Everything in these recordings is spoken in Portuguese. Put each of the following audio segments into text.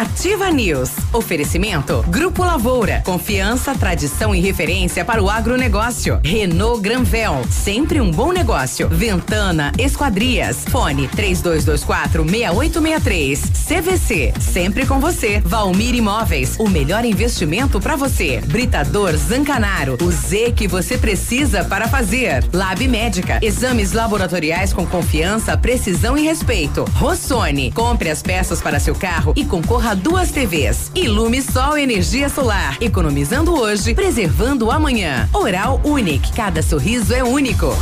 Ativa News. Oferecimento Grupo Lavoura. Confiança, tradição e referência para o agronegócio. Renault Granvel. Sempre um bom negócio. Ventana Esquadrias. Fone 3224 6863. CVC. Sempre com você. Valmir Imóveis. O melhor investimento para você. Britador Zancanaro. O Z que você precisa para fazer. Lab Médica. Exames laboratoriais com confiança, precisão e respeito. Rossoni. Compre as peças para seu carro e concorra a duas TVs. Ilume Sol Energia Solar. Economizando hoje, preservando amanhã. Oral Unique. Cada sorriso é único.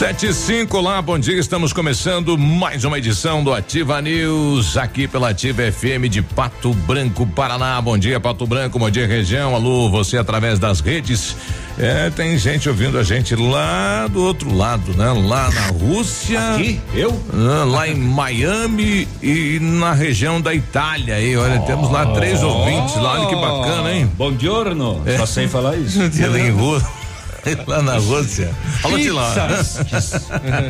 Sete e cinco lá, bom dia, estamos começando mais uma edição do Ativa News, aqui pela Ativa FM de Pato Branco, Paraná, bom dia Pato Branco, bom dia região, alô, você através das redes, é, tem gente ouvindo a gente lá do outro lado, né, lá na Rússia. Aqui? Eu? Ah, lá em Miami e na região da Itália aí, olha, oh, temos lá três ouvintes lá, olha que bacana, hein? Bom giorno, é. só sei falar isso. rua. lá na Rússia. Fala de lá.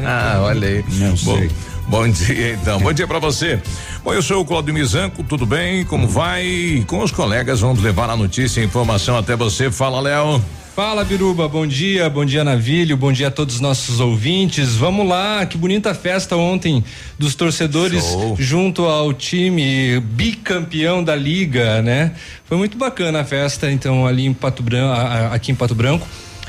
ah, olha aí. Não Bom, sei. Bom dia, então. Bom dia para você. Bom, eu sou o Claudio Mizanco, tudo bem? Como vai? Com os colegas vamos levar a notícia e informação até você. Fala, Léo. Fala, Biruba, bom dia, bom dia, Navilho, bom dia a todos os nossos ouvintes. Vamos lá, que bonita festa ontem dos torcedores Show. junto ao time bicampeão da liga, né? Foi muito bacana a festa, então, ali em Pato Branco, aqui em Pato Branco.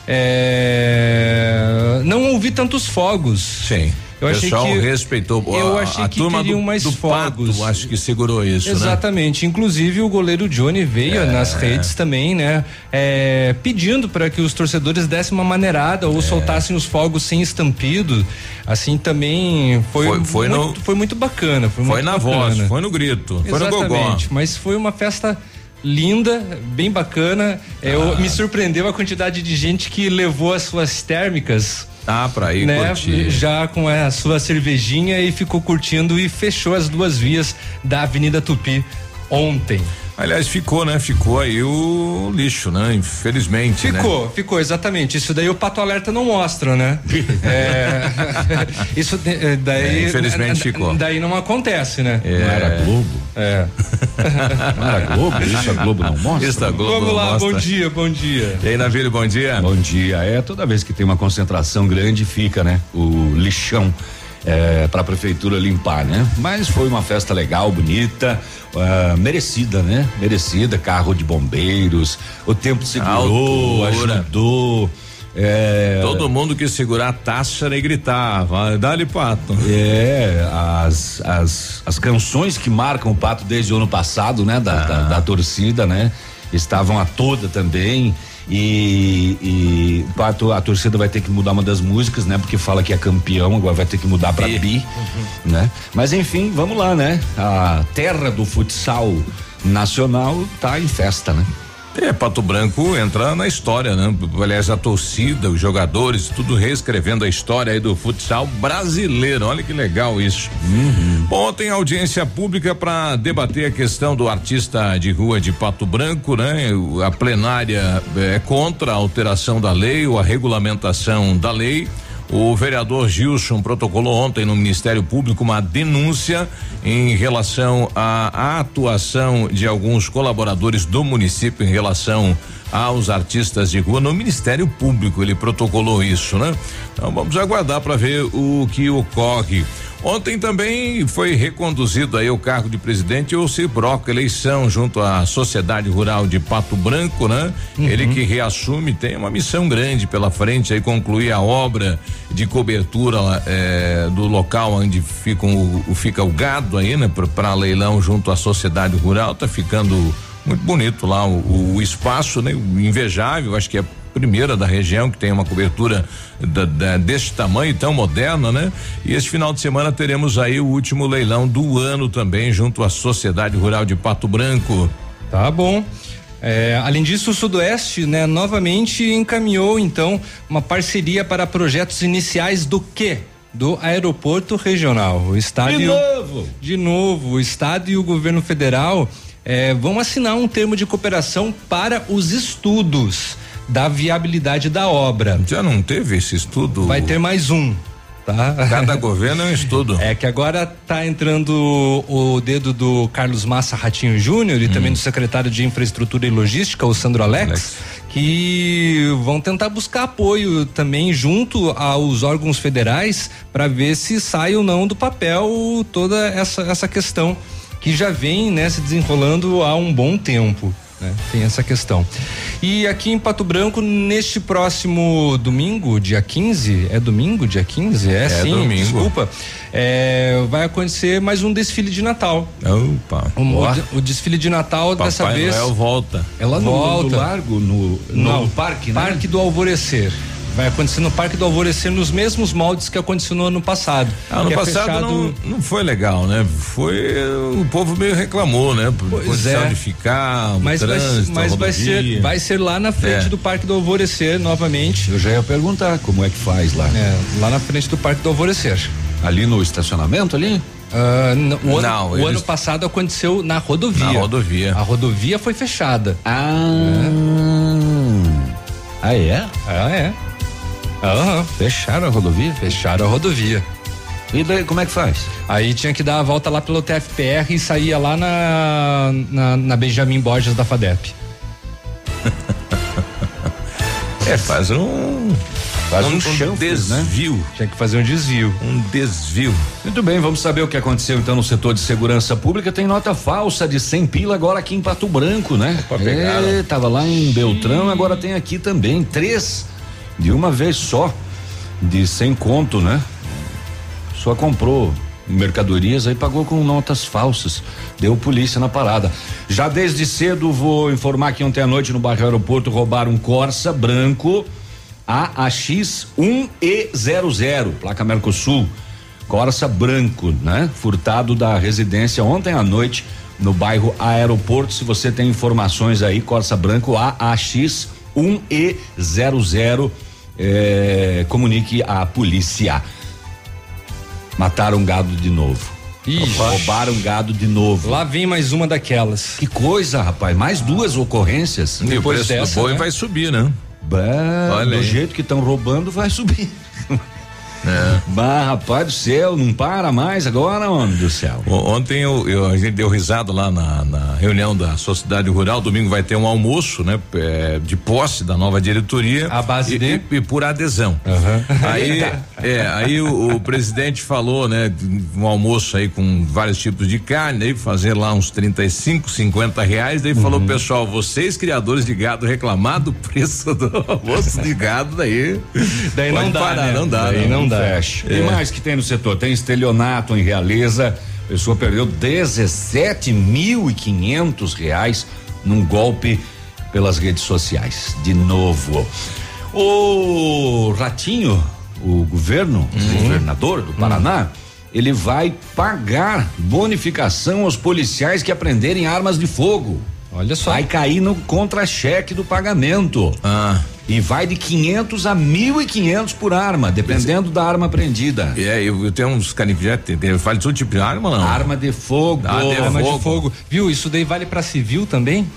É, não ouvi tantos fogos. Sim. Eu o pessoal que, respeitou. Eu achei a, que queriam do, mais do fogos. Pato, acho que segurou isso. Né? Exatamente. Né? Inclusive o goleiro Johnny veio é. nas redes também, né? É, pedindo para que os torcedores dessem uma maneirada ou é. soltassem os fogos sem estampido. Assim também foi foi, foi muito, no, foi muito bacana. Foi, foi muito na bacana. voz, foi no grito, foi Exatamente, no gogó. Mas foi uma festa linda, bem bacana. Ah. Eu, me surpreendeu a quantidade de gente que levou as suas térmicas. Ah, pra ir né? curtir. Já com a sua cervejinha e ficou curtindo e fechou as duas vias da Avenida Tupi ontem. Aliás, ficou, né? Ficou aí o lixo, né? Infelizmente. Né? Ficou, né? ficou, exatamente. Isso daí o Pato Alerta não mostra, né? é, isso eh, daí. É, infelizmente ficou. Daí não acontece, né? É. Não era Globo? É. não era Globo? Isso a Globo não mostra? Isso a Globo Vamos lá, mostra. bom dia, bom dia. E aí, Navilho, bom dia. Bom dia. É, toda vez que tem uma concentração grande, fica, né? O lixão é, para a prefeitura limpar, né? Mas foi uma festa legal, bonita, uh, merecida, né? Merecida, carro de bombeiros, o tempo segurou, Altura. ajudou. É, Todo mundo que segurar a taça e gritar, vai, dá-lhe pato. É, as, as, as canções que marcam o pato desde o ano passado, né? Da, ah. da, da torcida, né? Estavam a toda também. E, e a, a, torcida vai ter que mudar uma das músicas, né? Porque fala que é campeão, agora vai ter que mudar para bi, uhum. né? Mas enfim, vamos lá, né? A terra do futsal nacional tá em festa, né? É, Pato Branco entra na história, né? Aliás, a torcida, os jogadores, tudo reescrevendo a história aí do futsal brasileiro. Olha que legal isso. Uhum. Ontem audiência pública para debater a questão do artista de rua de Pato Branco, né? A plenária é contra a alteração da lei ou a regulamentação da lei. O vereador Gilson protocolou ontem no Ministério Público uma denúncia em relação à atuação de alguns colaboradores do município em relação aos artistas de rua no Ministério Público. Ele protocolou isso, né? Então vamos aguardar para ver o que ocorre. Ontem também foi reconduzido aí o cargo de presidente o Cibroco, eleição junto à Sociedade Rural de Pato Branco, né? Uhum. Ele que reassume tem uma missão grande pela frente aí concluir a obra de cobertura eh, do local onde fica o, fica o gado aí, né? Para leilão junto à Sociedade Rural, tá ficando muito bonito lá o, o espaço, né? Invejável, acho que é primeira da região que tem uma cobertura da, da, deste tamanho tão moderna, né? E este final de semana teremos aí o último leilão do ano também junto à Sociedade Rural de Pato Branco. Tá bom. É, além disso, o Sudoeste, né, novamente encaminhou então uma parceria para projetos iniciais do quê? Do aeroporto regional. O estado de novo. De novo, o estado e o governo federal é, vão assinar um termo de cooperação para os estudos da viabilidade da obra. Já não teve esse estudo? Vai ter mais um. Tá? Cada governo é um estudo. É que agora tá entrando o, o dedo do Carlos Massa Ratinho Júnior e hum. também do secretário de Infraestrutura e Logística, o Sandro Alex, Alex, que vão tentar buscar apoio também junto aos órgãos federais para ver se sai ou não do papel toda essa, essa questão que já vem né, se desenrolando há um bom tempo. Né? Tem essa questão. E aqui em Pato Branco, neste próximo domingo, dia 15, é domingo, dia 15? É, é sim, domingo. desculpa. É, vai acontecer mais um desfile de Natal. Opa. O, o, o desfile de Natal Papai dessa vez. Noel volta. Ela volta. No, no largo, no, no, no parque, né? Parque do Alvorecer. Vai acontecer no Parque do Alvorecer nos mesmos moldes que aconteceu no ano passado. Ah, ano é passado fechado... não, não foi legal, né? Foi o povo meio reclamou, né? Por pois condição é. de ficar, mas trânsito, vai, mas vai ser vai ser lá na frente é. do Parque do Alvorecer novamente. Eu já ia perguntar como é que faz lá. É, lá na frente do Parque do Alvorecer. Ali no estacionamento ali? Uh, não, o, ano, o eles... ano, passado aconteceu na rodovia. Na rodovia. A rodovia foi fechada. Ah. É. Ah, é? Ah, é. Aham. Fecharam a rodovia? Fecharam a rodovia. E daí, como é que faz? Aí tinha que dar a volta lá pelo TFPR e saía lá na, na, na Benjamin Borges da FADEP. é, faz um. Faz um, um, chanfres, desvio. Né? Tinha que fazer um desvio. Um desvio. Muito bem, vamos saber o que aconteceu então no setor de segurança pública. Tem nota falsa de 100 pila agora aqui em Pato Branco, né? Opa, é, tava lá em Beltrão, agora tem aqui também. Três de uma vez só, de sem conto, né? Só comprou mercadorias aí pagou com notas falsas. Deu polícia na parada. Já desde cedo vou informar que ontem à noite no bairro Aeroporto roubaram um Corsa branco AAX 1E00, placa Mercosul. Corsa branco, né? Furtado da residência ontem à noite no bairro Aeroporto. Se você tem informações aí, Corsa branco AAX 1E00 é, comunique à polícia. Mataram gado de novo. Ixi. Roubaram gado de novo. Lá vem mais uma daquelas. Que coisa, rapaz. Mais duas ocorrências. E Depois o preço dessa, do boi né? vai subir, né? Bah, do jeito que estão roubando, vai subir. É. Bah, rapaz do céu, não para mais agora, homem do céu. Ontem eu, eu, a gente deu risada lá na, na, reunião da Sociedade Rural. Domingo vai ter um almoço, né? É, de posse da nova diretoria. A base e, de? E, e por adesão. Uhum. Aí, é, aí o, o, presidente falou, né? Um almoço aí com vários tipos de carne, aí fazer lá uns 35, 50 reais. Daí uhum. falou, pessoal, vocês criadores de gado reclamar do preço do almoço de gado, daí. Daí não dá, parar, né? não dá, daí não, não dá. Fecha. É. E mais que tem no setor? Tem estelionato em Realeza. A pessoa perdeu 17 mil e quinhentos reais num golpe pelas redes sociais. De novo. O Ratinho, o governo, uhum. o governador do Paraná, uhum. ele vai pagar bonificação aos policiais que aprenderem armas de fogo. Olha só. Vai cair no contra-cheque do pagamento. Ah. E vai de 500 a 1.500 por arma, dependendo da arma apreendida. É, eu, eu tenho uns tem, vale todo tipo de arma, não? Arma de fogo. Ah, de arma fogo. de fogo. Viu? Isso daí vale para civil também?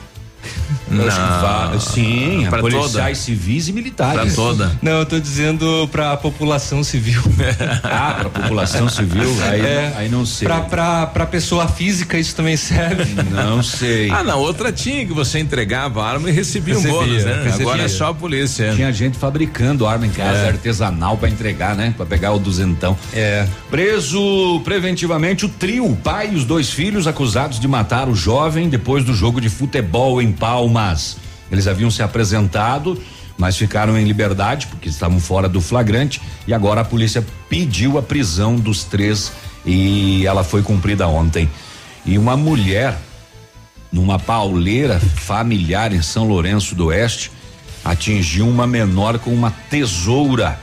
Não. Sim, para policiais toda. civis e militares. Para toda. Não, eu tô dizendo para a população civil. ah, para a população civil, aí, é, aí não sei. Para para pessoa física isso também serve? Não sei. Ah, não, outra tinha que você entregava a arma e recebia, recebia um bônus, né? Recebia. Agora é só a polícia. Tinha gente fabricando arma em casa é. artesanal para entregar, né? Para pegar o duzentão. É. Preso preventivamente o trio, o pai e os dois filhos acusados de matar o jovem depois do jogo de futebol em Palmas. Eles haviam se apresentado, mas ficaram em liberdade porque estavam fora do flagrante e agora a polícia pediu a prisão dos três e ela foi cumprida ontem. E uma mulher numa pauleira familiar em São Lourenço do Oeste atingiu uma menor com uma tesoura.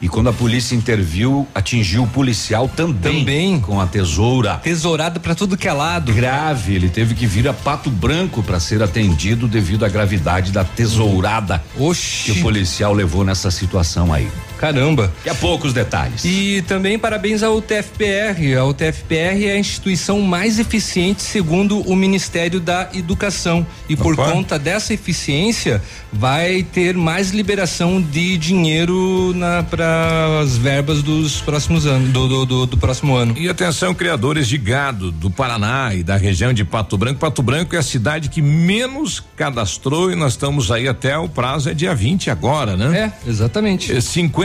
E quando a polícia interviu, atingiu o policial também, também. com a tesoura. Tesourada para tudo que é lado. Grave, ele teve que vir a Pato Branco para ser atendido devido à gravidade da tesourada Oxi. que o policial levou nessa situação aí. Caramba. Daqui a poucos detalhes. E também parabéns ao TFPR. A UTFPR é a instituição mais eficiente segundo o Ministério da Educação. E por Opa. conta dessa eficiência, vai ter mais liberação de dinheiro para as verbas dos próximos anos, do, do, do, do próximo ano. E atenção, criadores de gado do Paraná e da região de Pato Branco. Pato Branco é a cidade que menos cadastrou e nós estamos aí até o prazo é dia 20 agora, né? É, exatamente. É,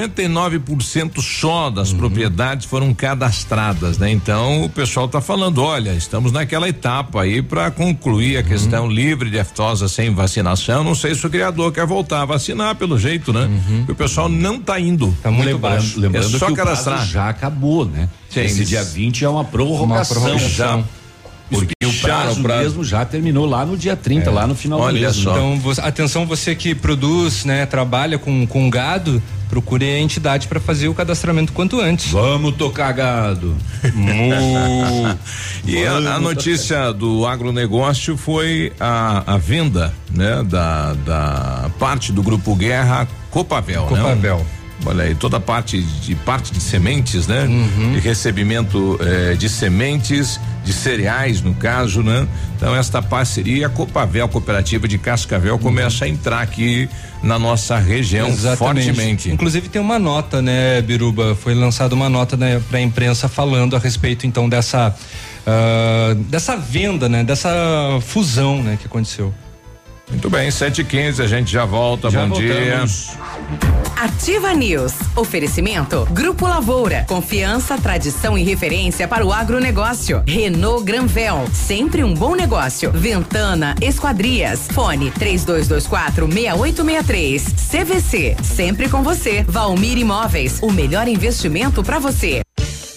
59% só das propriedades foram cadastradas, né? Então o pessoal está falando, olha, estamos naquela etapa aí para concluir a questão livre de aftosa sem vacinação. Não sei se o criador quer voltar a vacinar pelo jeito, né? Porque o pessoal não está indo. Tá muito lembrando, baixo. lembrando É só que o cadastrar. prazo já acabou, né? Sim, Esse dia 20 é uma prorrogação. Uma prorrogação. já. Porque o prazo o prazo. mesmo já terminou lá no dia 30, lá no final do Olha mês. só. Então, você- atenção, você que produz, né, trabalha com, com gado, procure a entidade para fazer o cadastramento quanto antes. Vamos tocar gado. E a, a notícia do agronegócio foi a, a venda, né, da, da parte do grupo Guerra Copavel, né? Olha aí, toda a parte de parte de sementes, né? Uhum. De recebimento eh, de sementes, de cereais, no caso, né? Então, esta parceria, a Copavel Cooperativa de Cascavel, começa a entrar aqui na nossa região fortemente. Inclusive tem uma nota, né, Biruba? Foi lançada uma nota né, para a imprensa falando a respeito então dessa ah, dessa venda, né, dessa fusão, né, que aconteceu. Muito bem, 7 e 15 a gente já volta. Já Bom voltamos. Ativa News. Oferecimento. Grupo Lavoura. Confiança, tradição e referência para o agronegócio. Renault Granvel. Sempre um bom negócio. Ventana Esquadrias. Fone 3224 6863. CVC. Sempre com você. Valmir Imóveis. O melhor investimento para você.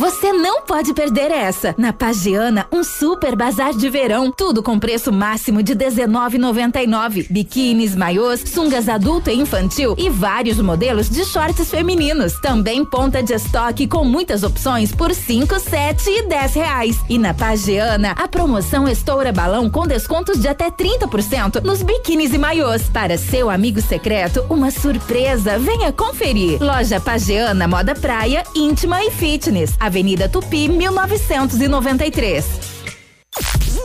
Você não pode perder essa. Na Pagiana, um super bazar de verão. Tudo com preço máximo de R$19,99. Biquínis, maiôs, sungas adulto e infantil e vários modelos de shorts femininos. Também ponta de estoque com muitas opções por cinco, sete e dez reais. E na Pagiana, a promoção estoura balão com descontos de até 30% nos biquínis e maiôs. Para seu amigo secreto, uma surpresa. Venha conferir. Loja Pagiana Moda Praia, Íntima e Fitness. Avenida Tupi, 1993.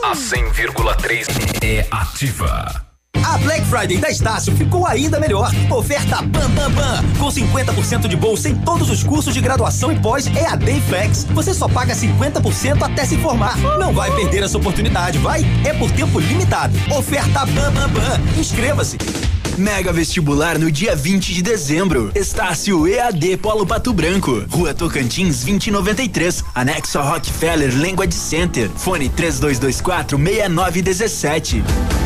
A 100,3 é ativa. A Black Friday da Estácio ficou ainda melhor. Oferta Bam Bam Bam, com 50% de bolsa em todos os cursos de graduação e pós EAD e Flex. Você só paga 50% até se formar. Não vai perder essa oportunidade, vai? É por tempo limitado. Oferta Bam Bam Bam. Inscreva-se. Mega vestibular no dia 20 de dezembro. Estácio EAD Polo Pato Branco. Rua Tocantins 2093. Anexo a Rockefeller Language Center. Fone 3224 6917.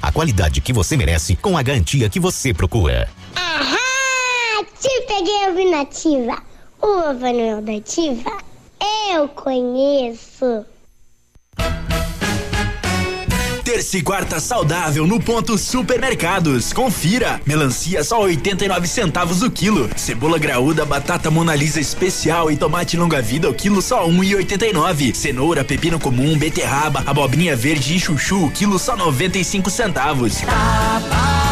a qualidade que você merece com a garantia que você procura. Ahá! Te peguei ouvindo ativa. O Papai da Ativa eu conheço. Terça e quarta saudável no ponto supermercados. Confira. Melancia só 89 centavos o quilo. Cebola graúda, batata monalisa especial e tomate longa vida o quilo só 1,89. Cenoura, pepino comum, beterraba, abobrinha verde e chuchu o quilo só 95 centavos. Tá barato,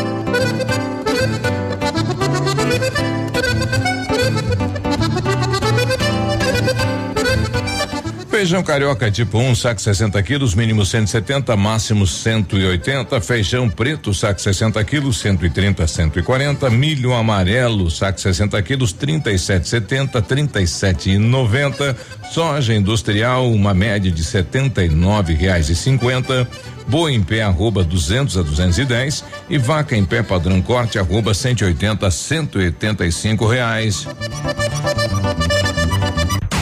Feijão carioca tipo 1, um, saco 60 quilos, mínimo 170, máximo 180. Feijão preto, saco 60 quilos, 130, 140. Milho amarelo, saco 60 quilos, 37,70, 37,90. Soja industrial, uma média de 79 reais e 50. Boi em pé arroba 200 a 210 e vaca em pé padrão corte arroba 180 a 185 reais.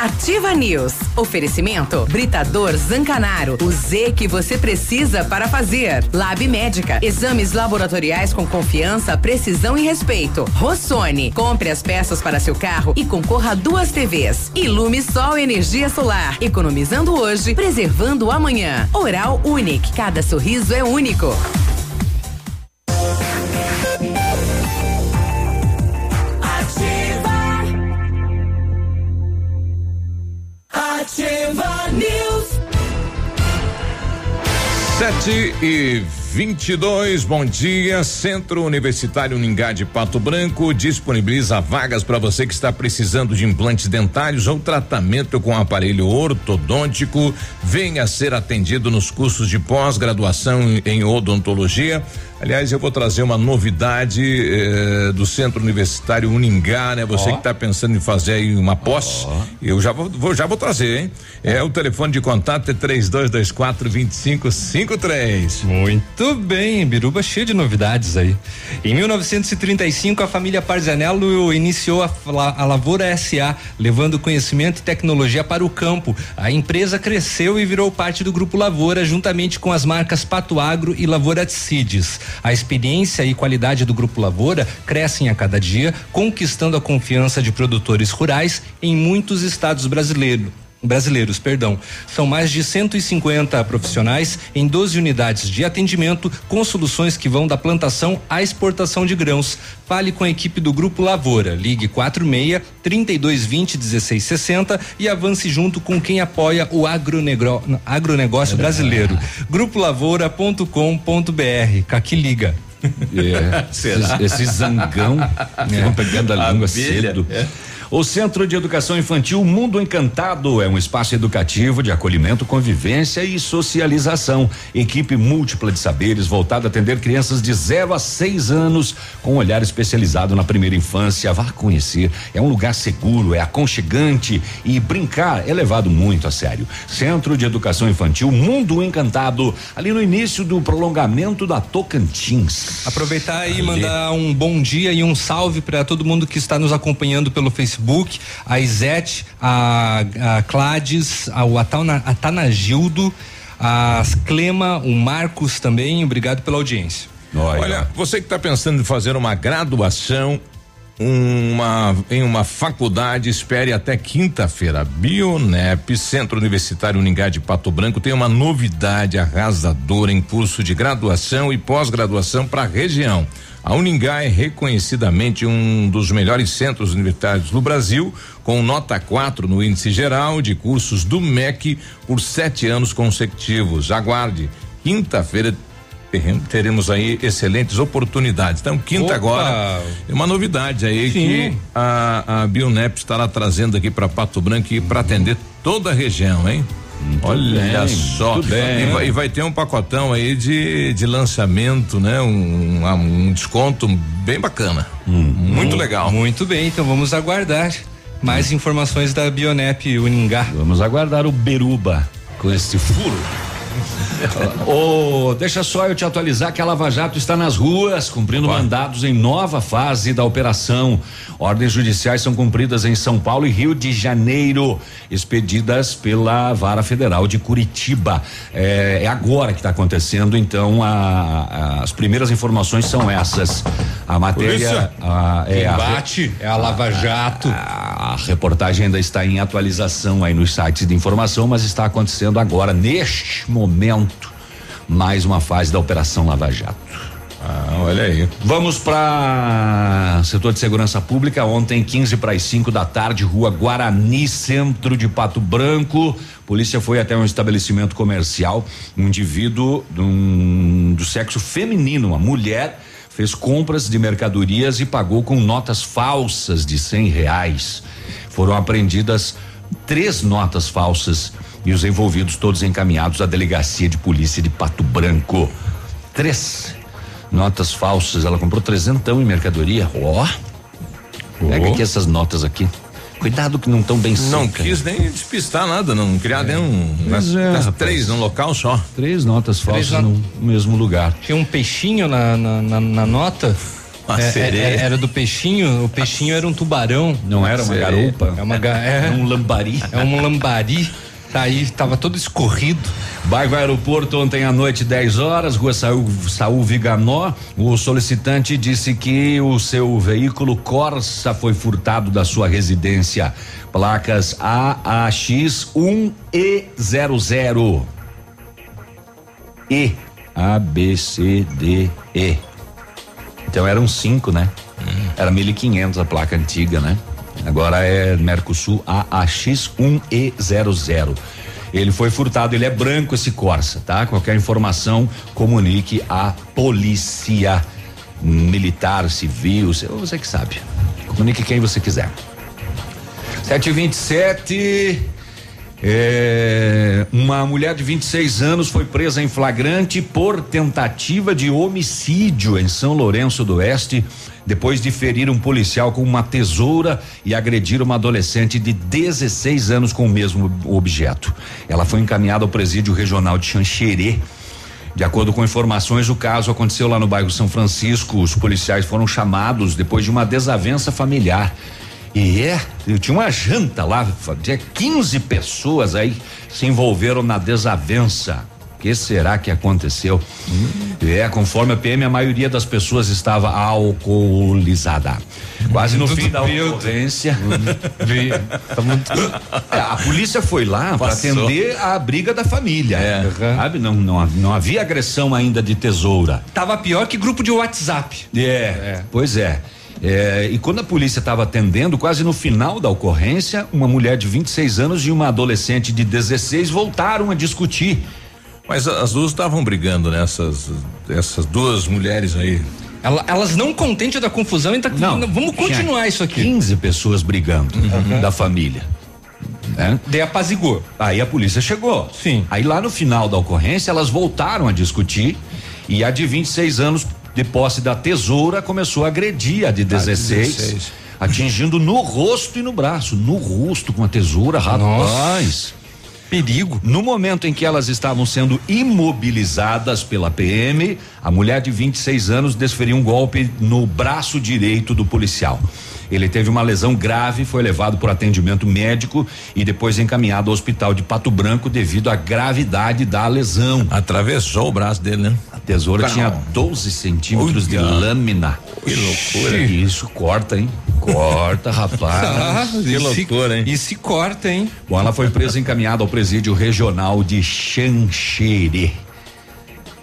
Ativa News. Oferecimento Britador Zancanaro. O Z que você precisa para fazer. Lab Médica. Exames laboratoriais com confiança, precisão e respeito. Rossoni. Compre as peças para seu carro e concorra a duas TVs. Ilume Sol Energia Solar. Economizando hoje, preservando amanhã. Oral Unique. Cada sorriso é único. Sete e 22, bom dia. Centro Universitário Ningá de Pato Branco disponibiliza vagas para você que está precisando de implantes dentários ou tratamento com aparelho ortodôntico. Venha ser atendido nos cursos de pós-graduação em odontologia. Aliás, eu vou trazer uma novidade eh, do Centro Universitário Uningá, né? Você oh. que está pensando em fazer aí uma pós, oh. eu já vou, vou, já vou trazer, hein? É o telefone de contato é três dois, dois Muito bem, Biruba cheio de novidades aí. Em 1935 a família Parzanello iniciou a, a Lavoura SA, levando conhecimento e tecnologia para o campo. A empresa cresceu e virou parte do grupo Lavoura, juntamente com as marcas Pato Agro e Lavoura Seeds. A experiência e qualidade do Grupo Lavoura crescem a cada dia, conquistando a confiança de produtores rurais em muitos estados brasileiros brasileiros, perdão. São mais de 150 profissionais em 12 unidades de atendimento com soluções que vão da plantação à exportação de grãos. Fale com a equipe do Grupo Lavoura. Ligue 46 3220 1660 e avance junto com quem apoia o agronegro, agronegócio brasileiro. Grupolavoura.com.br. Caqui liga. É, esse, esse zangão ficam pegando a língua cedo. É. O Centro de Educação Infantil Mundo Encantado é um espaço educativo de acolhimento, convivência e socialização. Equipe múltipla de saberes voltada a atender crianças de 0 a 6 anos com um olhar especializado na primeira infância. Vá conhecer. É um lugar seguro, é aconchegante e brincar é levado muito a sério. Centro de Educação Infantil Mundo Encantado, ali no início do prolongamento da Tocantins. Aproveitar e mandar um bom dia e um salve para todo mundo que está nos acompanhando pelo Facebook, a Isete, a, a Clades, a, o Atana, Atanagildo, a Clema, o Marcos também. Obrigado pela audiência. Olha, você que está pensando em fazer uma graduação uma, em uma faculdade, espere até quinta-feira. Bionep, Centro Universitário Uningá de Pato Branco, tem uma novidade arrasadora em curso de graduação e pós-graduação para a região. A Uningá é reconhecidamente um dos melhores centros universitários do Brasil, com nota 4 no índice geral de cursos do MEC por sete anos consecutivos. Aguarde. Quinta-feira teremos aí excelentes oportunidades. Então, quinta Opa! agora é uma novidade aí Sim. que a, a Bionep estará trazendo aqui para Pato Branco e para atender toda a região, hein? Olha bem, só. bem. E vai, e vai ter um pacotão aí de, de lançamento, né? Um, um desconto bem bacana. Muito legal. Muito bem, então vamos aguardar mais informações da Bionep Uningá. Vamos aguardar o Beruba com esse furo. Ô, deixa só eu te atualizar que a Lava Jato está nas ruas, cumprindo mandados em nova fase da operação. Ordens judiciais são cumpridas em São Paulo e Rio de Janeiro, expedidas pela Vara Federal de Curitiba. É, é agora que está acontecendo, então a- a- as primeiras informações são essas. A matéria. A- é, Quem a- é a Lava Jato. a reportagem ainda está em atualização aí nos sites de informação, mas está acontecendo agora, neste momento, mais uma fase da Operação Lava Jato. Ah, olha aí. Vamos para setor de segurança pública. Ontem, 15 para as 5 da tarde, rua Guarani, centro de Pato Branco. Polícia foi até um estabelecimento comercial. Um indivíduo um- do sexo feminino, uma mulher, fez compras de mercadorias e pagou com notas falsas de cem reais. Foram apreendidas três notas falsas e os envolvidos todos encaminhados à delegacia de polícia de Pato Branco. Três notas falsas. Ela comprou trezentão em mercadoria. Ó. Pega aqui essas notas aqui. Cuidado que não estão bem Não secas. quis nem despistar nada, não criar nenhum. Pois nas- é, nas três num local só. Três notas Três falsas not- no mesmo lugar. Tinha um peixinho na, na, na- na nota. Uma É, sereia. é, era do peixinho, o peixinho era um tubarão. Não era uma Sereia. garupa. É uma ga- é, um lambari. é um lambari. Tá aí, tava todo escorrido. Bairro Aeroporto, ontem à noite, 10 horas, rua Saúl, Saúl Viganó. O solicitante disse que o seu veículo Corsa foi furtado da sua residência. Placas AAX1E00. E. A, B, C, D, E. Então eram cinco, né? Era 1500 a placa antiga, né? Agora é Mercosul AAX1E00. Ele foi furtado, ele é branco esse Corsa, tá? Qualquer informação, comunique à polícia militar, civil, você- que sabe. Comunique quem você quiser. 727 é, uma mulher de 26 anos foi presa em flagrante por tentativa de homicídio em São Lourenço do Oeste, depois de ferir um policial com uma tesoura e agredir uma adolescente de 16 anos com o mesmo objeto. Ela foi encaminhada ao presídio regional de Xanxerê. De acordo com informações, o caso aconteceu lá no bairro São Francisco. Os policiais foram chamados depois de uma desavença familiar. E é, eu tinha uma janta lá, tinha 15 pessoas aí se envolveram na desavença. que será que aconteceu? É, conforme a PM, a maioria das pessoas estava alcoolizada. Quase no fim da ocorrência. É, a polícia foi lá para atender a briga da família. É. Sabe? Não, não, não havia agressão ainda de tesoura. Tava pior que grupo de WhatsApp. É, pois é. É, e quando a polícia estava atendendo, quase no final da ocorrência, uma mulher de 26 anos e uma adolescente de 16 voltaram a discutir. Mas as duas estavam brigando, né? Essas, essas duas mulheres aí. Ela- elas não contentes da confusão, então Não, vamos continuar isso aqui. 15 pessoas brigando da família. Né? Daí apazigou. Aí a polícia chegou. Sim. Aí lá no final da ocorrência, elas voltaram a discutir e a de 26 anos de posse da tesoura começou a agredir a de 16, 16. atingindo no rosto e no braço, no rosto com a tesoura, rapaz. Perigo. No momento em que elas estavam sendo imobilizadas pela PM, a mulher de 26 anos desferiu um golpe no braço direito do policial. Ele teve uma lesão grave, foi levado por atendimento médico e depois encaminhado ao hospital de Pato Branco devido à gravidade da lesão. Atravessou o braço dele, né? A tesoura Não. tinha 12 centímetros de lâmina. Que loucura. Isso corta, hein? Corta, rapaz. Ah, que e loucura, hein? E se corta, hein? Bom, ela foi presa e encaminhada ao presídio regional de Xanxerê.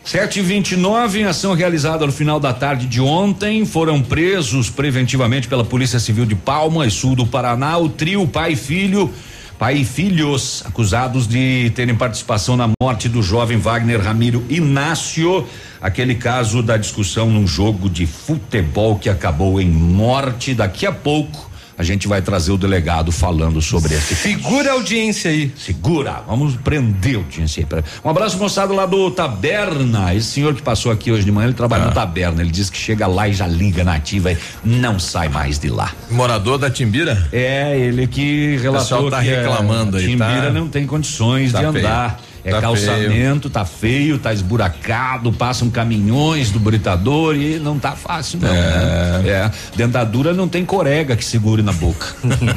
729, em ação realizada no final da tarde de ontem, foram presos preventivamente pela Polícia Civil de Palmas, sul do Paraná, o trio pai e filho, pai e filhos, acusados de terem participação na morte do jovem Wagner Ramiro Inácio, aquele caso da discussão num jogo de futebol que acabou em morte. Daqui a pouco a gente vai trazer o delegado falando sobre esse Segura a audiência aí. Segura, vamos prender o audiência aí. Um abraço moçada lá do Taberna. Esse senhor que passou aqui hoje de manhã, ele trabalha Ah. no Taberna. Ele diz que chega lá e já liga na ativa e não sai mais de lá. Morador da Timbira? É, ele que relatou pessoal tá que reclamando a aí, Timbira tá? não tem condições Tá de feio. andar. É Tá calçamento, tá feio, tá esburacado, passam caminhões do britador e não tá fácil não, né? É, dentadura não tem corega que segure na boca.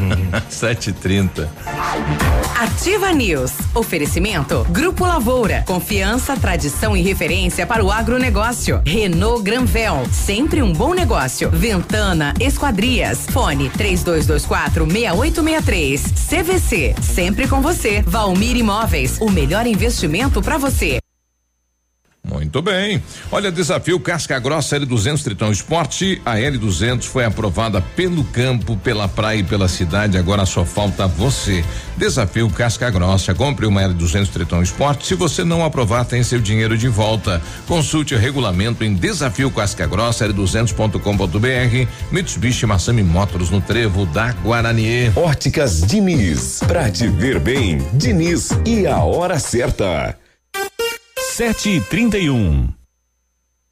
7h30. Ativa News. Oferecimento Grupo Lavoura. Confiança, tradição e referência para o agronegócio. Renault Granvel. Sempre um bom negócio. Ventana Esquadrias. Fone 3224 6863. CVC. Sempre com você. Valmir Imóveis. O melhor investimento para você. Muito bem. Olha, desafio Casca Grossa L200 Tritão Esporte. A L200 foi aprovada pelo campo, pela praia e pela cidade. Agora só falta você. Desafio Casca Grossa. Compre uma L200 Tritão Esporte. Se você não aprovar, tem seu dinheiro de volta. Consulte o regulamento em desafio Casca Grossa L200.com.br. Mitsubishi Massami Motors no Trevo da Guarani. Óticas Diniz. Pra te ver bem, Diniz e a hora certa. 7 e 31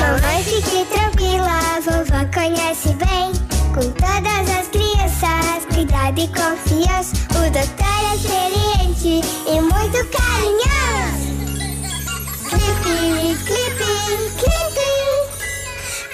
Mamãe, fique tranquila, vovó conhece bem. Com todas as crianças, cuidado e confiança. O doutor é experiente e muito carinhoso.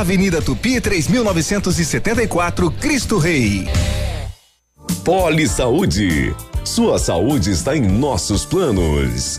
Avenida Tupi 3974, Cristo Rei. Poli Saúde. Sua saúde está em nossos planos.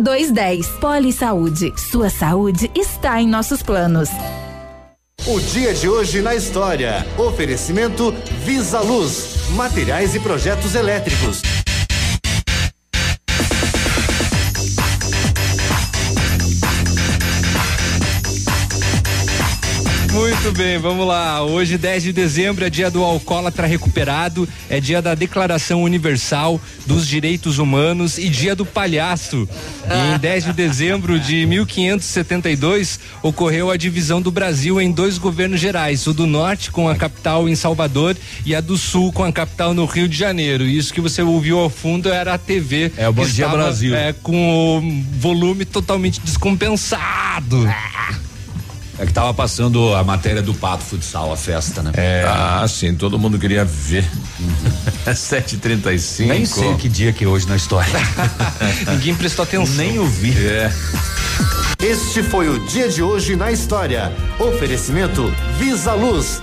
2210. Poli Saúde. Sua saúde está em nossos planos. O dia de hoje na história. Oferecimento Visa Luz. Materiais e projetos elétricos. Muito bem, vamos lá. Hoje, 10 de dezembro, é dia do alcoólatra recuperado, é dia da Declaração Universal dos Direitos Humanos e dia do palhaço. E em 10 de dezembro de 1572, ocorreu a divisão do Brasil em dois governos gerais, o do norte com a capital em Salvador e a do sul com a capital no Rio de Janeiro. Isso que você ouviu ao fundo era a TV. É o Bom Dia Brasil. É, com o volume totalmente descompensado. É que tava passando a matéria do Pato Futsal, a festa, né? É. Ah, sim, todo mundo queria ver. 7h35. Nem sei que dia que é hoje na história. Ninguém prestou atenção. Nem ouvi. É. Este foi o dia de hoje na história. Oferecimento Visa Luz.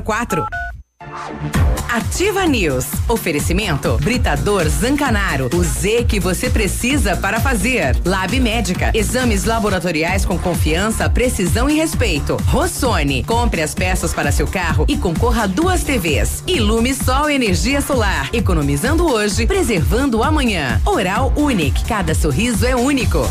Ativa News. Oferecimento Britador Zancanaro. O Z que você precisa para fazer. Lab Médica. Exames laboratoriais com confiança, precisão e respeito. Rossoni. Compre as peças para seu carro e concorra a duas TVs. Ilume Sol Energia Solar. Economizando hoje, preservando amanhã. Oral Unique. Cada sorriso é único.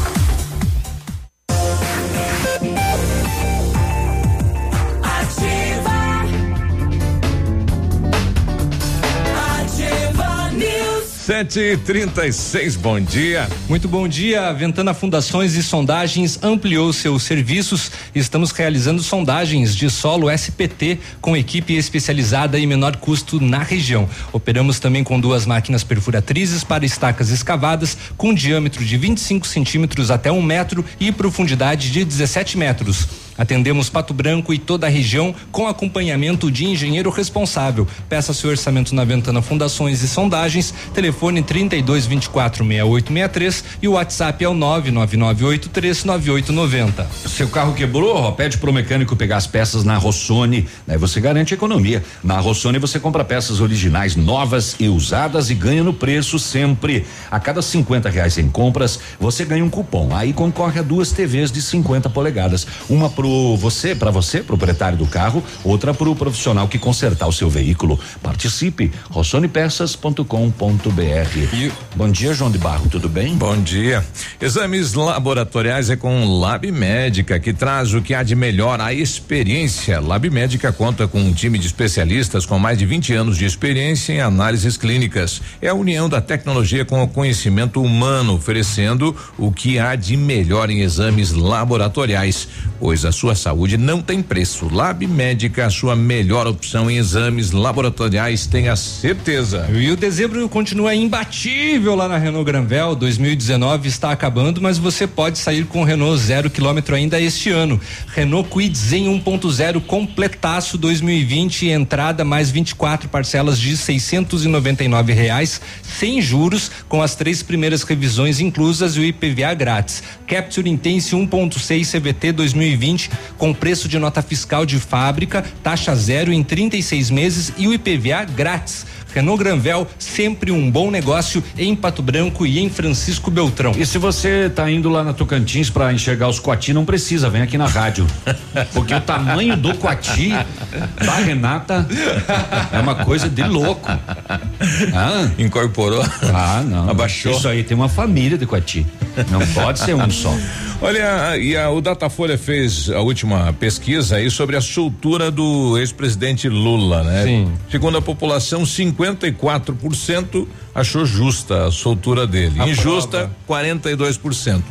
News. 7h36, bom dia. Muito bom dia. A Ventana Fundações e Sondagens ampliou seus serviços. Estamos realizando sondagens de solo SPT com equipe especializada e menor custo na região. Operamos também com duas máquinas perfuratrizes para estacas escavadas com diâmetro de 25 centímetros até um metro e profundidade de 17 metros. Atendemos Pato Branco e toda a região com acompanhamento de engenheiro responsável. Peça seu orçamento na Ventana Fundações e Sondagens. Telefone 32 24 6863 e o WhatsApp é o 99983 9890. Seu carro quebrou, ó, pede pro mecânico pegar as peças na Rossoni, daí você garante economia. Na Rossoni você compra peças originais novas e usadas e ganha no preço sempre. A cada 50 reais em compras, você ganha um cupom. Aí concorre a duas TVs de 50 polegadas. Uma pro você, para você, proprietário do carro, outra pro profissional que consertar o seu veículo. Participe, rossonepeças.com.br. Bom dia, João de Barro, tudo bem? Bom dia. Exames laboratoriais é com Lab Médica, que traz o que há de melhor a experiência. Lab Médica conta com um time de especialistas com mais de 20 anos de experiência em análises clínicas. É a união da tecnologia com o conhecimento humano, oferecendo o que há de melhor em exames laboratoriais, pois a sua saúde não tem preço. Lab Médica, a sua melhor opção em exames laboratoriais, tenha certeza. E o dezembro continua imbatível lá na Renault Granvel. 2019 está acabando, mas você pode sair com Renault zero quilômetro ainda este ano. Renault Kwid Zen 1.0 completaço 2020, entrada mais 24 parcelas de 699 reais, sem juros, com as três primeiras revisões inclusas e o IPVA grátis. Capture Intense 1.6 CVT 2020 com preço de nota fiscal de fábrica, taxa zero em 36 meses e o IPVA grátis. Renault Granvel, sempre um bom negócio em Pato Branco e em Francisco Beltrão. E se você tá indo lá na Tocantins para enxergar os coati, não precisa, vem aqui na rádio. Porque o tamanho do coati da Renata é uma coisa de louco. Ah, incorporou? Ah, não. Abaixou. Isso aí tem uma família de coati. Não pode ser um só. Olha, e a, o Datafolha fez a última pesquisa aí sobre a soltura do ex-presidente Lula, né? Sim. Segundo a população, 54% achou justa a soltura dele. Aprova. Injusta, 42%.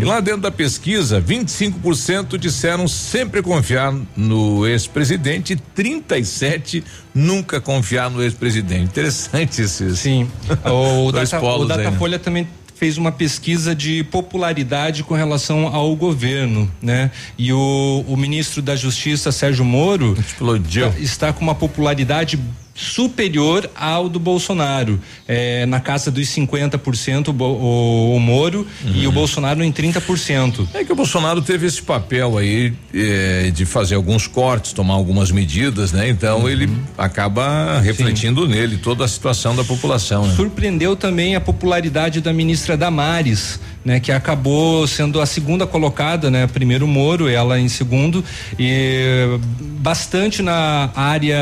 E lá dentro da pesquisa, 25% disseram sempre confiar no ex-presidente, 37 nunca confiar no ex-presidente. Interessante esses. Sim. O, Data, o né? Datafolha também fez uma pesquisa de popularidade com relação ao governo, né? E o, o ministro da Justiça, Sérgio Moro, explodiu. Está com uma popularidade superior ao do Bolsonaro, é, na casa dos 50% o, o, o Moro e o Bolsonaro em 30%. É que o Bolsonaro teve esse papel aí eh, de fazer alguns cortes, tomar algumas medidas, né? Então ele acaba refletindo nele toda a situação da população. Né? Surpreendeu também a popularidade da ministra Damares, né, que acabou sendo a segunda colocada, né? Primeiro Moro, ela em segundo e bastante na área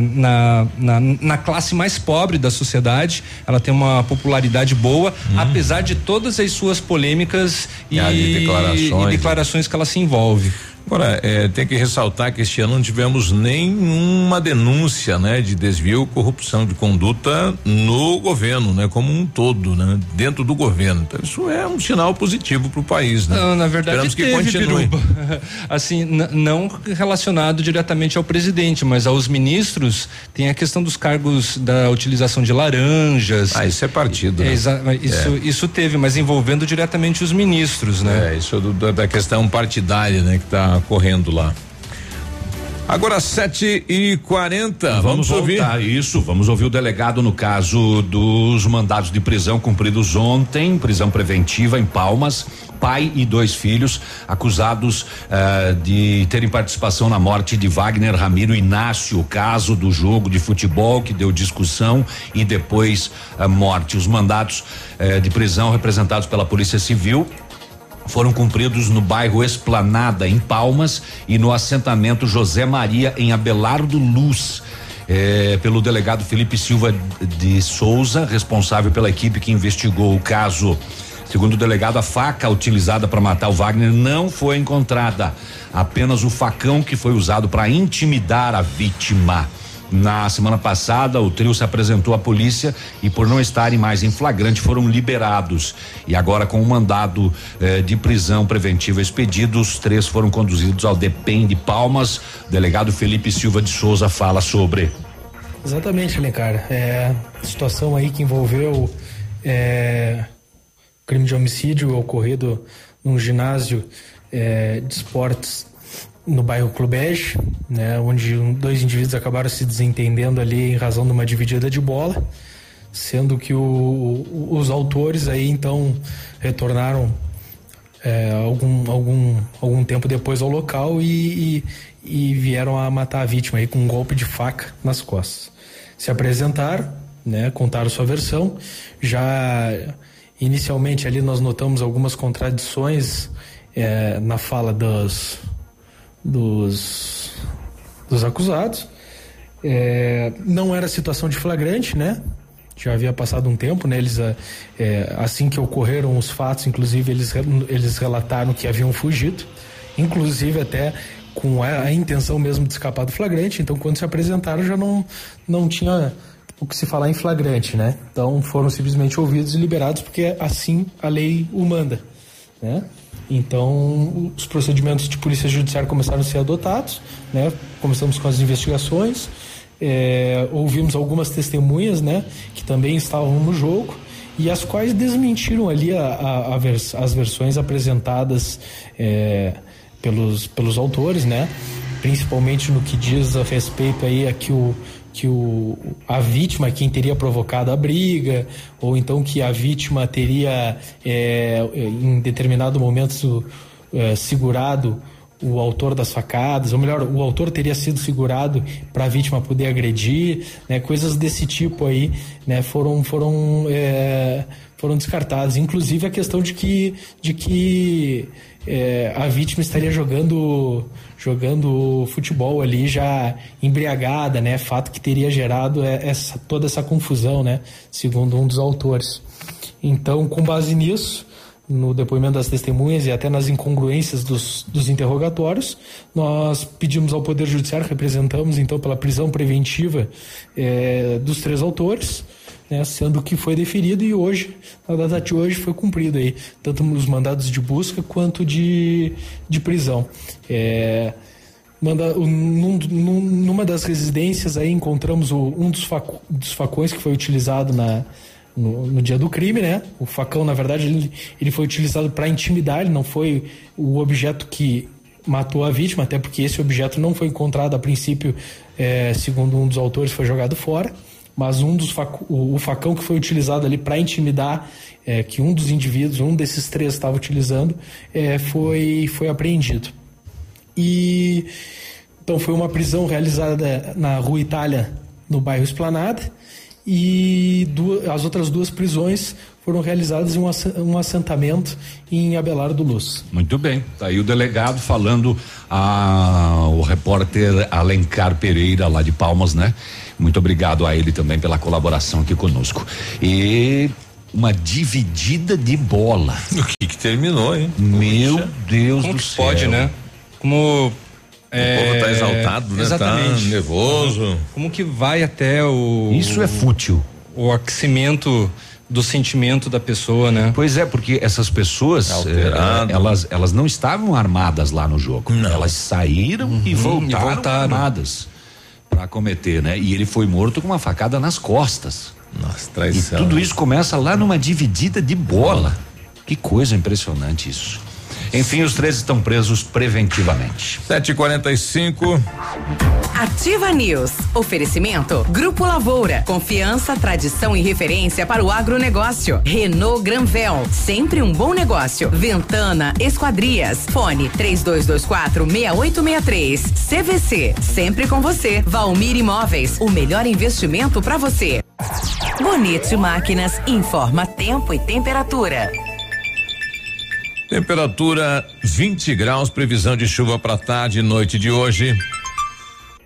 na, na, na classe mais pobre da sociedade. Ela tem uma popularidade boa, apesar de todas as suas polêmicas e, de declarações. e declarações que ela se envolve. Agora, eh, tem que ressaltar que este ano não tivemos nenhuma denúncia, né, de desvio, corrupção de conduta no governo, né, como um todo, né, dentro do governo. Então, isso é um sinal positivo para o país, né? Não, na verdade Esperamos que teve, continue. Biruba. Assim, não relacionado diretamente ao presidente, mas aos ministros, tem a questão dos cargos da utilização de laranjas. Ah, isso é partido. né? Exa- isso, isso teve, mas envolvendo diretamente os ministros, né? É, isso é do- da, da questão partidária, né, que está correndo lá. Agora, sete e quarenta, vamos, Vamos, ouvir. isso, vamos ouvir o delegado no caso dos mandados de prisão cumpridos ontem, prisão preventiva em Palmas, pai e dois filhos acusados eh, de terem participação na morte de Wagner Ramiro Inácio, caso do jogo de futebol que deu discussão e depois a morte. Os mandados eh, de prisão representados pela Polícia Civil foram cumpridos no bairro Esplanada, em Palmas, e no assentamento José Maria, em Abelardo Luz. eh, pelo delegado Felipe Silva de Souza, responsável pela equipe que investigou o caso. Segundo o delegado, a faca utilizada para matar o Wagner não foi encontrada. Apenas o facão que foi usado para intimidar a vítima. Na semana passada, o trio se apresentou à polícia e, por não estarem mais em flagrante, foram liberados. E agora, com o mandado eh, de prisão preventiva expedido, os três foram conduzidos ao DEPEN de Palmas. O delegado Felipe Silva de Souza fala sobre. Exatamente, Alencar. É, situação aí que envolveu é, crime de homicídio ocorrido num ginásio é, de esportes no bairro Clubege, né, onde dois indivíduos acabaram se desentendendo ali em razão de uma dividida de bola, sendo que o- os autores aí então retornaram é, algum, algum, algum tempo depois ao local e, e, e vieram a matar a vítima aí com um golpe de faca nas costas. Se apresentaram, né, contaram sua versão. Já inicialmente ali nós notamos algumas contradições é, na fala dos, dos, dos acusados. É, não era situação de flagrante, né? Já havia passado um tempo, né? Eles, ah, é, assim que ocorreram os fatos, inclusive, eles, eles relataram que haviam fugido, inclusive até com a, a intenção mesmo de escapar do flagrante. Então, quando se apresentaram, já não, não tinha o que se falar em flagrante, né? Então, foram simplesmente ouvidos e liberados, porque assim a lei o manda, né? Então, os procedimentos de polícia judiciária começaram a ser adotados, né? Começamos com as investigações, é, ouvimos algumas testemunhas, né? Que também estavam no jogo e as quais desmentiram ali a, a, a vers, as versões apresentadas é, pelos, pelos autores, né? Principalmente no que diz a respeito aí a que o que o, a vítima é quem teria provocado a briga, ou então que a vítima teria, é, em determinado momento, é, segurado o autor das facadas, ou melhor, o autor teria sido segurado para a vítima poder agredir, né? Coisas desse tipo aí, né? Foram foram é, foram descartadas. Inclusive a questão de que de que é, a vítima estaria jogando jogando futebol ali já embriagada, né? Fato que teria gerado é, essa, toda essa confusão, né? Segundo um dos autores. Então, com base nisso, no depoimento das testemunhas e até nas incongruências dos, dos interrogatórios, nós pedimos ao Poder Judiciário, representamos então pela prisão preventiva é, dos três autores, né, sendo que foi deferido e hoje, na data de hoje, foi cumprido aí, tanto os mandados de busca quanto de, de prisão. É, manda, num, num, numa das residências aí encontramos o, um dos, faco, dos facões que foi utilizado na, no, no, dia do crime, né? O facão, na verdade, ele, ele foi utilizado para intimidar, ele não foi o objeto que matou a vítima, até porque esse objeto não foi encontrado a princípio, é, segundo um dos autores, foi jogado fora mas um dos o facão que foi utilizado ali para intimidar, é, que um dos indivíduos, um desses três estava utilizando, é, foi, foi apreendido. E então foi uma prisão realizada na Rua Itália, no bairro Esplanada, e duas, as outras duas prisões foram realizadas em um, assentamento em Abelardo do Luz. Muito bem, tá aí o delegado falando a, o repórter Alencar Pereira lá de Palmas, né? Muito obrigado a ele também pela colaboração aqui conosco. E uma dividida de bola. O que, que terminou, hein? Meu Puxa. Deus Como do céu. Pode, né? Como é, o povo tá exaltado, né? Exatamente. Tá nervoso. Como que vai até o. Isso é fútil. O aquecimento do sentimento da pessoa, né? Pois é, porque essas pessoas eh, elas elas não estavam armadas lá no jogo. Não. Elas saíram uhum, e, voltaram e voltaram armadas para cometer, né? E ele foi morto com uma facada nas costas. Nossa, traição. E tudo isso começa lá numa dividida de bola. Que coisa impressionante isso. Enfim, os três estão presos preventivamente. 7h45. Ativa News. Oferecimento. Grupo Lavoura. Confiança, tradição e referência para o agronegócio. Renault Granvel. Sempre um bom negócio. Ventana Esquadrias. Fone 3224 6863. CVC. Sempre com você. Valmir Imóveis. O melhor investimento para você. Bonito Máquinas informa tempo e temperatura. Temperatura 20 graus, previsão de chuva para tarde e noite de hoje.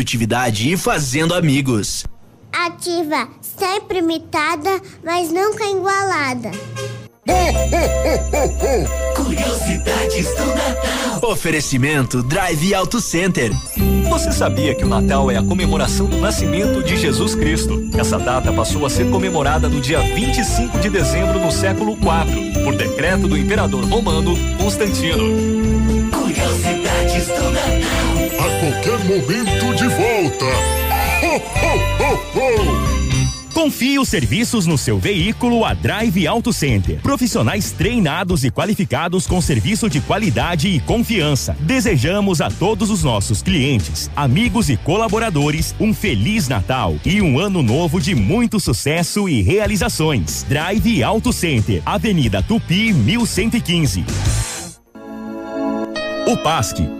produtividade e fazendo amigos. Ativa, sempre imitada, mas nunca igualada. Curiosidades do Natal. Oferecimento Drive Auto Center. Você sabia que o Natal é a comemoração do nascimento de Jesus Cristo? Essa data passou a ser comemorada no dia 25 de dezembro do século IV, por decreto do imperador romano Constantino. Curiosidades do Natal. Qualquer momento de volta. Ho, ho, ho, ho. Confie os serviços no seu veículo a Drive Auto Center. Profissionais treinados e qualificados com serviço de qualidade e confiança. Desejamos a todos os nossos clientes, amigos e colaboradores um feliz Natal e um ano novo de muito sucesso e realizações. Drive Auto Center, Avenida Tupi, 1115. O PASC,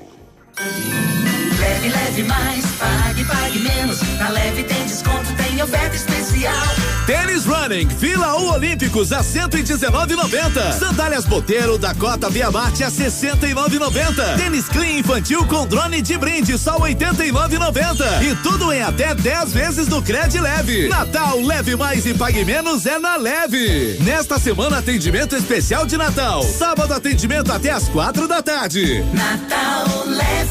Leve, leve mais, pague, pague menos. Na leve tem desconto, tem oferta especial. Tênis Running, Fila U Olímpicos a 119,90. Sandálias Boteiro da Cota Via Marte a 69,90. Tênis Clean Infantil com drone de brinde só 89,90. E tudo em até 10 vezes no Cred Leve. Natal leve mais e pague menos é na Leve. Nesta semana atendimento especial de Natal. Sábado atendimento até as quatro da tarde. Natal leve.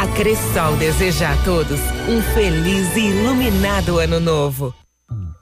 A Cressol deseja a todos um feliz e iluminado ano novo.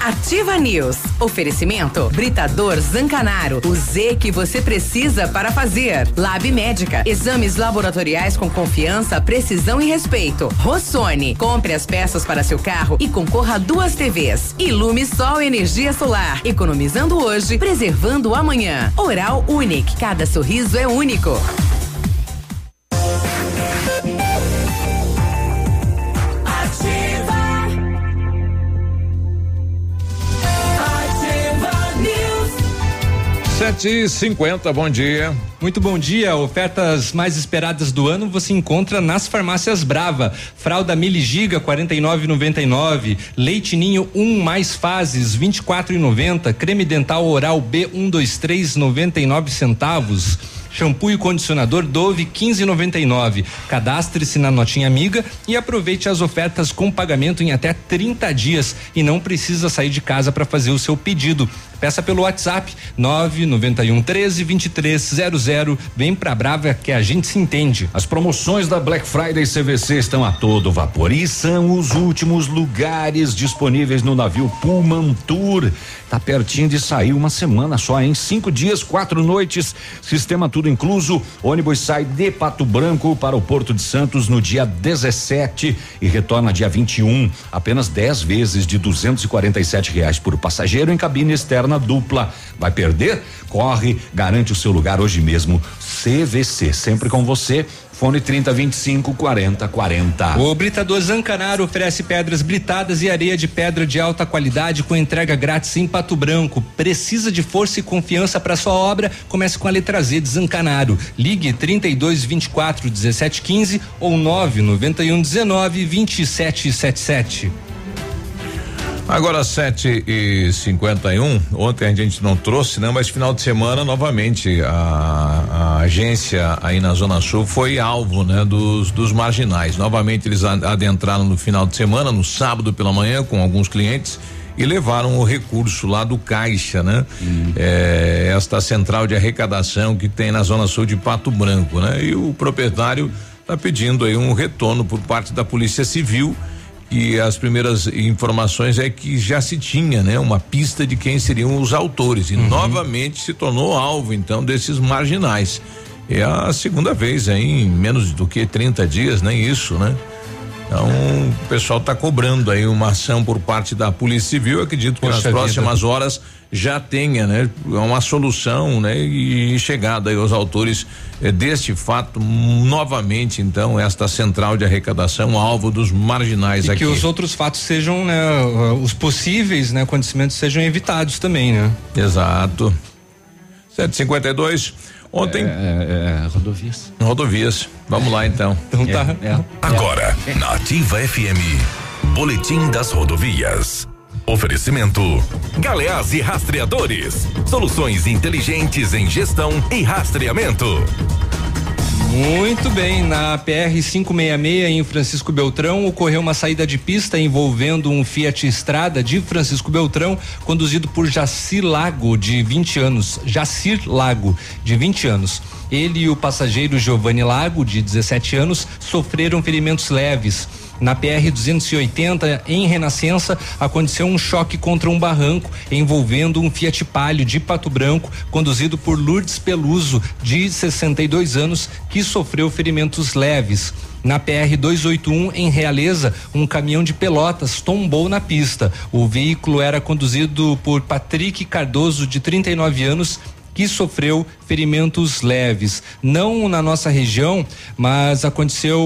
Ativa News. Oferecimento Britador Zancanaro. O Z que você precisa para fazer. Lab Médica. Exames laboratoriais com confiança, precisão e respeito. Rossoni. Compre as peças para seu carro e concorra a duas TVs. Ilume Sol Energia Solar. Economizando hoje, preservando amanhã. Oral Unique. Cada sorriso é único. Sete e cinquenta, bom dia. Muito bom dia. Ofertas mais esperadas do ano você encontra nas farmácias Brava. Fralda Mili Giga 49,99. Leite Ninho 1 um mais fases 24,90. Creme dental oral B 123 99 centavos. Shampoo e condicionador Dove 15,99. Cadastre-se na notinha amiga e aproveite as ofertas com pagamento em até 30 dias e não precisa sair de casa para fazer o seu pedido. Peça pelo WhatsApp 991 13 2300. Vem pra Brava que a gente se entende. As promoções da Black Friday CVC estão a todo vapor e são os últimos lugares disponíveis no navio Pullman Tour. Tá pertinho de sair uma semana só, em cinco dias, quatro noites, sistema tudo incluso. Ônibus sai de Pato Branco para o Porto de Santos no dia 17 e retorna dia 21. Apenas 10 vezes de 247 reais por passageiro em cabine externa dupla. Vai perder? Corre, garante o seu lugar hoje mesmo. CVC, sempre com você. Fone 30 25 40 40. O Britador Zancanaro oferece pedras britadas e areia de pedra de alta qualidade com entrega grátis em Pato Branco. Precisa de força e confiança para sua obra? Comece com a letra Z de Zancanaro. Ligue 32 24 17 15 ou 991 19 27 77. Agora sete e cinquenta e um, ontem a gente não trouxe, né? Mas final de semana, novamente, a, a agência aí na Zona Sul foi alvo, né? Dos, dos marginais. Novamente eles adentraram no final de semana, no sábado pela manhã, com alguns clientes e levaram o recurso lá do Caixa, né? Hum. É, esta central de arrecadação que tem na Zona Sul de Pato Branco, né? E o proprietário está pedindo aí um retorno por parte da Polícia Civil e as primeiras informações é que já se tinha, né, uma pista de quem seriam os autores e novamente se tornou alvo então desses marginais. É a segunda vez aí, em menos do que 30 dias, nem isso, né? Então, o pessoal está cobrando aí uma ação por parte da Polícia Civil. Eu acredito que Poxa nas vida. próximas horas já tenha, né, uma solução, né, e chegada aí aos autores eh, deste fato novamente. Então, esta central de arrecadação alvo dos marginais E aqui. que os outros fatos sejam, né, uh, os possíveis, né, acontecimentos sejam evitados também, né? Exato. 752. Ontem. É, é, rodovias. Rodovias. Vamos lá então. Então tá. Agora, na Ativa FM, Boletim das Rodovias. Oferecimento: Galeás e Rastreadores. Soluções inteligentes em gestão e rastreamento. Muito bem, na PR 566 em Francisco Beltrão ocorreu uma saída de pista envolvendo um Fiat Estrada de Francisco Beltrão, conduzido por Jacir Lago, de 20 anos. Jacir Lago, de 20 anos. Ele e o passageiro Giovanni Lago, de 17 anos, sofreram ferimentos leves. Na PR 280, em Renascença, aconteceu um choque contra um barranco envolvendo um Fiat Palio de Pato Branco, conduzido por Lourdes Peluso, de 62 anos, que sofreu ferimentos leves. Na PR 281, em Realeza, um caminhão de pelotas tombou na pista. O veículo era conduzido por Patrick Cardoso, de 39 anos, que sofreu ferimentos leves. Não na nossa região, mas aconteceu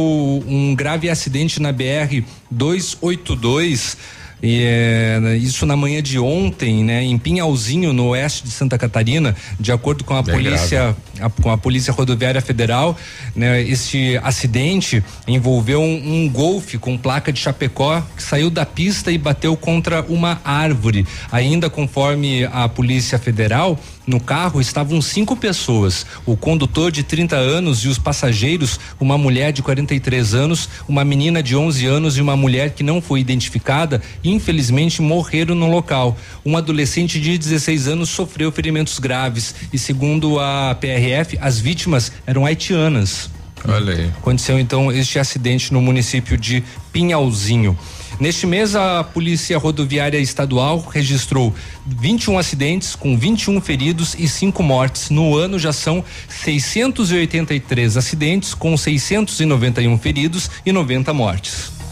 um grave acidente na BR 282. E, é, isso na manhã de ontem, né, em Pinhalzinho, no oeste de Santa Catarina, de acordo com a Bem polícia, a- com a Polícia Rodoviária Federal, né, este acidente envolveu um, um golfe com placa de Chapecó que saiu da pista e bateu contra uma árvore. Ainda conforme a Polícia Federal, no carro estavam cinco pessoas: o condutor de 30 anos e os passageiros, uma mulher de 43 anos, uma menina de 11 anos e uma mulher que não foi identificada, infelizmente morreram no local. Um adolescente de 16 anos sofreu ferimentos graves e, segundo a PRF, as vítimas eram haitianas. Olha aí. Aconteceu então este acidente no município de Pinhalzinho. Neste mês, a Polícia Rodoviária Estadual registrou 21 acidentes com 21 feridos e 5 mortes. No ano já são 683 acidentes com 691 feridos e 90 mortes.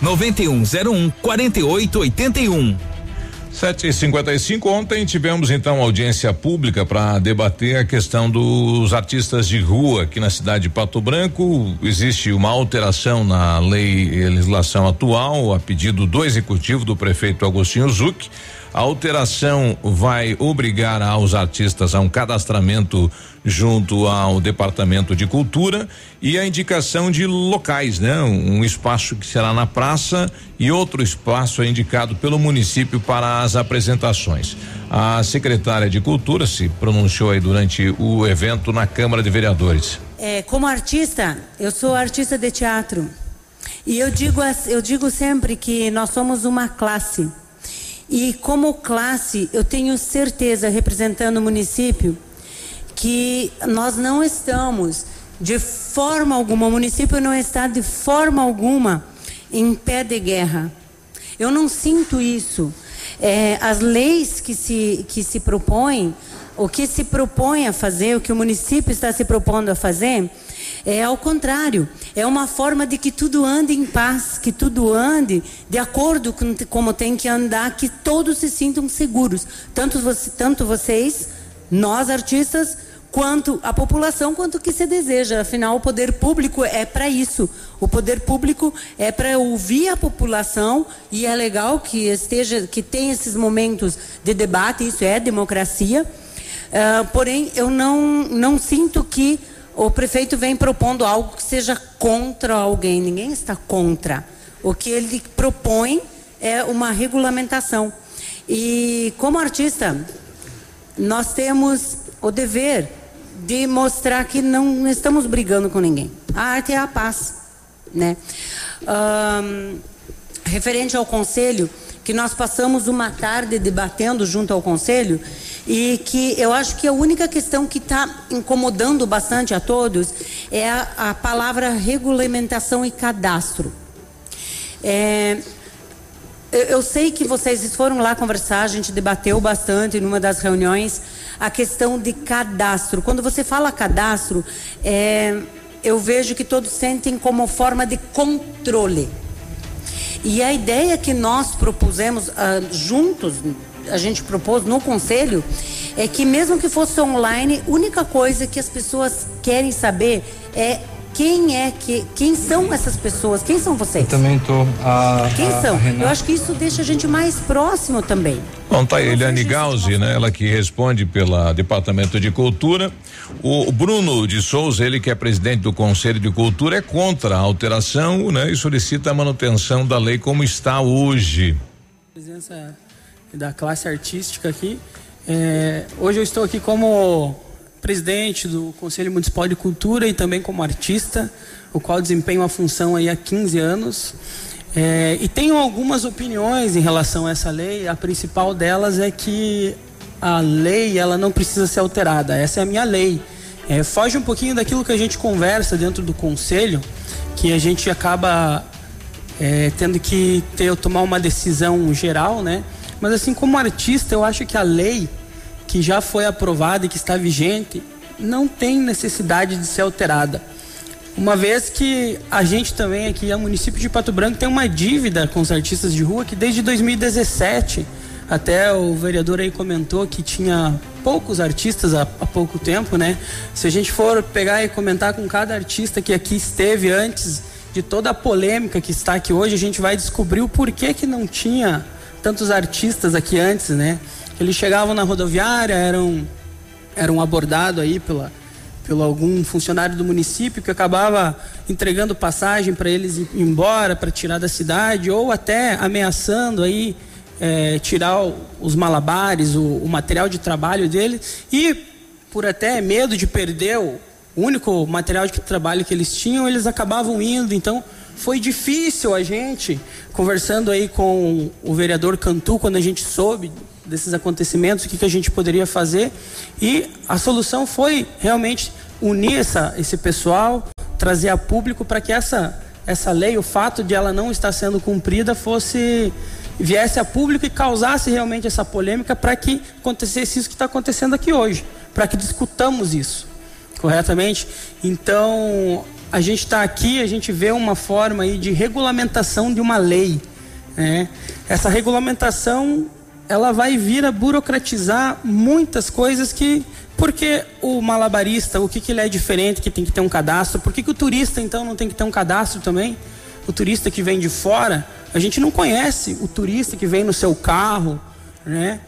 99101 4881. 7 e 55 ontem tivemos então audiência pública para debater a questão dos artistas de rua aqui na cidade de Pato Branco. Existe uma alteração na lei e legislação atual, a pedido do executivo do prefeito Agostinho Zuc. A alteração vai obrigar aos artistas a um cadastramento junto ao Departamento de Cultura e a indicação de locais, né? Um espaço que será na praça e outro espaço é indicado pelo município para as apresentações. A secretária de Cultura se pronunciou aí durante o evento na Câmara de Vereadores. É, como artista, eu sou artista de teatro. E eu digo, eu digo sempre que nós somos uma classe. E como classe, eu tenho certeza, representando o município, que nós não estamos de forma alguma, o município não está de forma alguma em pé de guerra. Eu não sinto isso. É, as leis que se, que se propõem, o que se propõe a fazer, o que o município está se propondo a fazer, é ao contrário. É uma forma de que tudo ande em paz, que tudo ande de acordo com como tem que andar, que todos se sintam seguros. Tanto, você, tanto vocês, nós artistas, quanto a população, quanto que se deseja. Afinal, o poder público é para isso. O poder público é para ouvir a população e é legal que esteja, que tenha esses momentos de debate. Isso é democracia. Ah, porém, eu não não sinto que o prefeito vem propondo algo que seja contra alguém. Ninguém está contra. O que ele propõe é uma regulamentação. E como artista, nós temos o dever de mostrar que não estamos brigando com ninguém. A arte é a paz, né? Ahn, referente ao conselho, que nós passamos uma tarde debatendo junto ao conselho e que eu acho que a única questão que está incomodando bastante a todos é a, a palavra regulamentação e cadastro. É, eu, eu sei que vocês foram lá conversar, a gente debateu bastante numa das reuniões a questão de cadastro. Quando você fala cadastro, é, eu vejo que todos sentem como forma de controle. E a ideia que nós propusemos ah, juntos, a gente propôs no conselho, é que mesmo que fosse online, única coisa que as pessoas querem saber é quem é que, quem são essas pessoas, quem são vocês? Também tô. A, Quem a- são? a Eu acho que isso deixa a gente mais próximo também. Bom, tá aí, Eliane Gauzi, né? Ela que responde pela Departamento de Cultura. O Bruno de Souza, ele que é presidente do Conselho de Cultura, é contra a alteração, né? E solicita a manutenção da lei como está hoje. presença da classe artística aqui. É, hoje eu estou aqui como presidente do Conselho Municipal de Cultura e também como artista, o qual desempenho uma função aí há 15 anos. É, e tenho algumas opiniões em relação a essa lei. A principal delas é que a lei ela não precisa ser alterada. Essa é a minha lei. É, foge um pouquinho daquilo que a gente conversa dentro do conselho, que a gente acaba é, tendo que ter, tomar uma decisão geral, né? Mas assim, como artista, eu acho que a lei que já foi aprovada e que está vigente não tem necessidade de ser alterada. Uma vez que a gente também aqui, o município de Pato Branco, tem uma dívida com os artistas de rua que desde 2017, até o vereador aí comentou que tinha poucos artistas há, há pouco tempo, né? Se a gente for pegar e comentar com cada artista que aqui esteve antes de toda a polêmica que está aqui hoje, a gente vai descobrir o porquê que não tinha tantos artistas aqui antes, né? Eles chegavam na rodoviária, eram eram abordados aí pela pelo algum funcionário do município que acabava entregando passagem para eles ir embora, para tirar da cidade, ou até ameaçando aí eh, tirar os malabares, o, o material de trabalho dele, e por até medo de perder o único material de trabalho que eles tinham, eles acabavam indo. Então foi difícil a gente, conversando aí com o vereador Cantu, quando a gente soube desses acontecimentos, o que, que a gente poderia fazer. E a solução foi realmente unir essa, esse pessoal, trazer a público para que essa, essa lei, o fato de ela não estar sendo cumprida, fosse viesse a público e causasse realmente essa polêmica para que acontecesse isso que está acontecendo aqui hoje, para que discutamos isso, corretamente? Então, a gente está aqui, a gente vê uma forma aí de regulamentação de uma lei, né? Essa regulamentação ela vai vir a burocratizar muitas coisas que porque o malabarista, o que, que ele é diferente, que tem que ter um cadastro, por que, que o turista então não tem que ter um cadastro também? O turista que vem de fora, a gente não conhece o turista que vem no seu carro, né?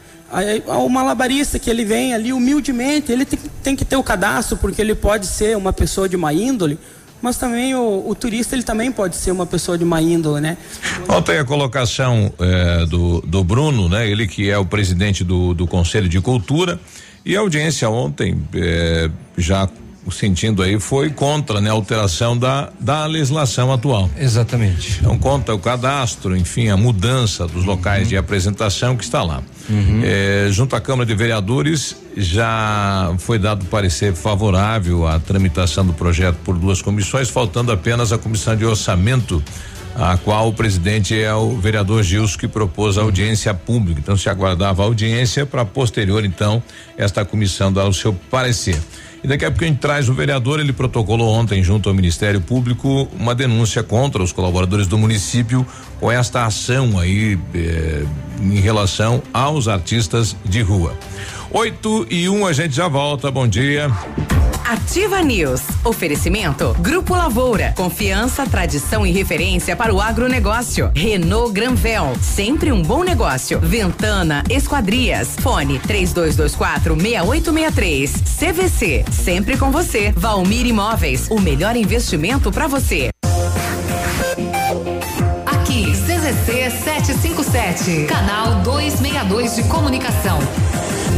O malabarista que ele vem ali humildemente, ele tem, tem que ter o cadastro, porque ele pode ser uma pessoa de má índole, mas também o, o turista ele também pode ser uma pessoa de má índole, né? Ontem a colocação eh, do, do Bruno, né? Ele que é o presidente do, do Conselho de Cultura e a audiência ontem eh, já sentindo aí foi contra né, a alteração da, da legislação atual. Exatamente. Então conta o cadastro, enfim, a mudança dos locais de apresentação que está lá. Eh, junto à Câmara de Vereadores já foi dado parecer favorável à tramitação do projeto por duas comissões, faltando apenas a comissão de orçamento a qual o presidente é o vereador Gilson que propôs a audiência pública. Então se aguardava a audiência para posterior então esta comissão dar o seu parecer. E daqui a pouco a gente traz o vereador, ele protocolou ontem junto ao Ministério Público uma denúncia contra os colaboradores do município com esta ação aí eh, em relação aos artistas de rua. 8 e 1 um, a gente já volta. Bom dia. Ativa News. Oferecimento Grupo Lavoura. Confiança, tradição e referência para o agronegócio. Renault Granvel. Sempre um bom negócio. Ventana Esquadrias. Fone 3224 6863. CVC. Sempre com você. Valmir Imóveis. O melhor investimento para você. Aqui, CZC 757, canal 262 de comunicação.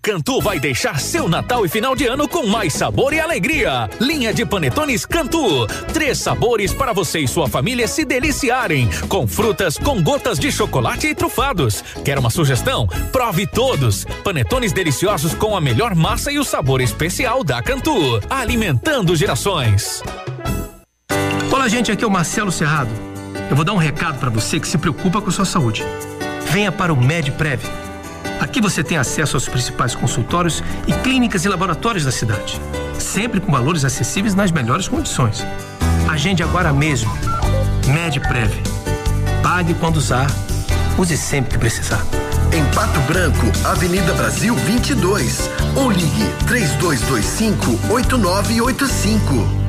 Cantu vai deixar seu Natal e final de ano com mais sabor e alegria. Linha de panetones Cantu. Três sabores para você e sua família se deliciarem. Com frutas, com gotas de chocolate e trufados. Quer uma sugestão? Prove todos. Panetones deliciosos com a melhor massa e o sabor especial da Cantu. Alimentando gerações. Olá, gente, aqui é o Marcelo Serrado. Eu vou dar um recado para você que se preocupa com sua saúde. Venha para o MedPrev. Aqui você tem acesso aos principais consultórios e clínicas e laboratórios da cidade, sempre com valores acessíveis nas melhores condições. Agende agora mesmo. MedPrev. Pague quando usar, use sempre que precisar. Em Pato Branco, Avenida Brasil 22. Ou ligue 3225 8985.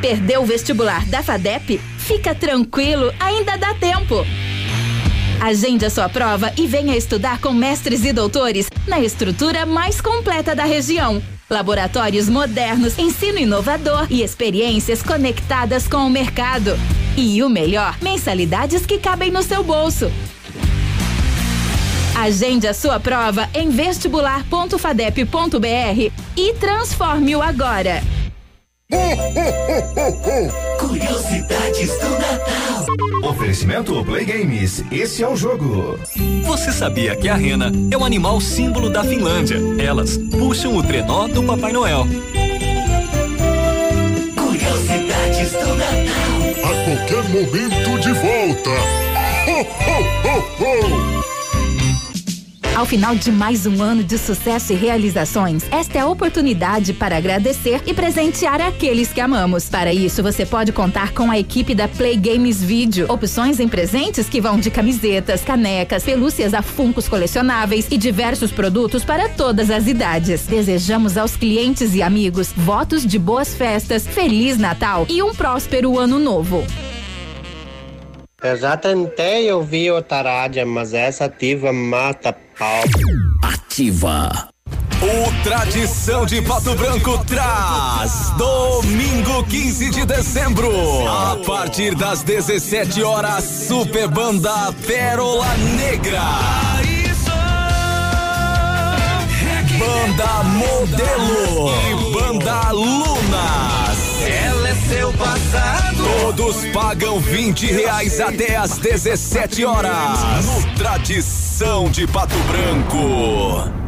Perdeu o vestibular da FADEP? Fica tranquilo, ainda dá tempo. Agende a sua prova e venha estudar com mestres e doutores na estrutura mais completa da região. Laboratórios modernos, ensino inovador e experiências conectadas com o mercado. E o melhor, mensalidades que cabem no seu bolso. Agende a sua prova em vestibular.fadep.br e transforme-o agora. Curiosidades do Natal. Oferecimento Play Games. Esse é o jogo. Você sabia que a rena é o animal símbolo da Finlândia? Elas puxam o trenó do Papai Noel. Curiosidades do Natal. A qualquer momento de volta. Ho, ho, ho, ho. Ao final de mais um ano de sucesso e realizações, esta é a oportunidade para agradecer e presentear aqueles que amamos. Para isso, você pode contar com a equipe da Play Games Video. Opções em presentes que vão de camisetas, canecas, pelúcias a funcos colecionáveis e diversos produtos para todas as idades. Desejamos aos clientes e amigos votos de boas festas, Feliz Natal e um próspero ano novo. Eu já tentei ouvir outra rádio, mas essa ativa mata pau. Ativa. O Tradição de Pato Branco traz domingo 15 de dezembro, a partir das 17 horas, Super Banda Pérola Negra. Banda Modelo e Banda Lunas. Seu passado. Todos pagam 20 reais até às 17 horas. No Tradição de Pato Branco.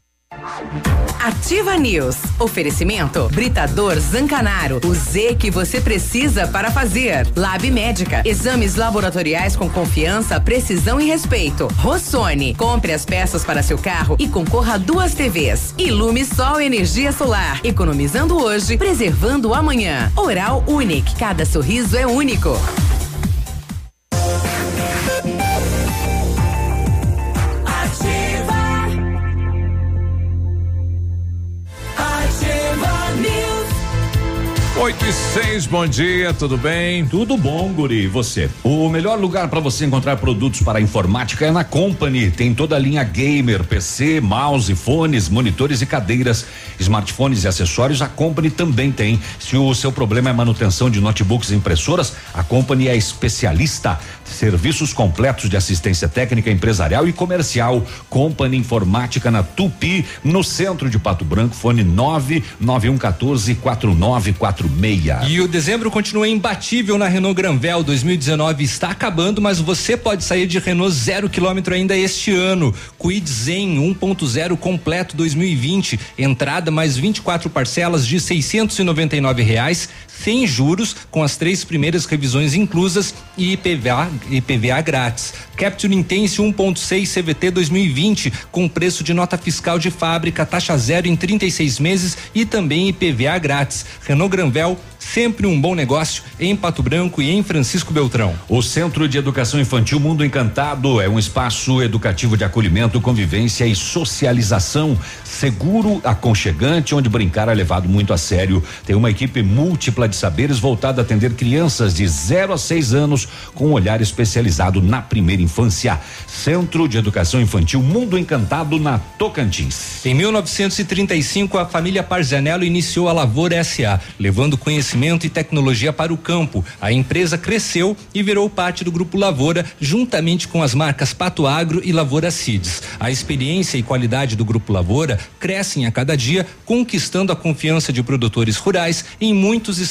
Ativa News. Oferecimento Britador Zancanaro. O Z que você precisa para fazer. Lab Médica. Exames laboratoriais com confiança, precisão e respeito. Rossoni. Compre as peças para seu carro e concorra a duas TVs. Ilume Sol Energia Solar. Economizando hoje, preservando amanhã. Oral Unique. Cada sorriso é único. 8 e 6, bom dia, tudo bem? Tudo bom, Guri. E você? O melhor lugar para você encontrar produtos para informática é na Company. Tem toda a linha gamer, PC, mouse, fones, monitores e cadeiras, smartphones e acessórios. A Company também tem. Se o seu problema é manutenção de notebooks e impressoras, a Company é especialista. Serviços completos de assistência técnica empresarial e comercial. Company Informática na Tupi, no centro de Pato Branco. Fone 99114 4946. E o dezembro continua imbatível na Renault Granvel 2019 está acabando, mas você pode sair de Renault zero quilômetro ainda este ano. Kwid Zen 1.0 completo 2020, entrada mais 24 parcelas de 699 reais, sem juros, com as três primeiras revisões inclusas e IPVA, IPVA grátis. Capture Intense 1.6 CVT 2020, com preço de nota fiscal de fábrica, taxa zero em 36 meses e também IPVA grátis. Renault Granvel sempre um bom negócio em Pato Branco e em Francisco Beltrão. O Centro de Educação Infantil Mundo Encantado é um espaço educativo de acolhimento, convivência e socialização seguro, aconchegante, onde brincar é levado muito a sério. Tem uma equipe múltipla de saberes voltada a atender crianças de 0 a 6 anos com um olhar especializado na primeira infância. Centro de Educação Infantil Mundo Encantado na Tocantins. Em 1935, a família Parzanello iniciou a Lavoura SA, levando conhecimento e tecnologia para o campo. A empresa cresceu e virou parte do Grupo Lavoura, juntamente com as marcas Pato Agro e Lavoura Seeds. A experiência e qualidade do Grupo Lavoura crescem a cada dia, conquistando a confiança de produtores rurais em muitos estados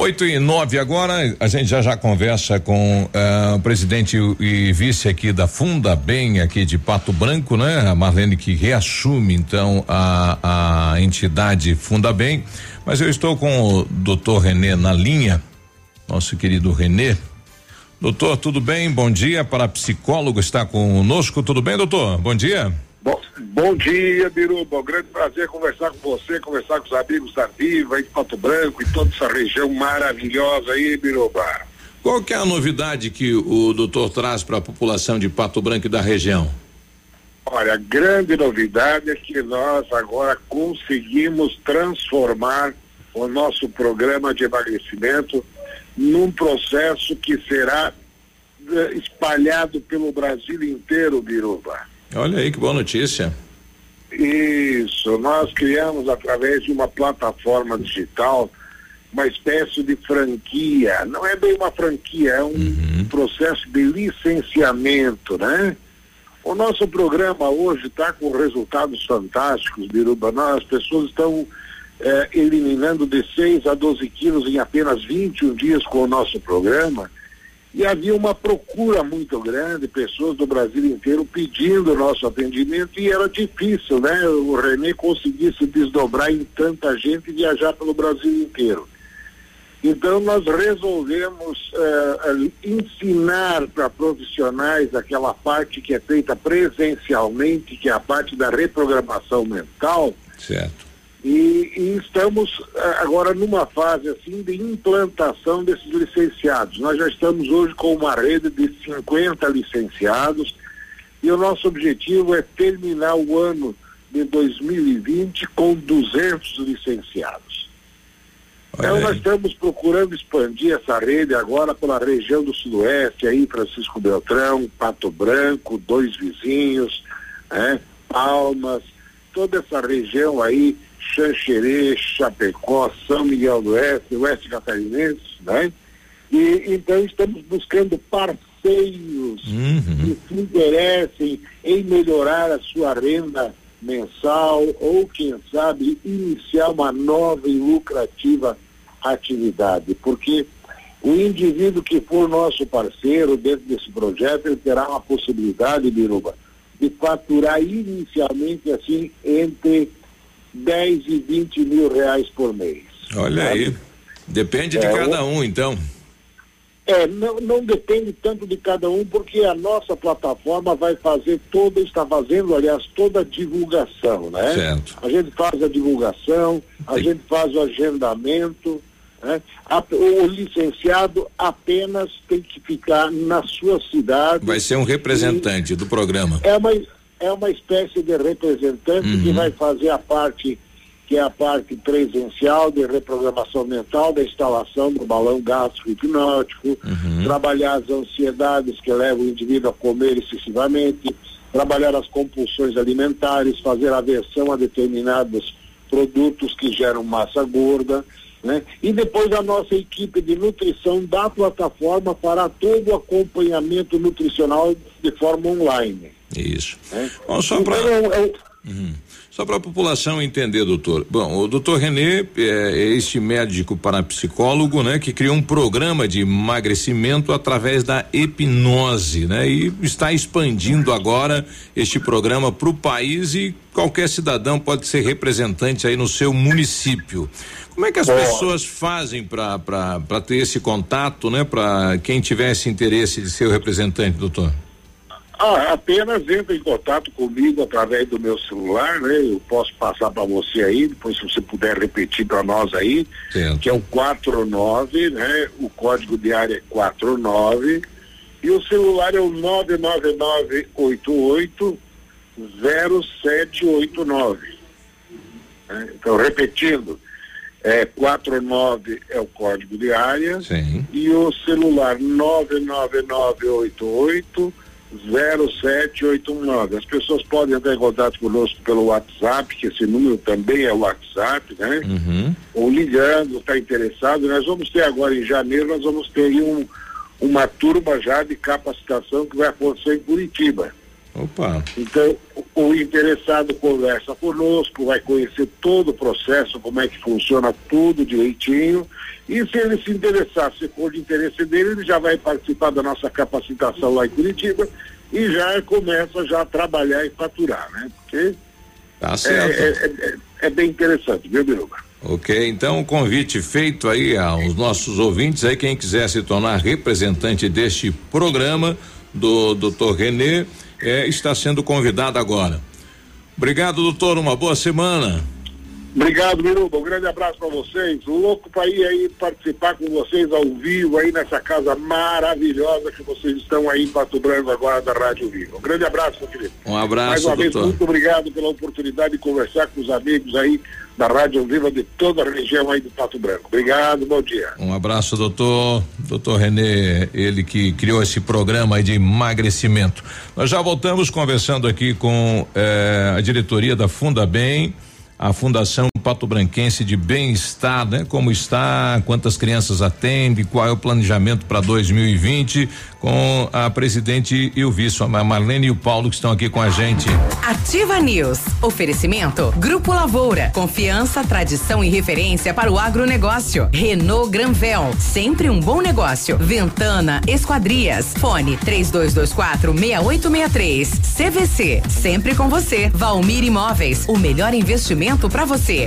8 e 9 agora, a gente já já conversa com uh, o presidente e vice aqui da Funda Bem, aqui de Pato Branco, né? A Marlene que reassume então a, a entidade Funda Bem. Mas eu estou com o doutor Renê na linha, nosso querido Renê. Doutor, tudo bem? Bom dia para psicólogo, está conosco, tudo bem, doutor? Bom dia. Bom, bom dia, Biruba. Um grande prazer conversar com você, conversar com os amigos da Viva, aí de Pato Branco e toda essa região maravilhosa aí, Biruba. Qual que é a novidade que o doutor traz para a população de Pato Branco e da região? Olha, a grande novidade é que nós agora conseguimos transformar o nosso programa de emagrecimento num processo que será eh, espalhado pelo Brasil inteiro, Biruba. Olha aí que boa notícia. Isso, nós criamos através de uma plataforma digital uma espécie de franquia. Não é bem uma franquia, é um uhum. processo de licenciamento, né? O nosso programa hoje está com resultados fantásticos, Biruba. As pessoas estão eh, eliminando de 6 a 12 quilos em apenas 21 dias com o nosso programa e havia uma procura muito grande, pessoas do Brasil inteiro pedindo nosso atendimento e era difícil, né? O Renê conseguir se desdobrar em tanta gente e viajar pelo Brasil inteiro. Então nós resolvemos uh, ensinar para profissionais aquela parte que é feita presencialmente, que é a parte da reprogramação mental. Certo e, e, estamos eh, agora numa fase assim de implantação desses licenciados. Nós já estamos hoje com uma rede de 50 licenciados e o nosso objetivo é terminar o ano de 2020 com 200 licenciados. Então nós estamos procurando expandir essa rede agora pela região do sudoeste, aí Francisco Beltrão, Pato Branco, dois vizinhos, né? Palmas, toda essa região aí Xanxerê, Chapecó, São Miguel do Oeste, Oeste Catarinense, né? E então estamos buscando parceiros uhum. que se interessem em melhorar a sua renda mensal ou, quem sabe, iniciar uma nova e lucrativa atividade, porque o indivíduo que for nosso parceiro dentro desse projeto, ele terá uma possibilidade, Biruba, de faturar inicialmente assim entre 10 e 20 mil reais por mês. Olha aí. Depende de é, cada um, então. É, não, não depende tanto de cada um, porque a nossa plataforma vai fazer toda, está fazendo, aliás, toda a divulgação, né? Certo. A gente faz a divulgação, a Sim. gente faz o agendamento, né? A- o licenciado apenas tem que ficar na sua cidade. Vai ser um representante do programa. É uma, é uma espécie de representante que Uhum. vai fazer a parte que é a parte presencial de reprogramação mental, da instalação do balão gástrico hipnótico, Uhum. trabalhar as ansiedades que levam o indivíduo a comer excessivamente, trabalhar as compulsões alimentares, fazer aversão a determinados produtos que geram massa gorda, né? E depois a nossa equipe de nutrição da plataforma fará todo o acompanhamento nutricional de forma online. Isso. né? Bom, só Então, para é um- Só para a população entender, doutor. Bom, o doutor Renê é, é este médico parapsicólogo, né, que criou um programa de emagrecimento através da hipnose, né, e está expandindo agora este programa para o país e qualquer cidadão pode ser representante aí no seu município. Como é que as Bom. pessoas fazem para ter esse contato, né, para quem tivesse interesse de ser o representante, doutor? Ah, apenas entra em contato comigo através do meu celular, né? Eu posso passar para você aí, depois se você puder repetir para nós aí, Certo. que é o 49, né? O código de área é 49 e o celular é o 99988 0789. né? Então, repetindo, é 49 é o código de área Sim. e o celular 99988 0789. As pessoas podem entrar em contato conosco pelo WhatsApp, que esse número também é o WhatsApp, né? Uhum. Ou ligando, está interessado. Nós vamos ter agora em janeiro, nós vamos ter aí um, uma turma já de capacitação que vai acontecer em Curitiba. Opa. Então, o, interessado conversa conosco, vai conhecer todo o processo, como é que funciona tudo direitinho. E se ele se interessar, se for de interesse dele, ele já vai participar da nossa capacitação lá em Curitiba e já começa já a trabalhar e faturar, né? Porque Tá é, certo. é- é- é bem interessante, viu, Biruba? Ok, então o convite feito aí aos nossos ouvintes aí, quem quiser se tornar representante deste programa do Dr. Renê, eh, está sendo convidado agora. Obrigado, doutor, uma boa semana. Obrigado, Biruba. Um grande abraço para vocês. Louco para ir aí participar com vocês ao vivo aí nessa casa maravilhosa que vocês estão aí em Pato Branco agora da Rádio Vivo. Um grande abraço, meu querido. Um abraço, Mais uma vez, doutor. muito obrigado pela oportunidade de conversar com os amigos aí da Rádio Viva de toda a região aí do Pato Branco. Obrigado, bom dia. Um abraço, doutor. Doutor Renê, ele que criou esse programa de emagrecimento. Nós já voltamos conversando aqui com eh, a diretoria da Funda Bem, a Fundação Pato Branquense de Bem-Estar, né? Como está, quantas crianças atende, qual é o planejamento para 2020, com a presidente e o vice, a Marlene e o Paulo que estão aqui com a gente. Ativa News. Oferecimento. Grupo Lavoura. Confiança, tradição e referência para o agronegócio. Renault Granvel. Sempre um bom negócio. Ventana Esquadrias. Fone 3224 6863. CVC. Sempre com você. Valmir Imóveis. O melhor investimento para você.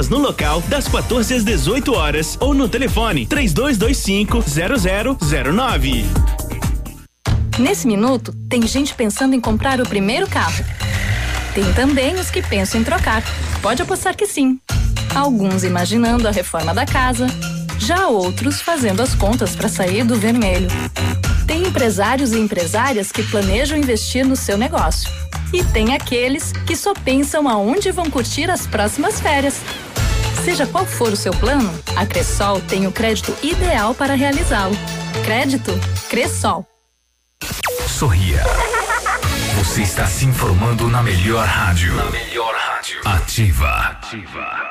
no local das 14 às 18 horas ou no telefone 3225 0009. Nesse minuto, tem gente pensando em comprar o primeiro carro. Tem também os que pensam em trocar. Pode apostar que sim. Alguns imaginando a reforma da casa, já outros fazendo as contas para sair do vermelho. Tem empresários e empresárias que planejam investir no seu negócio. E tem aqueles que só pensam aonde vão curtir as próximas férias. Seja qual for o seu plano, a Cressol tem o crédito ideal para realizá-lo. Crédito Cressol. Sorria. Você está se informando na melhor rádio. Na melhor rádio. Ativa. Ativa.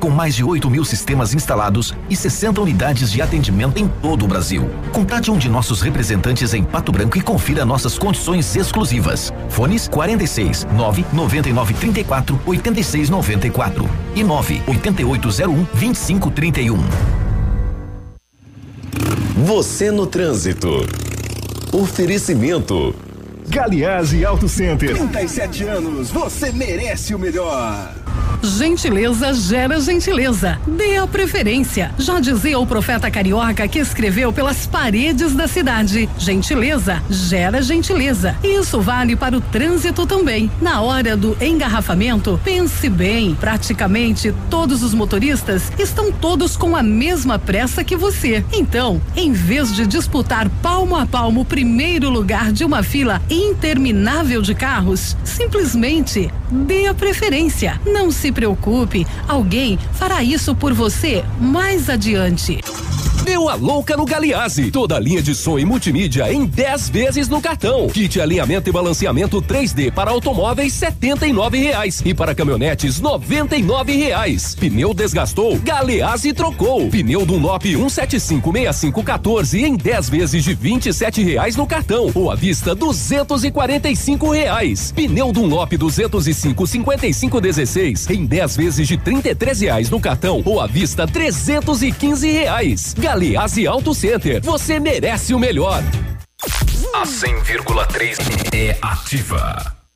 Com mais de 8 mil sistemas instalados e 60 unidades de atendimento em todo o Brasil. Contate um de nossos representantes em Pato Branco e confira nossas condições exclusivas. Fones 46 9 99 34 86 94 e 9 8801 2531. Você no trânsito. Oferecimento. Galiase Auto Center. 37 anos, você merece o melhor. Gentileza gera gentileza. Dê a preferência. Já dizia o profeta carioca que escreveu pelas paredes da cidade. Gentileza gera gentileza. Isso vale para o trânsito também. Na hora do engarrafamento, pense bem. Praticamente todos os motoristas estão todos com a mesma pressa que você. Então, em vez de disputar palmo a palmo o primeiro lugar de uma fila interminável de carros, simplesmente dê a preferência. Não se preocupe, alguém fará isso por você mais adiante. Deu a louca no Galiase. Toda a linha de som e multimídia em 10 vezes no cartão. Kit alinhamento e balanceamento 3D para automóveis setenta e reais e para caminhonetes noventa e reais. Pneu desgastou, Galeazzi trocou. Pneu Dunlop 1756514 em 10 vezes de vinte e reais no cartão ou à vista duzentos e reais. Pneu Dunlop 205 55 16 em 10 vezes de trinta reais no cartão ou à vista trezentos e quinze Galeazzi Auto Center, você merece o melhor. A 100,3 é ativa.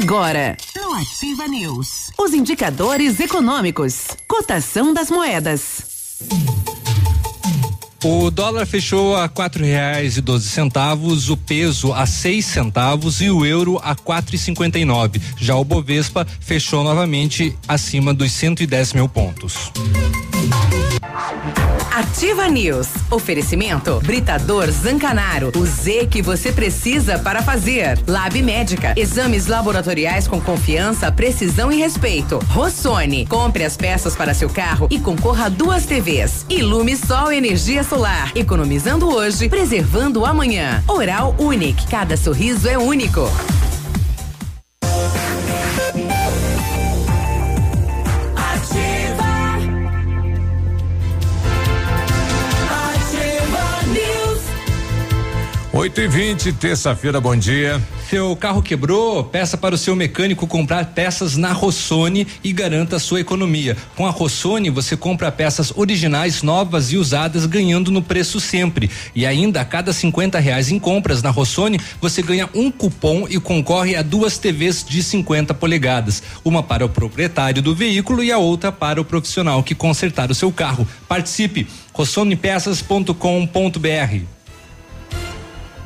Agora, no Ativa News, os indicadores econômicos, cotação das moedas. O dólar fechou a quatro reais e doze centavos, o peso a seis centavos e o euro a quatro e cinquenta e nove. Já o Bovespa fechou novamente acima dos 110 mil pontos. Ativa News. Oferecimento Britador Zancanaro. O Z que você precisa para fazer. Lab Médica. Exames laboratoriais com confiança, precisão e respeito. Rossoni. Compre as peças para seu carro e concorra a duas TVs. Ilume Sol Energia Solar. Economizando hoje, preservando amanhã. Oral Unique. Cada sorriso é único. Ativa. Ativa News. 8 e 20 terça-feira, bom dia. Seu carro quebrou? Peça para o seu mecânico comprar peças na Rossoni e garanta a sua economia. Com a Rossoni você compra peças originais, novas e usadas, ganhando no preço sempre. E ainda a cada 50 reais em compras na Rossoni você ganha um cupom e concorre a duas TVs de 50 polegadas, uma para o proprietário do veículo e a outra para o profissional que consertar o seu carro. Participe rossonipeças.com.br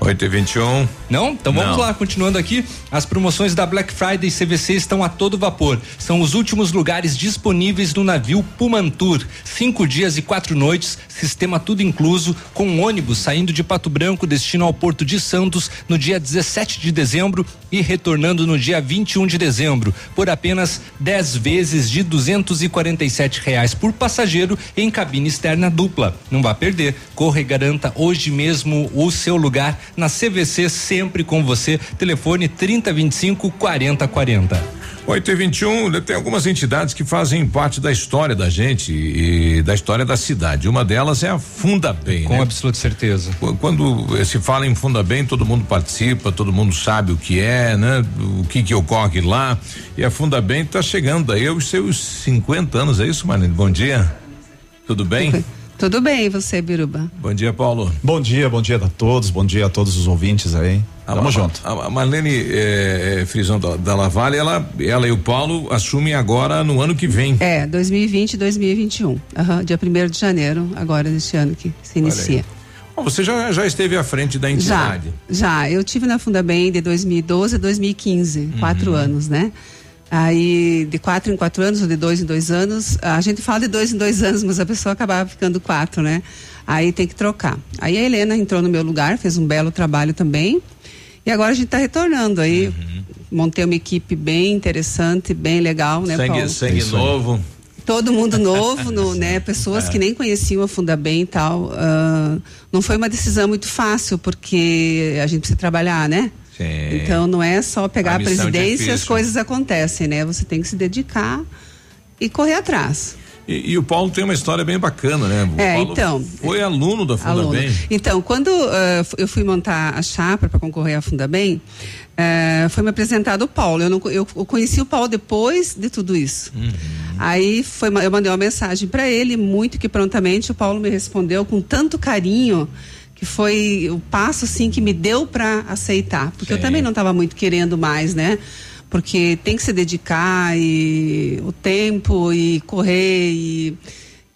8 e 21 Não? Então vamos Não. lá, continuando aqui. As promoções da Black Friday CVC estão a todo vapor. São os últimos lugares disponíveis no navio Pumantur. Cinco dias e quatro noites, sistema tudo incluso, com um ônibus saindo de Pato Branco, destino ao Porto de Santos no dia 17 de dezembro e retornando no dia 21 de dezembro, por apenas 10 vezes de 247 reais por passageiro em cabine externa dupla. Não vá perder. Corra e garanta hoje mesmo o seu lugar na CVC sempre com você. Telefone 3025 4040. 8 e 21 tem algumas entidades que fazem parte da história da gente e da história da cidade. Uma delas é a Funda Bem. Com né? absoluta certeza. Quando eh, se fala em Funda Bem, todo mundo participa, todo mundo sabe o que é, né? O que que ocorre lá. E a Funda Bem está chegando aí aos seus 50 anos, é isso, Marlene? Bom dia. Tudo bem? Tudo bem, e você, Biruba? Bom dia, Paulo. Bom dia, bom dia a todos, bom dia a todos os ouvintes aí. Tamo a, junto. A, a Marlene é, é, Frisão da, da Lavalle, ela, ela e o Paulo assumem agora no ano que vem. É, 2020 e 2021. Uhum, dia 1 de janeiro, agora deste ano que se inicia. Bom, você já, já esteve à frente da entidade? Já, já. Eu tive na Fundabem de 2012 a 2015, uhum. quatro anos, né? Aí, de quatro em quatro anos, ou de dois em dois anos, a gente fala de dois em dois anos, mas a pessoa acabava ficando quatro, né? Aí tem que trocar. Aí a Helena entrou no meu lugar, fez um belo trabalho também. E agora a gente está retornando aí. Uhum. Montei uma equipe bem interessante, bem legal, né, sangue, Paulo? Sangue novo. Todo mundo novo, no, né? Pessoas é. que nem conheciam a Funda Bem e tal. Uh, não foi uma decisão muito fácil, porque a gente precisa trabalhar, né? Sim. Então não é só pegar a, a é presidência e as coisas acontecem, né? Você tem que se dedicar e correr atrás. E, e, o Paulo tem uma história bem bacana, né? O é, Paulo então. Foi aluno da Funda aluno. Bem. Então, quando uh, eu fui montar a chapa para concorrer à Funda Bem, uh, foi me apresentado o Paulo. Eu, não, eu, eu, conheci o Paulo depois de tudo isso. Uhum. Aí foi, eu mandei uma mensagem para ele, muito que prontamente o Paulo me respondeu com tanto carinho que foi o passo assim que me deu para aceitar, porque Sim. eu também não estava muito querendo mais, né? Porque tem que se dedicar e o tempo e correr e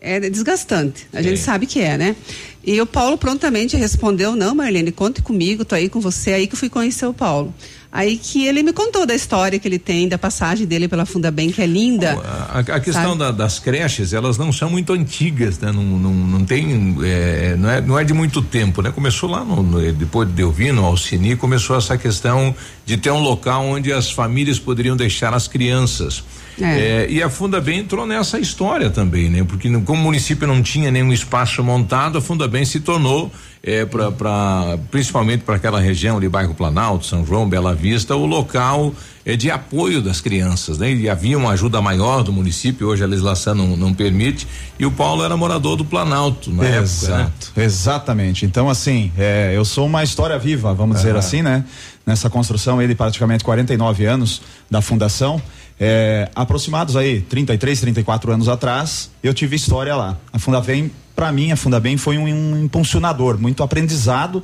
é desgastante. A Sim. gente sabe que é, né? E o Paulo prontamente respondeu: "Não, Marlene, conte comigo, tô aí com você". Aí que eu fui conhecer o Paulo. Aí que ele me contou da história que ele tem, da passagem dele pela Funda Bem, que é linda. A, a questão da, das creches, elas não são muito antigas, né? Não, não, não tem, é, não, é, não é de muito tempo, né? Começou lá, no, no, depois de eu vir no Alcini, começou essa questão de ter um local onde as famílias poderiam deixar as crianças. É. É, e a Funda Bem entrou nessa história também, né? Porque como o município não tinha nenhum espaço montado, a Funda Bem se tornou é, para principalmente para aquela região de bairro Planalto, São João, Bela Vista, o local é de apoio das crianças, né? E havia uma ajuda maior do município, hoje a legislação não, não permite, e o Paulo era morador do Planalto na Exato, época, né? Exatamente. Então, assim, é, eu sou uma história viva, vamos dizer assim, né? Nessa construção, ele praticamente 49 anos da fundação. É, aproximados aí 33, 34 anos atrás, eu tive história lá. A Fundabem, para mim, a Fundabem foi um, um impulsionador, muito aprendizado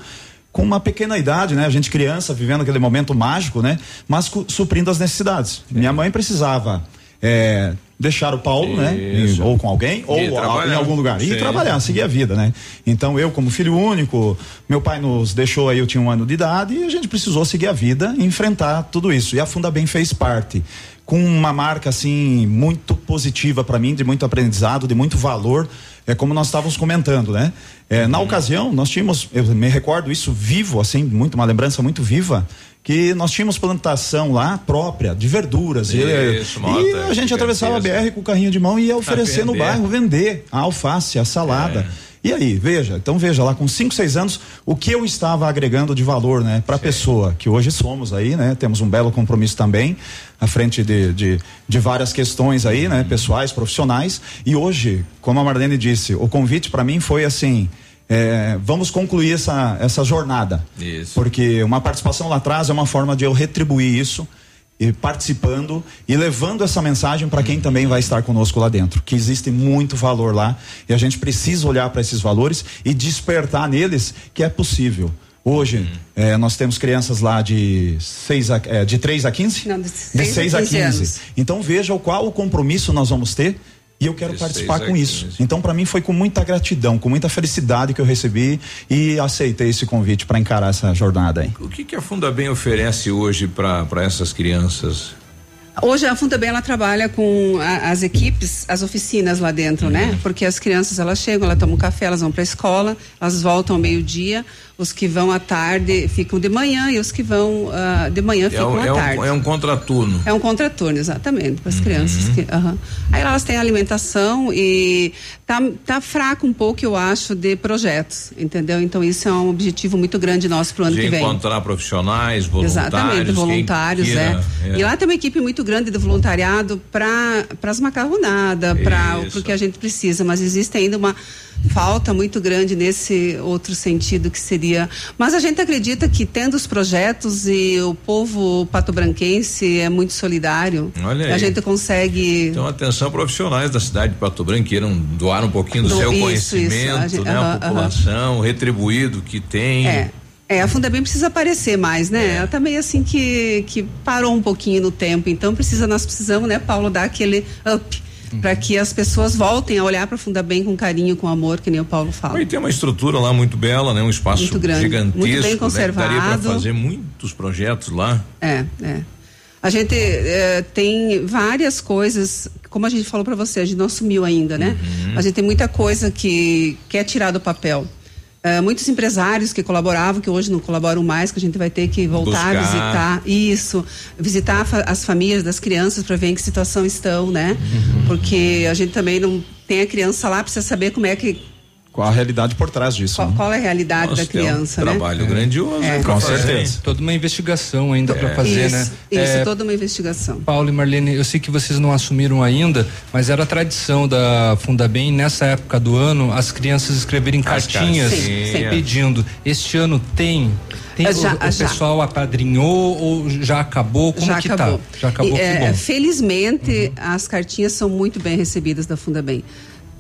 com uma pequena idade, né? A gente criança vivendo aquele momento mágico, né? Mas suprindo as necessidades. Sim. Minha mãe precisava é, deixar o Paulo, né? Isso. né? Ou com alguém, ou em algum lugar. Sim. E trabalhar, seguir a vida, né? Então eu, como filho único, meu pai nos deixou aí, eu tinha um ano de idade, e a gente precisou seguir a vida e enfrentar tudo isso. E a Funda Bem fez parte com uma marca assim muito positiva para mim, de muito aprendizado, de muito valor, é como nós estávamos comentando, né? É, na uhum. ocasião, nós tínhamos, eu me recordo isso vivo, assim, muito uma lembrança muito viva, que nós tínhamos plantação lá própria de verduras isso, e, e a gente atravessava a BR com o carrinho de mão e ia oferecer no bairro vender a alface, a salada. É. E aí, veja, então veja lá com 5, 6 anos o que eu estava agregando de valor, né, para a pessoa que hoje somos aí, né? Temos um belo compromisso também à frente de, de, de várias questões aí, né, pessoais, profissionais. E hoje, como a Marlene disse, o convite para mim foi assim, é, vamos concluir essa, essa jornada. Isso. Porque uma participação lá atrás é uma forma de eu retribuir isso e participando e levando essa mensagem para quem também vai estar conosco lá dentro, que existe muito valor lá e a gente precisa olhar para esses valores e despertar neles que é possível. Hoje, eh, nós temos crianças lá de, seis a, eh, de 3 a 15? Não, de 6 a 15. Então veja o qual o compromisso nós vamos ter e eu quero participar com isso. Então, para mim, foi com muita gratidão, com muita felicidade que eu recebi e aceitei esse convite para encarar essa jornada aí. O que, que a Funda Bem oferece hoje para essas crianças? Hoje a Funda Bem ela trabalha com a, as equipes, as oficinas lá dentro, né? uhum. né? Porque as crianças elas chegam, elas tomam café, elas vão para a escola, elas voltam ao meio-dia, os que vão à tarde ficam de manhã e os que vão uh, de manhã ficam é, à tarde. Um, é um contraturno. É um contraturno, exatamente, para as uhum. crianças. Que, uh Aí elas têm alimentação e tá, tá fraco um pouco, eu acho, de projetos, entendeu? Então isso é um objetivo muito grande nosso para o ano de que vem. encontrar profissionais, voluntários. Exatamente, voluntários, queira, é. é. E lá tem uma equipe muito grande de voluntariado para as macarronadas, para o que a gente precisa, mas existe ainda uma falta muito grande nesse outro sentido que seria. Mas a gente acredita que tendo os projetos e o povo patobranquense é muito solidário, Olha a aí. gente consegue. Então, atenção profissionais da cidade de Pato Branco queiram doar um pouquinho do, Do- seu isso, conhecimento, isso, a né? a população, retribuído que tem. É. É, a Fundabem precisa aparecer mais, né? Ela tá meio assim que, que parou um pouquinho no tempo. Então precisa, nós precisamos, né, Paulo, dar aquele up Uhum. para que as pessoas voltem a olhar para Fundabem com carinho, com amor, que nem o Paulo fala. E tem uma estrutura lá muito bela, né? Um espaço Muito grande, gigantesco. muito bem né, conservado. Daria para fazer muitos projetos lá. É, é. A gente eh, tem várias coisas, como a gente falou para você, a gente não assumiu ainda, né? Uhum. A gente tem muita coisa que quer tirar do papel. Eh, muitos empresários que colaboravam, que hoje não colaboram mais, que a gente vai ter que voltar a Buscar. visitar. Isso, visitar a fa- as famílias das crianças para ver em que situação estão, né? Uhum. Porque a gente também não tem a criança lá, precisa saber como é que. Qual a realidade por trás disso? Qual, né? qual é a realidade Nossa, da um criança, né? trabalho grandioso, É. hein, pra Com certeza. Toda uma investigação ainda para fazer, isso, né? Isso, É, toda uma investigação. Paulo e Marlene, eu sei que vocês não assumiram ainda, mas era tradição da Fundabem nessa época do ano as crianças escreverem cartinhas Sim, sim. pedindo. Este ano tem tem É, o, já- o já. pessoal apadrinhou ou já acabou? Como já que acabou. tá? Já acabou, E, que é, bom. Uhum. Felizmente, as cartinhas são muito bem recebidas da Fundabem.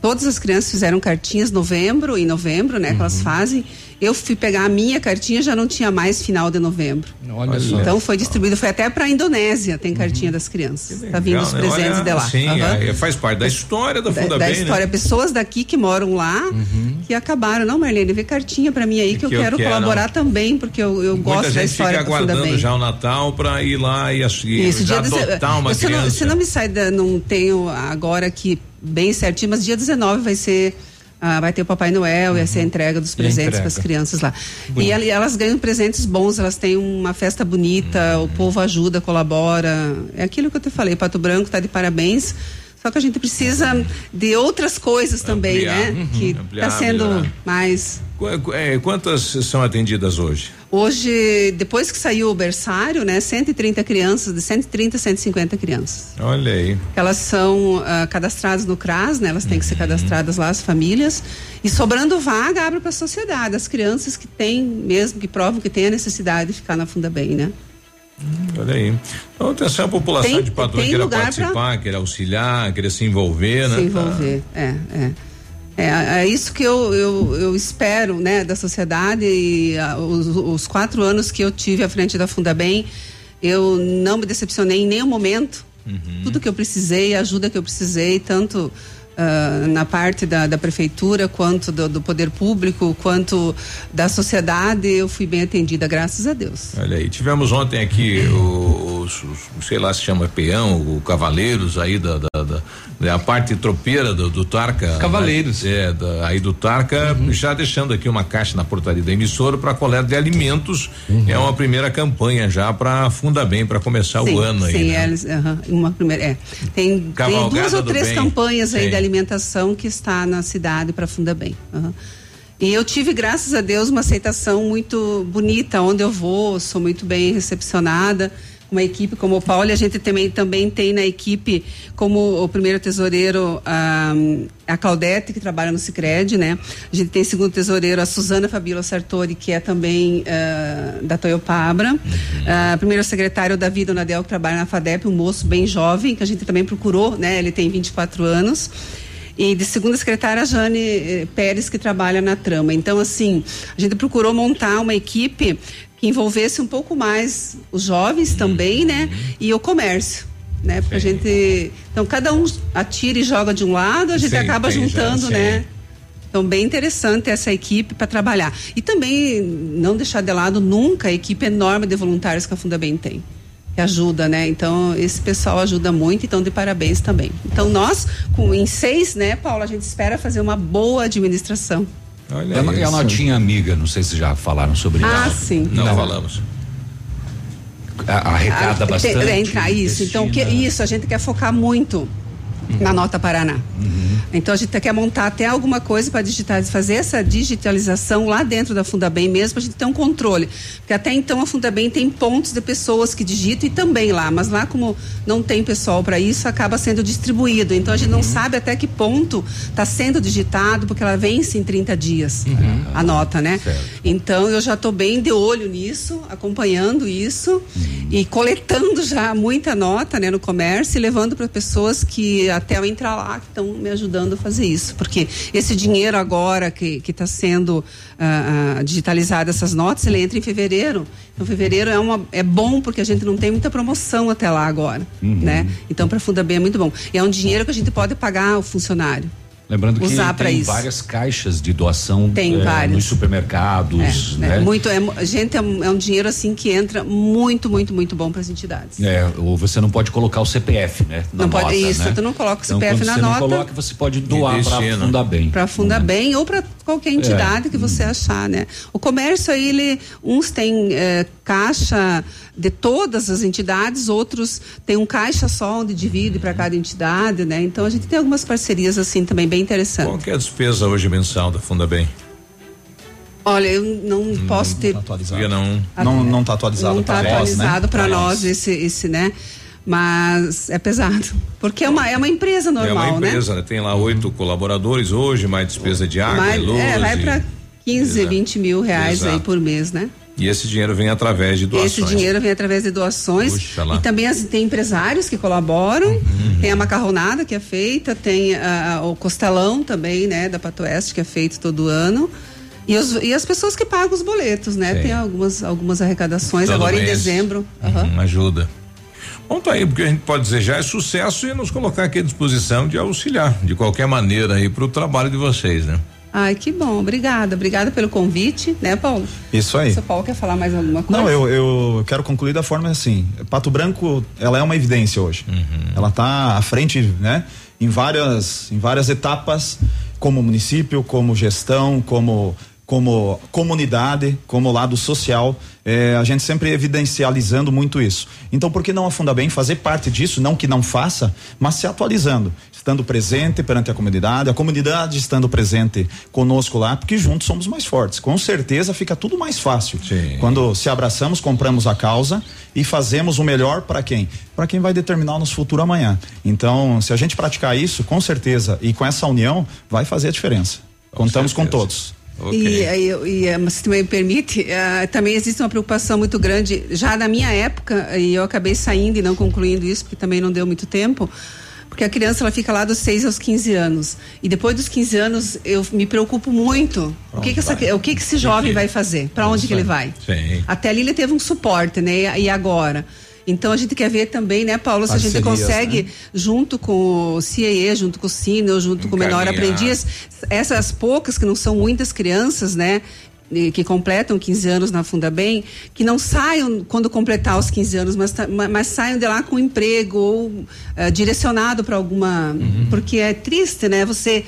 Todas as crianças fizeram cartinhas novembro e novembro, né? Que elas Uhum. fazem. Eu fui pegar a minha cartinha, já não tinha mais final de novembro. Olha só. Então foi distribuído, foi até para a Indonésia, tem cartinha das crianças. Tá vindo Legal, os né? presentes Olha, de lá. Sim, Aham. aí faz parte da história da Da, Fundabem, da história, né? pessoas daqui que moram lá Uhum. que acabaram. Não, Marlene, vê cartinha para mim aí que, eu Que eu quero quero. colaborar também, porque eu, eu Muita gosto da história fica da aguardando Fundabem. já o Natal para ir lá e, ass- e Isso, já adotar uma você criança. Não, você não me sai da, não tenho agora aqui bem certinho, mas dia 19 vai ser ah, vai ter o Papai Noel e vai ser a entrega dos presentes para as crianças lá. E elas ganham presentes bons, elas têm uma festa bonita, o povo ajuda, colabora. É aquilo que eu te falei, Pato Branco está de parabéns. Só que a gente precisa de outras coisas também, Ampliar, né? uhum, Que está sendo melhorar. mais Qu- é, Quantas são atendidas hoje? Hoje, depois que saiu o berçário, né, 130 crianças, de 130 a 150 crianças. Olha aí. Elas são ah, cadastradas no CRAS, né? Elas têm que ser cadastradas lá, as famílias. E sobrando vaga, abre para a sociedade. As crianças que têm, mesmo que provam que têm a necessidade de ficar na Funda Bem, né? Olha aí. Então, atenção, a população Tem- de tem queira participar, queira auxiliar, queira se envolver, né? Se envolver, é, é. É, é isso que eu, eu, eu espero, né, da sociedade e ah, os, os quatro anos que eu tive à frente da Funda Bem, eu não me decepcionei em nenhum momento. Tudo que eu precisei, a ajuda que eu precisei, tanto ah, na parte da, da prefeitura, quanto do, do poder público, quanto da sociedade, eu fui bem atendida, graças a Deus. Olha aí, tivemos ontem aqui os- sei lá se chama peão, o Cavaleiros aí da, da, da- da parte tropeira do, do Tarca. Cavaleiros. né? É, da- aí do Tarca, já deixando aqui uma caixa na portaria da emissora para coleta de alimentos. É uma primeira campanha já para Funda Bem, para começar sim, o ano aí. sim, né? eles, uma primeira, é. Tem, tem duas ou três bem. campanhas aí Sim. de alimentação que está na cidade para Funda Bem. E eu tive, graças a Deus, uma aceitação muito bonita. Onde eu vou, sou muito bem recepcionada. Uma equipe como o Paulo, e a gente também, também tem na equipe como o primeiro tesoureiro a, a Claudete, que trabalha no Cicred, né? A gente tem segundo tesoureiro a Suzana Fabíola Sartori, que é também ah, da Toyopabra. Ah, primeiro secretário da Vida Nadel, que trabalha na FADEP, um moço bem jovem, que a gente também procurou, né? Ele tem 24 anos. E de segunda secretária, a Jane eh, Pérez, que trabalha na trama. Então, assim, a gente procurou montar uma equipe que envolvesse um pouco mais os jovens também, né? E o comércio. Né? Porque a gente. Então, cada um atira e joga de um lado, a gente Sim, acaba já, juntando, sim. né? Então, bem interessante essa equipe para trabalhar. E também não deixar de lado nunca a equipe enorme de voluntários que a Funda Bem tem. Que ajuda, né? Então, esse pessoal ajuda muito, então, de parabéns também. Então, nós, com, em seis, né, Paula, a gente espera fazer uma boa administração. Olha E a, e a isso. notinha amiga, não sei se já falaram sobre Ah, isso. sim. Não, Não. falamos. A- Arrecada Ah, bastante. tem- Entra isso. Então, que, destina- isso, a gente quer focar muito na Nota Paraná. Então a gente quer montar até alguma coisa para digitar, fazer essa digitalização lá dentro da Fundabem mesmo, para a gente ter um controle. Porque até então a Fundabem tem pontos de pessoas que digitam e também lá, mas lá como não tem pessoal para isso, acaba sendo distribuído. Então a gente não sabe até que ponto está sendo digitado, porque ela vence em 30 dias a nota, né? Então eu já estou bem de olho nisso, acompanhando isso e coletando já muita nota né, no comércio e levando para pessoas que até eu entrar lá que estão me ajudando a fazer isso. Porque esse dinheiro agora que está sendo ah, digitalizado, essas notas, ele entra em fevereiro. Então, fevereiro é, uma, é bom porque a gente não tem muita promoção até lá agora. Uhum. né? Então, para a Fundabem é muito bom. E é um dinheiro que a gente pode pagar o funcionário. Lembrando que Usar tem isso. várias caixas de doação Tem várias. nos supermercados, É, né? é muito, é, gente, é, um- é um dinheiro assim que entra muito, muito, muito bom para as entidades. É, ou você não pode colocar o CPF, né? na Não pode- nota, isso, né? tu não coloca o Então, CPF quando na você nota. Não coloca, você pode doar para destino. fundar bem. Para fundar bem ou para qualquer entidade que você achar, né? O comércio aí, ele, uns tem eh, caixa de todas as entidades, outros tem um caixa só onde divide para cada entidade, né? Então a gente tem algumas parcerias assim também bem interessantes. Qual que é a despesa hoje mensal da Fundabem? Olha, eu não posso ter Porque não. Não, não tá atualizado não nós, atualizado né? para nós esse, esse, né? Mas é pesado, porque é uma, é uma empresa é normal, uma né? empresa, né? Tem lá oito colaboradores hoje, mais despesa de água Mas, e luz. é, vai e- para 15, Exato. 20 mil reais aí Exato. por mês, né? E esse dinheiro vem através de doações. Esse dinheiro vem através de doações. Uhum. E também as- tem empresários que colaboram. Tem a macarronada que é feita, tem ah, o costelão também, né, da Pato Oeste, que é feito todo ano. E, os- e as pessoas que pagam os boletos, né? Sim. Tem algumas, algumas arrecadações Todo agora em mês. dezembro. Aham. Hum, ajuda. Bom, tá aí, porque a gente pode desejar é sucesso e nos colocar aqui à disposição de auxiliar de qualquer maneira aí para o trabalho de vocês, né? Ai, que bom. Obrigada. Obrigada pelo convite, né, Paulo? Isso aí. O seu Paulo quer falar mais alguma coisa? Não, eu, eu quero concluir da forma assim. Pato Branco, ela é uma evidência hoje. Ela está à frente, né? Em várias, em várias etapas, como município, como gestão, como como comunidade, como lado social, eh, a gente sempre evidencializando muito isso. Então, por que não afunda bem fazer parte disso, não que não faça, mas se atualizando, estando presente perante a comunidade, a comunidade estando presente conosco lá, porque juntos somos mais fortes. Com certeza fica tudo mais fácil. Quando se abraçamos, compramos a causa e fazemos o melhor para quem? Para quem vai determinar o nosso futuro amanhã. Então, se a gente praticar isso, com certeza, e com essa união, vai fazer a diferença. Contamos com todos. E, aí eu- e, eh, se tu me permite, eh, também existe uma preocupação muito grande. Já na minha época, e eu acabei saindo e não concluindo isso, porque também não deu muito tempo, porque a criança ela fica lá dos 6 aos 15 anos. E depois dos 15 anos, eu me preocupo muito. O que, que, essa, o que, que esse jovem vai fazer? Para onde que ele vai? Sim. Até ali ele teve um suporte, né? E agora? Então a gente quer ver também, né, Paulo, se a gente consegue, né? junto com o CIE, junto com o Cine, junto com o Menor. Aprendiz, essas poucas, que não são muitas crianças, né? Que completam 15 anos na Fundabem, que não saiam quando completar os 15 anos, mas, mas saiam de lá com emprego ou eh, direcionado para alguma. Porque é triste, né? Você.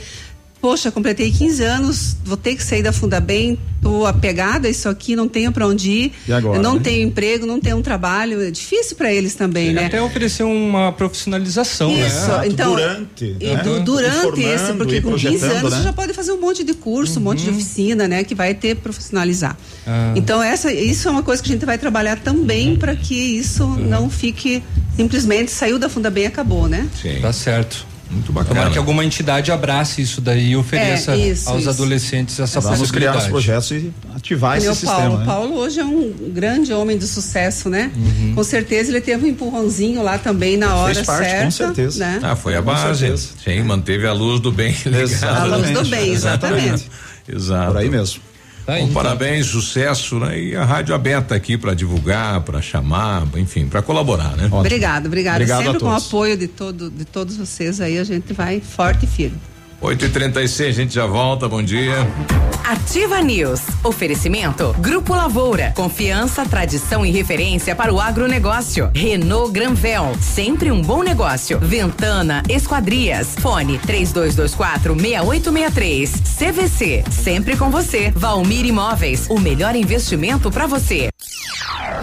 Poxa, completei 15 anos, vou ter que sair da Fundabem, tô apegada a isso aqui, não tenho para onde ir, E agora, eu não né? tenho emprego, não tenho um trabalho, é difícil para eles também, né? Até oferecer uma profissionalização, Isso, né? Então, durante, e né? du- durante esse, porque com 15 projetando, anos né? você já pode fazer um monte de curso, um monte de oficina, né? Que vai ter profissionalizar. Ah. Então, essa, isso é uma coisa que a gente vai trabalhar também para que isso não fique simplesmente saiu da Funda Bem e acabou, né? Sim. Tá certo. Muito Tomara bacana. que alguma entidade abrace isso daí e ofereça É, isso, aos isso. adolescentes essa Vamos criar os possibilidade. projetos e ativar Meu esse Paulo, sistema. né? Paulo hoje é um grande homem de sucesso, né? Uhum. Com certeza ele teve um empurrãozinho lá também na hora Fez parte, certa. com certeza. Né? Ah, foi a base. Sim, manteve a luz do bem ligada. A luz do bem, exatamente. Exato. Por aí mesmo. Tá aí, Bom, então. parabéns, sucesso, né? E a rádio aberta aqui para divulgar, para chamar, enfim, para colaborar, né? Obrigado, obrigado. Obrigado a Sempre com o apoio de, todo, de todos vocês aí, a gente vai forte e firme. 8 e 36 a gente já volta, bom dia. Ativa News. Oferecimento. Grupo Lavoura. Confiança, tradição e referência para o agronegócio. Renault Granvel. Sempre um bom negócio. Ventana Esquadrias. Fone 3224 6863. CVC. Sempre com você. Valmir Imóveis. O melhor investimento para você.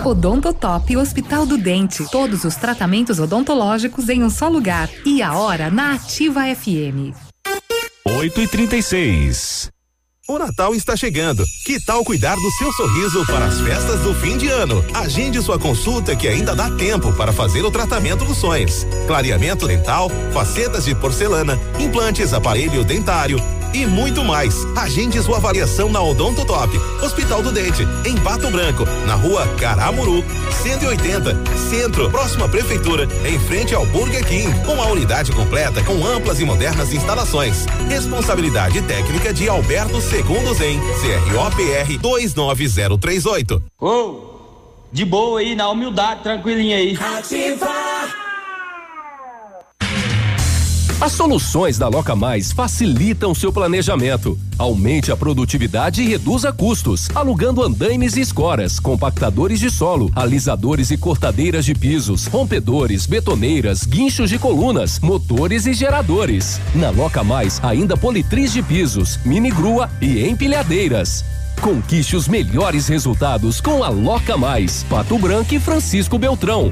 Odontotop Hospital do Dente. Todos os tratamentos odontológicos em um só lugar. E a hora na Ativa FM. 8 e 36 o Natal está chegando. Que tal cuidar do seu sorriso para as festas do fim de ano? Agende sua consulta que ainda dá tempo para fazer o tratamento dos sonhos. Clareamento dental, facetas de porcelana, implantes, aparelho dentário e muito mais. Agende sua avaliação na Odonto Top, Hospital do Dente, em Pato Branco, na rua Caramuru, 180, Centro, próxima prefeitura, em frente ao Burger King, com a unidade completa com amplas e modernas instalações. Responsabilidade técnica de Alberto Segundos em CROPR 29038. Ô, oh, de boa aí, na humildade, tranquilinha aí. Ativar. As soluções da Loca Mais facilitam seu planejamento. Aumente a produtividade e reduza custos, alugando andaimes e escoras, compactadores de solo, alisadores e cortadeiras de pisos, rompedores, betoneiras, guinchos de colunas, motores e geradores. Na Loca Mais, ainda politriz de pisos, mini grua e empilhadeiras. Conquiste os melhores resultados com a Loca Mais, Pato Branco e Francisco Beltrão.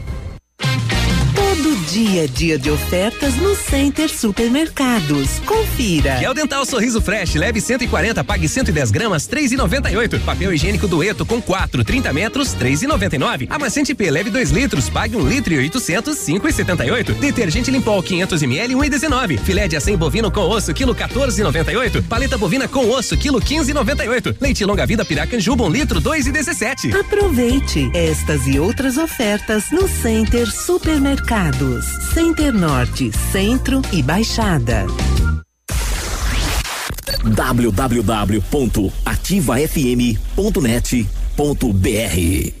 Todo dia, dia de ofertas no Center Supermercados. Confira. Gel Dental Sorriso Fresh, leve 140, pague 110 gramas, 3,98. Papel higiênico Dueto com 4, 30 metros, 3,99. Amaciante P, leve 2 litros, pague 1 litro e 800, 5,78. Detergente Limpol 500 ml, 1,19. Filé de acém bovino com osso, quilo 14,98. Paleta bovina com osso, quilo 15,98. Leite longa vida Piracanjuba, 1 litro, 2,17. Aproveite estas e outras ofertas no Center Supermercados. Center Norte, Centro e Baixada. www.ativafm.net.br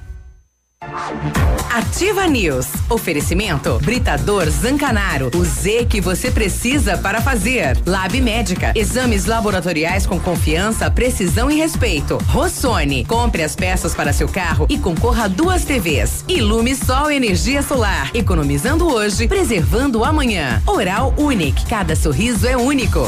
Ativa News. Oferecimento Britador Zancanaro. O Z que você precisa para fazer. Lab Médica. Exames laboratoriais com confiança, precisão e respeito. Rossoni. Compre as peças para seu carro e concorra a duas TVs. Ilume Sol Energia Solar. Economizando hoje, preservando amanhã. Oral Unique. Cada sorriso é único.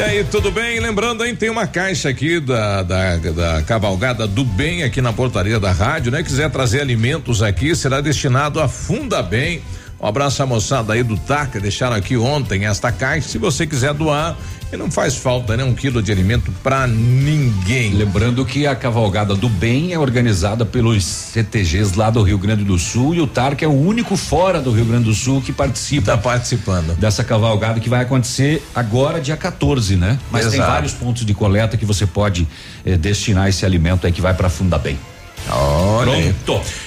E aí, tudo bem? Lembrando, hein, tem uma caixa aqui da, da, da Cavalgada do Bem aqui na portaria da rádio, né? Quiser trazer alimentos aqui, será destinado a Funda Bem. Um abraço à moçada aí do TACA, deixaram aqui ontem esta caixa. Se você quiser doar, e não faz falta, né? Um quilo de alimento para ninguém. Lembrando que a cavalgada do bem é organizada pelos CTGs lá do Rio Grande do Sul e o TARC é o único fora do Rio Grande do Sul que participa. Está participando. Dessa cavalgada que vai acontecer agora, dia 14, né? Mas Exato. tem vários pontos de coleta que você pode eh, destinar esse alimento aí que vai para Funda Bem. Olha aí.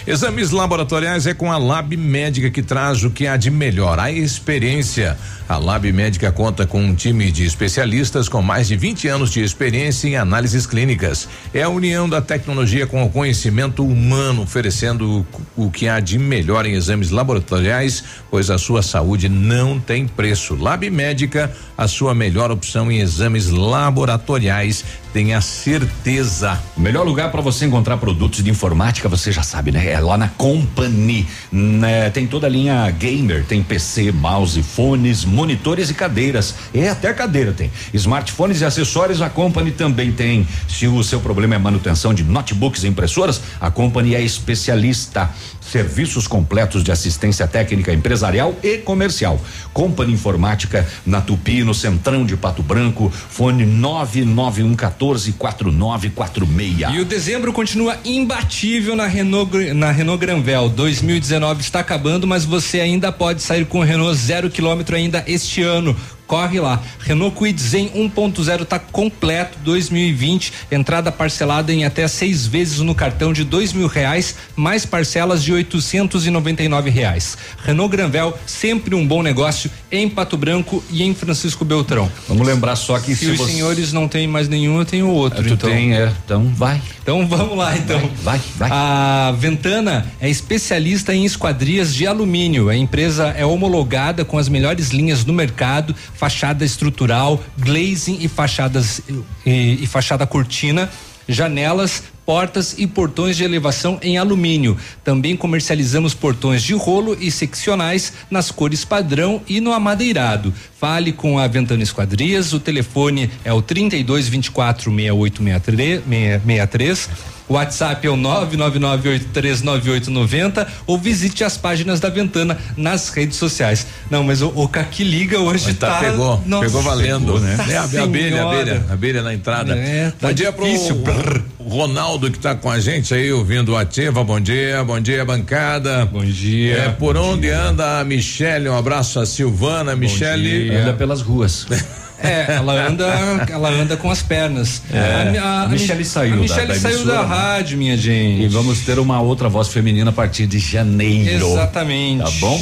Exames laboratoriais é com a Lab Médica que traz o que há de melhor, a experiência. A Lab Médica conta com um time de especialistas com mais de 20 anos de experiência em análises clínicas. É a união da tecnologia com o conhecimento humano, oferecendo o, o que há de melhor em exames laboratoriais, pois a sua saúde não tem preço. Lab Médica, a sua melhor opção em exames laboratoriais. Tenha certeza. O melhor lugar para você encontrar produtos de informática, você já sabe, né? É lá na Company. Né? Tem toda a linha gamer, tem PC, mouse, fones, monitores e cadeiras. E até cadeira tem. Smartphones e acessórios, a Company também tem. Se o seu problema é manutenção de notebooks e impressoras, a Company é especialista. Serviços completos de assistência técnica empresarial e comercial. Company Informática na Tupi, no Centrão de Pato Branco, fone 99114 4946. E o dezembro continua imbatível na Renault, na Renault Granvel. 2019 está acabando, mas você ainda pode sair com o Renault zero quilômetro ainda este ano corre lá. Renault Kwid Zen 1.0 tá completo 2020, entrada parcelada em até seis vezes no cartão de dois mil reais, mais parcelas de oitocentos e noventa e nove reais. Renault Granvel, sempre um bom negócio em Pato Branco e em Francisco Beltrão. Vamos lembrar só que se, se os você... senhores não têm mais nenhum, eu tenho outro. Tu então. tem, é. Então vai. Então vamos lá, então. Vai, vai, vai. A Ventana é especialista em esquadrias de alumínio. A empresa é homologada com as melhores linhas do mercado, fachada estrutural, glazing e fachadas e, e fachada cortina, janelas, portas e portões de elevação em alumínio. Também comercializamos portões de rolo e seccionais nas cores padrão e no amadeirado. Fale com a Ventana Esquadrias, o telefone é o 32 24 6863 63 o WhatsApp é o 999839890 ou visite as páginas da Ventana nas redes sociais. Não, mas o, o Caqui liga hoje mas tá, tá pegou, nossa, pegou valendo, pegou, né? É a, a abelha, a abelha, a abelha na entrada. É, tá bom dia difícil. pro Ronaldo que está com a gente aí ouvindo o Ativa. Bom dia, bom dia bancada. Bom dia. É, por onde dia. anda a Michele? Um abraço a Silvana, Michele. Anda pelas ruas. É, ela anda, ela anda com as pernas. É, a, a, a Michelle saiu. A Michelle da, da saiu da rádio, minha gente. E vamos ter uma outra voz feminina a partir de janeiro. Exatamente. Tá bom?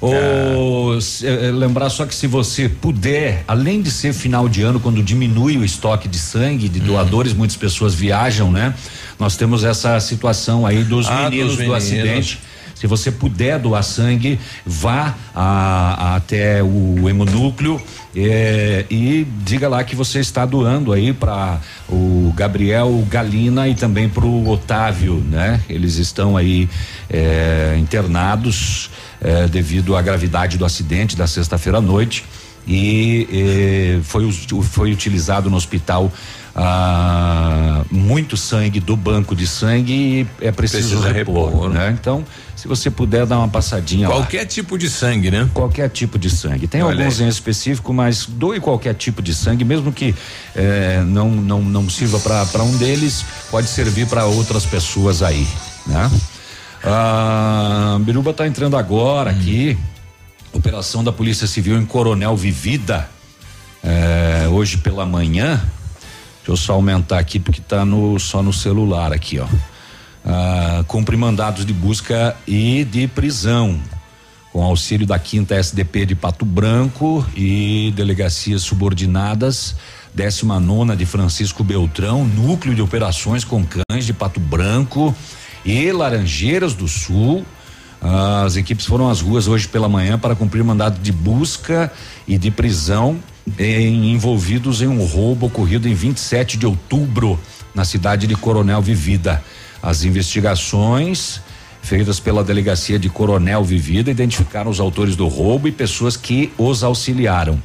Ou é. lembrar só que se você puder, além de ser final de ano, quando diminui o estoque de sangue de doadores, hum. muitas pessoas viajam, né? Nós temos essa situação aí dos ah, meninos dos do meninos. acidente se você puder doar sangue, vá a, a, até o hemonúcleo é, e diga lá que você está doando aí para o Gabriel Galina e também para o Otávio, né? Eles estão aí é, internados é, devido à gravidade do acidente da sexta-feira à noite e foi, foi utilizado no hospital ah, muito sangue do banco de sangue e é preciso Precisa repor, repor, né? Então, se você puder dar uma passadinha Qualquer lá. tipo de sangue, né? Qualquer tipo de sangue. Tem Olha alguns aí. em específico, mas doe qualquer tipo de sangue, mesmo que eh, não, não, não sirva para um deles, pode servir para outras pessoas aí, né? Ah, Biruba está entrando agora hum. aqui. Operação da Polícia Civil em Coronel Vivida. Eh, hoje pela manhã. Deixa eu só aumentar aqui porque está no, só no celular aqui, ó ah, cumpre mandados de busca e de prisão com auxílio da quinta SDP de Pato Branco e delegacias subordinadas, décima nona de Francisco Beltrão, núcleo de operações com cães de Pato Branco e Laranjeiras do Sul. Ah, as equipes foram às ruas hoje pela manhã para cumprir mandado de busca e de prisão em, envolvidos em um roubo ocorrido em 27 de outubro na cidade de Coronel Vivida. As investigações feitas pela delegacia de Coronel Vivida identificaram os autores do roubo e pessoas que os auxiliaram.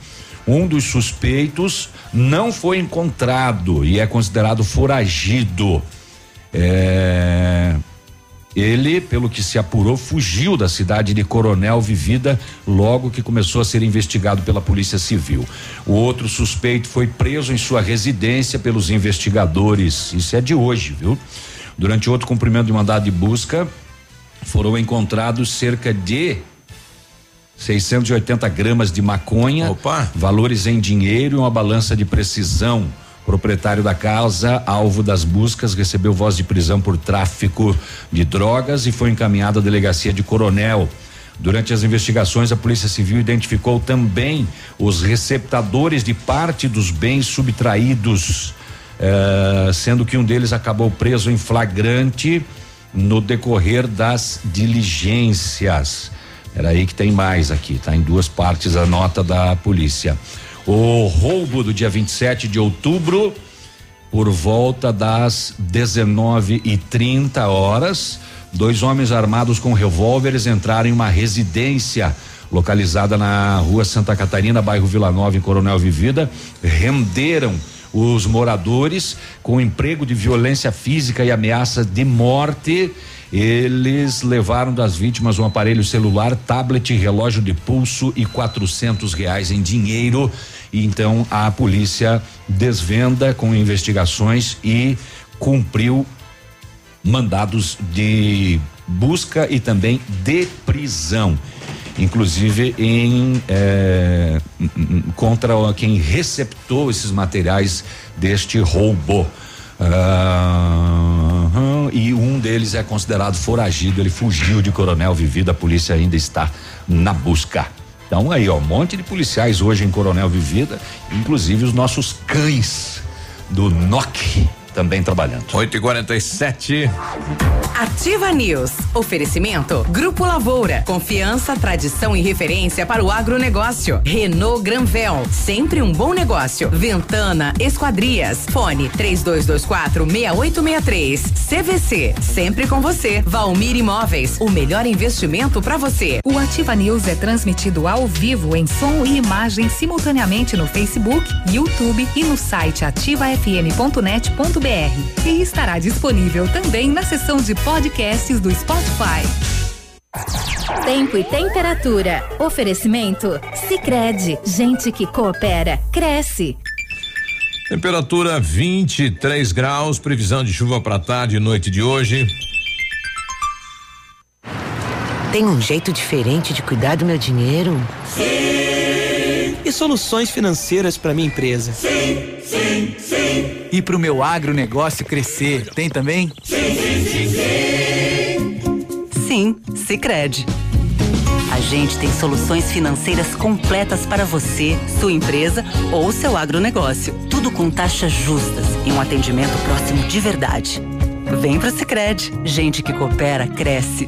Um dos suspeitos não foi encontrado e é considerado foragido. É, ele, pelo que se apurou, fugiu da cidade de Coronel Vivida logo que começou a ser investigado pela Polícia Civil. O outro suspeito foi preso em sua residência pelos investigadores. Isso é de hoje, viu? Durante outro cumprimento de mandado de busca, foram encontrados cerca de 680 gramas de maconha, Opa. valores em dinheiro e uma balança de precisão. Proprietário da casa, alvo das buscas, recebeu voz de prisão por tráfico de drogas e foi encaminhado à delegacia de Coronel. Durante as investigações, a Polícia Civil identificou também os receptadores de parte dos bens subtraídos, eh, sendo que um deles acabou preso em flagrante no decorrer das diligências. Era aí que tem mais aqui, tá em duas partes a nota da polícia. O roubo do dia 27 de outubro, por volta das 19 e 30 horas, dois homens armados com revólveres entraram em uma residência localizada na rua Santa Catarina, bairro Vila Nova, em Coronel Vivida, renderam os moradores com emprego de violência física e ameaça de morte. Eles levaram das vítimas um aparelho celular, tablet, relógio de pulso e quatrocentos reais em dinheiro. E então a polícia desvenda com investigações e cumpriu mandados de busca e também de prisão inclusive em eh, contra quem receptou esses materiais deste roubo. Ah, deles é considerado foragido, ele fugiu de Coronel Vivida, a polícia ainda está na busca. Então aí, ó, um monte de policiais hoje em Coronel Vivida, inclusive os nossos cães do NOC também trabalhando. 8 e 47 Ativa News. Oferecimento. Grupo Lavoura. Confiança, tradição e referência para o agronegócio. Renault Granvel. Sempre um bom negócio. Ventana Esquadrias. Fone 3224 6863. CVC. Sempre com você. Valmir Imóveis. O melhor investimento para você. O Ativa News é transmitido ao vivo em som e imagem simultaneamente no Facebook, YouTube e no site ativafm.net.br. E estará disponível também na seção de podcasts do Spotify. Tempo e temperatura. Oferecimento? Sicredi Gente que coopera, cresce. Temperatura 23 graus, previsão de chuva para tarde e noite de hoje. Tem um jeito diferente de cuidar do meu dinheiro? Sim. Soluções financeiras para minha empresa? Sim, sim, sim. E para o meu agronegócio crescer, tem também? Sim, sim, sim, sim. Sim, Sicredi. A gente tem soluções financeiras completas para você, sua empresa ou seu agronegócio. Tudo com taxas justas e um atendimento próximo de verdade. Vem pro Sicredi. Gente que coopera cresce.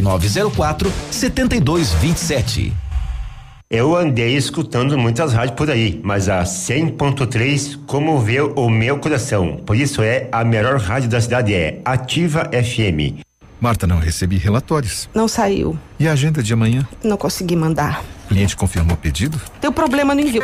9904 7227. Eu andei escutando muitas rádios por aí, mas a 100.3 comoveu o meu coração. Por isso é a melhor rádio da cidade é Ativa FM. Marta, não recebi relatórios. Não saiu. E a agenda de amanhã? Não consegui mandar. O cliente confirmou o pedido? Deu problema no envio.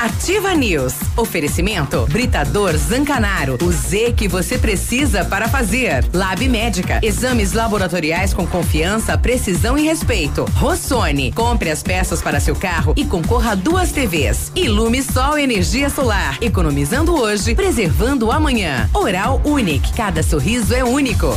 Ativa News. Oferecimento Britador Zancanaro. O Z que você precisa para fazer. Lab Médica. Exames laboratoriais com confiança, precisão e respeito. Rossoni. Compre as peças para seu carro e concorra a duas TVs. Ilume Sol Energia Solar. Economizando hoje, preservando amanhã. Oral Unique. Cada sorriso é único.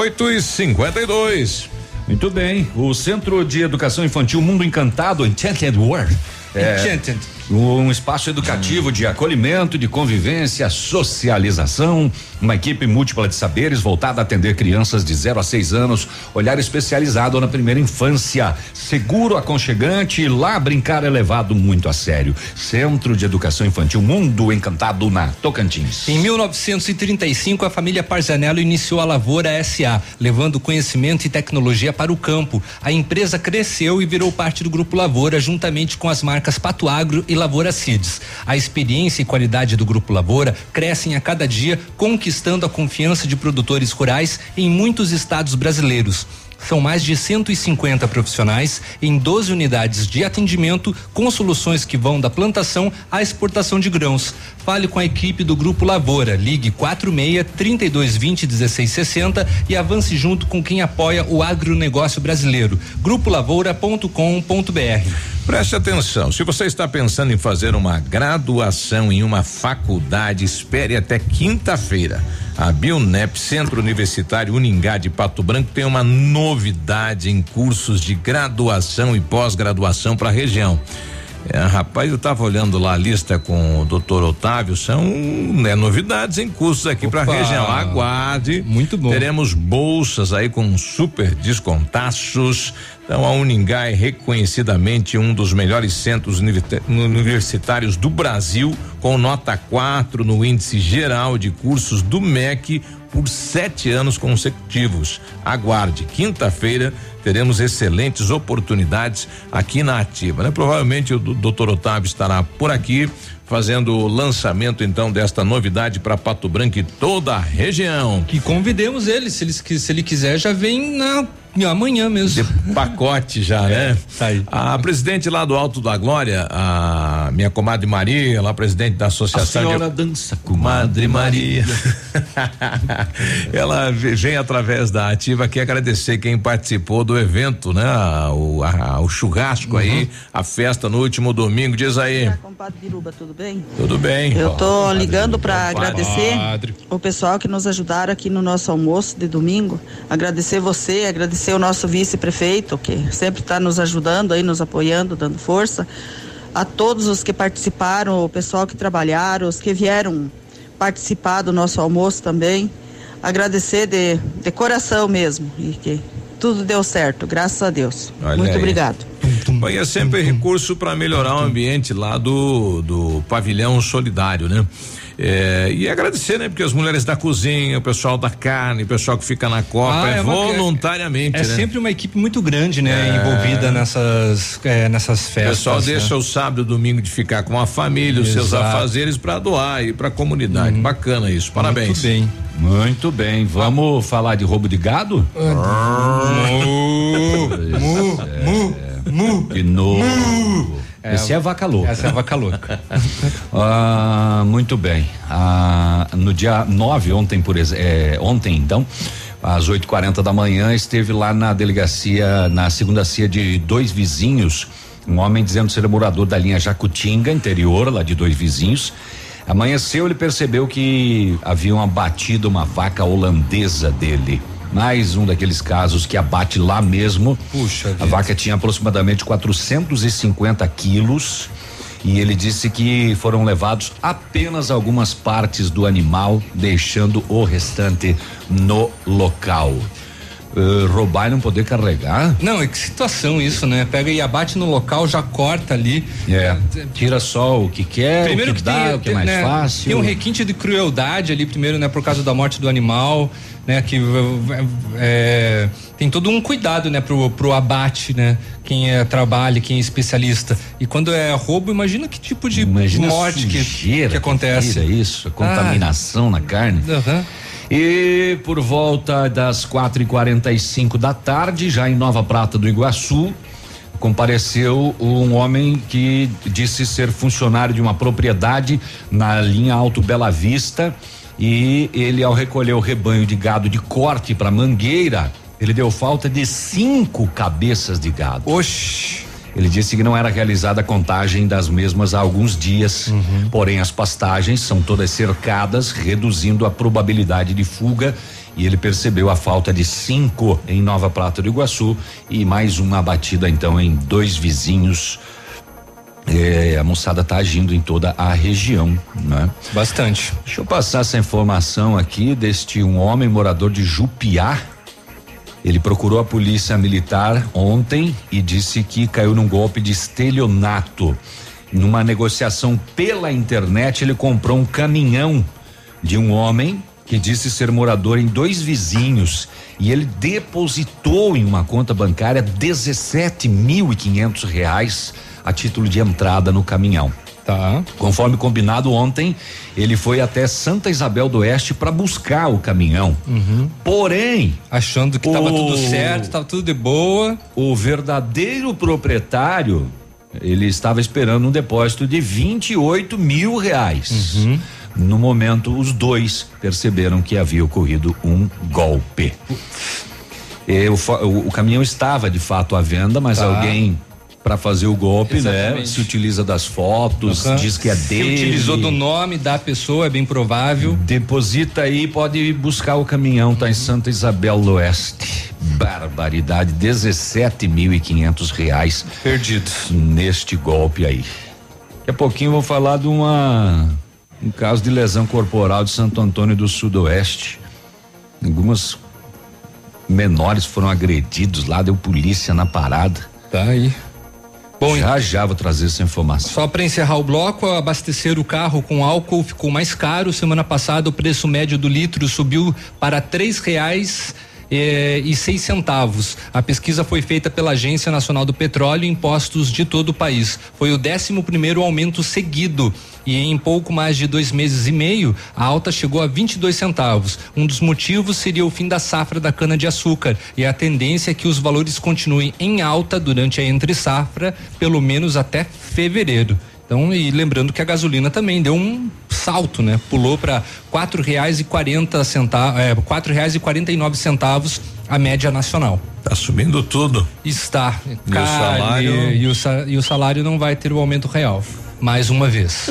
8 e 52 Muito bem. O Centro de Educação Infantil Mundo Encantado, Enchanted World. É, Enchanted. Um espaço educativo de acolhimento, de convivência, socialização, uma equipe múltipla de saberes voltada a atender crianças de 0 a 6 anos, olhar especializado na primeira infância, seguro, aconchegante e lá brincar é levado muito a sério. Centro de Educação Infantil Mundo Encantado na Tocantins. Em 1935, a família Parzanello iniciou a Lavoura SA, levando conhecimento e tecnologia para o campo. A empresa cresceu e virou parte do Grupo Lavoura, juntamente com as marcas Pato Agro e Lavoura Seeds. A experiência e qualidade do Grupo Lavoura crescem a cada dia, conquistando a confiança de produtores rurais em muitos estados brasileiros. São mais de 150 profissionais em 12 unidades de atendimento com soluções que vão da plantação à exportação de grãos. Fale com a equipe do Grupo Lavoura. Ligue 46 3220 1660 e avance junto com quem apoia o agronegócio brasileiro. Grupolavoura.com.br. Preste atenção, se você está pensando em fazer uma graduação em uma faculdade, espere até quinta-feira. A Bionep, Centro Universitário Uningá de Pato Branco, tem uma novidade em cursos de graduação e pós-graduação para a região. É, rapaz, eu estava olhando lá a lista com o doutor Otávio, são né, novidades em cursos aqui para a região. Aguarde. Muito bom. Teremos bolsas aí com super descontaços. Então, a Uningá é reconhecidamente um dos melhores centros universitários do Brasil, com nota 4 no índice geral de cursos do MEC por sete anos consecutivos. Aguarde, quinta-feira teremos excelentes oportunidades aqui na Ativa, né? Provavelmente o doutor Otávio estará por aqui fazendo o lançamento então desta novidade para Pato Branco e toda a região. Que convidemos ele, se ele, se ele quiser, já vem na amanhã mesmo. De pacote já, né? Tá aí. A presidente lá do Alto da Glória, a minha comadre Maria, lá presidente da A Associação senhora de dança com Madre Maria. Ela ve- vem através da ativa aqui agradecer quem participou do evento, né? O, a- o churrasco aí, a festa no último domingo. Diz aí. Compadre Biruba, tudo bem? Tudo bem. Eu tô ligando para agradecer Compadre. o pessoal que nos ajudaram aqui no nosso almoço de domingo. Agradecer você, agradecer o nosso vice-prefeito, que sempre está nos ajudando aí, nos apoiando, dando força. A todos os que participaram, o pessoal que trabalharam, os que vieram participar do nosso almoço também. Agradecer de, de coração mesmo. E que tudo deu certo, graças a Deus. Olha Muito aí. obrigado. E é sempre recurso para melhorar o ambiente lá do, do pavilhão solidário, né? É, e agradecer, né? Porque as mulheres da cozinha, o pessoal da carne, o pessoal que fica na copa, é, uma- voluntariamente, É né? sempre uma equipe muito grande, né? É. Envolvida nessas, é, nessas O festas. pessoal né? deixa o sábado e domingo de ficar com a família, os seus Exato. afazeres para doar e para a comunidade. Bacana isso, parabéns. Muito bem. Muito bem. Vamos falar de roubo de gado? De novo. Esse é vaca louca. Essa é a vaca louca. Ah, muito bem. Ah, no dia 9, ontem, por é, ontem, então, às 8h40 da manhã, esteve lá na delegacia, na segunda cia de dois vizinhos Um homem dizendo ser morador da linha Jacutinga, interior, lá de dois vizinhos. Amanheceu, ele percebeu que haviam abatido uma vaca holandesa dele. Mais um daqueles casos que abate lá mesmo. Puxa. A vaca tinha aproximadamente 450 quilos e ele disse que foram levados apenas algumas partes do animal, deixando o restante no local. Uh, roubar e não poder carregar? Não, é que situação isso, né? Pega e abate no local, já corta ali. É. Tira só o que quer, Primeiro o que, que dá, tem, o que é mais né, fácil. Tem um requinte de crueldade ali, primeiro, né, por causa da morte do animal, né, que é, tem todo um cuidado, né, pro, pro abate, né, quem é, trabalha, quem é especialista. E quando é roubo, imagina que tipo de Imagina morte que, sujeira que acontece. vira isso, a contaminação na carne. Aham. E por volta das quatro e quarenta e cinco da tarde, já em Nova Prata do Iguaçu, compareceu um homem que disse ser funcionário de uma propriedade na linha Alto Bela Vista e ele ao recolher o rebanho de gado de corte para Mangueira, ele deu falta de cinco cabeças de gado. Oxi. Ele disse que não era realizada a contagem das mesmas há alguns dias, porém as pastagens são todas cercadas, reduzindo a probabilidade de fuga. E ele percebeu a falta de cinco em Nova Prata do Iguaçu e mais uma abatida então em dois vizinhos. É, a moçada está agindo em toda a região, né? Bastante. Deixa eu passar essa informação aqui deste um homem morador de Jupiá. Ele procurou a polícia militar ontem e disse que caiu num golpe de estelionato. Numa negociação pela internet, ele comprou um caminhão de um homem que disse ser morador em dois vizinhos e ele depositou em uma conta bancária 17 mil e quinhentos reais a título de entrada no caminhão. Tá. Conforme combinado ontem, ele foi até Santa Isabel do Oeste para buscar o caminhão. Porém, achando que estava tudo certo, estava tudo de boa. O verdadeiro proprietário, ele estava esperando um depósito de 28 mil reais. No momento, os dois perceberam que havia ocorrido um golpe. O, o- o caminhão estava de fato à venda, mas Tá. alguém para fazer o golpe, né? Exatamente. Se utiliza das fotos, Aham. diz que é Se dele. utilizou do nome da pessoa, é bem provável. Deposita aí, pode buscar o caminhão, tá em Santa Isabel do Oeste. Barbaridade, 17 mil e quinhentos reais perdidos neste golpe aí. Daqui a pouquinho eu vou falar de uma um caso de lesão corporal de Santo Antônio do Sudoeste. Algumas menores foram agredidos lá, deu polícia na parada. Tá aí. Bom, já já vou trazer essa informação. Só para encerrar o bloco, abastecer o carro com álcool ficou mais caro. Semana passada o preço médio do litro subiu para três reais eh, e seis centavos. A pesquisa foi feita pela Agência Nacional do Petróleo em postos de todo o país. Foi o décimo primeiro aumento seguido e em pouco mais de dois meses e meio a alta chegou a 22 centavos. Um dos motivos seria o fim da safra da cana de açúcar e a tendência é que os valores continuem em alta durante a entre safra, pelo menos até fevereiro. Então, e lembrando que a gasolina também deu um salto, né? Pulou para quatro reais e quarenta centavos, é, quatro reais e quarenta e nove centavos a média nacional. Tá subindo tudo. Está. E o Carne, salário? E o, e o salário não vai ter o aumento real. Mais uma vez.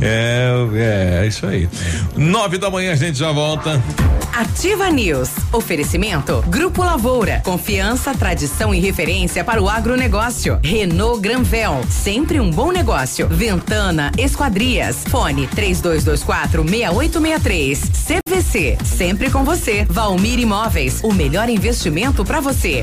É, é, isso aí. Nove da manhã a gente já volta. Ativa News. Oferecimento Grupo Lavoura. Confiança, tradição e referência para o agronegócio. Renault Granvel. Sempre um bom negócio. Ventana Esquadrias. Fone 3224 6863. CVC. Sempre com você. Valmir Imóveis. O melhor investimento para você.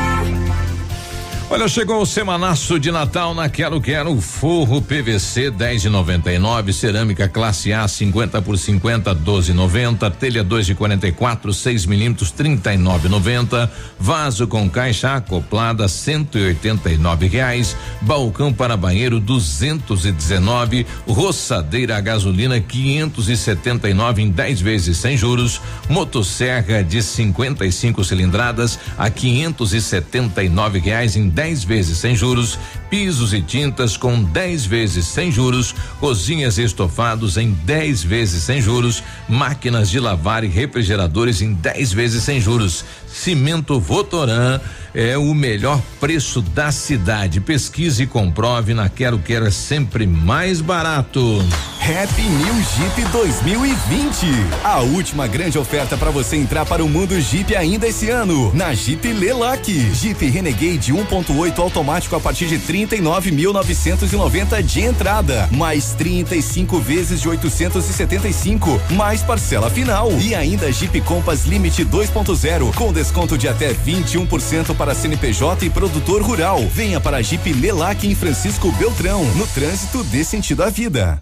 Olha, chegou o semanaço de Natal na Quero Quero, forro PVC 10,99, cerâmica classe A 50 por 50 12,90, telha 2 de 44 6 milímetros 39,90, vaso com caixa acoplada 189 reais, balcão para banheiro 219, roçadeira a gasolina 579 em 10 vezes sem juros, motosserra de 55 cilindradas a 579 reais em 10 10 vezes sem juros, pisos e tintas com 10 vezes sem juros, cozinhas e estofados em 10 vezes sem juros, máquinas de lavar e refrigeradores em 10 vezes sem juros. Cimento Votoran é o melhor preço da cidade. Pesquise e comprove na Quero Quero é sempre mais barato. Happy New Jeep 2020. A última grande oferta para você entrar para o mundo Jeep ainda esse ano. Na Jeep Lelac. Jeep Renegade 1.8 automático a partir de 39.990 de entrada, mais 35 vezes de 875, mais parcela final. E ainda Jeep Compass Limite 2.0 com desconto de até 21% para CNPJ e produtor rural. Venha para a Jeep Lelac em Francisco Beltrão, no trânsito dê sentido à vida.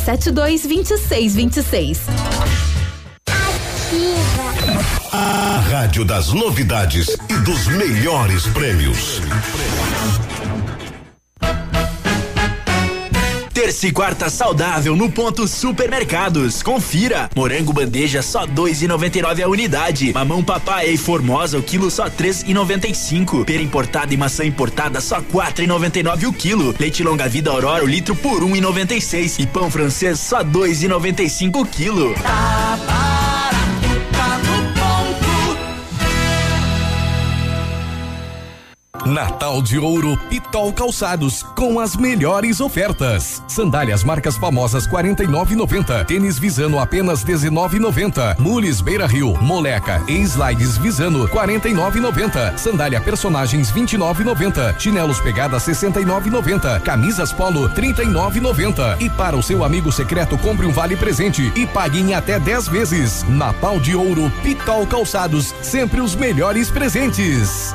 3272 2626. A rádio das novidades e dos melhores prêmios. Terça e quarta saudável no ponto supermercados. Confira. Morango bandeja só dois e noventa e nove a unidade. Mamão papai e formosa o quilo só três e noventa e cinco. Pera importada e maçã importada só quatro e noventa e nove o quilo. Leite longa vida aurora o litro por um e noventa e seis. E pão francês só dois e noventa e cinco o quilo. Tá barato, Natal de Ouro Pitol Calçados com as melhores ofertas. Sandálias marcas famosas 49,90. Tênis Visano apenas 19,90. Mules Beira Rio, Moleca e Slides Visano 49,90. Sandália Personagens 29,90. Chinelos Pegada 69,90. Camisas Polo 39,90. E para o seu amigo secreto compre um vale presente e pague em até 10 vezes. Natal de Ouro Pitol Calçados, sempre os melhores presentes.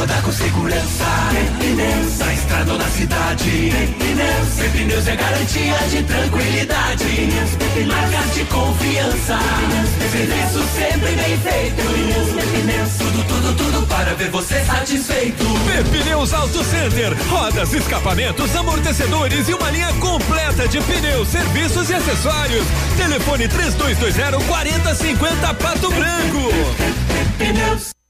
Rodar com segurança, pneus, na estrada ou na cidade. Pneus, pneus é garantia de tranquilidade. Marcas de confiança, serviço sempre bem feito. Tudo, tudo, tudo para ver você satisfeito. Pneus Auto Center, rodas, escapamentos, amortecedores e uma linha completa de pneus, serviços e acessórios. Telefone 3220 4050 Pato Branco. Pneus.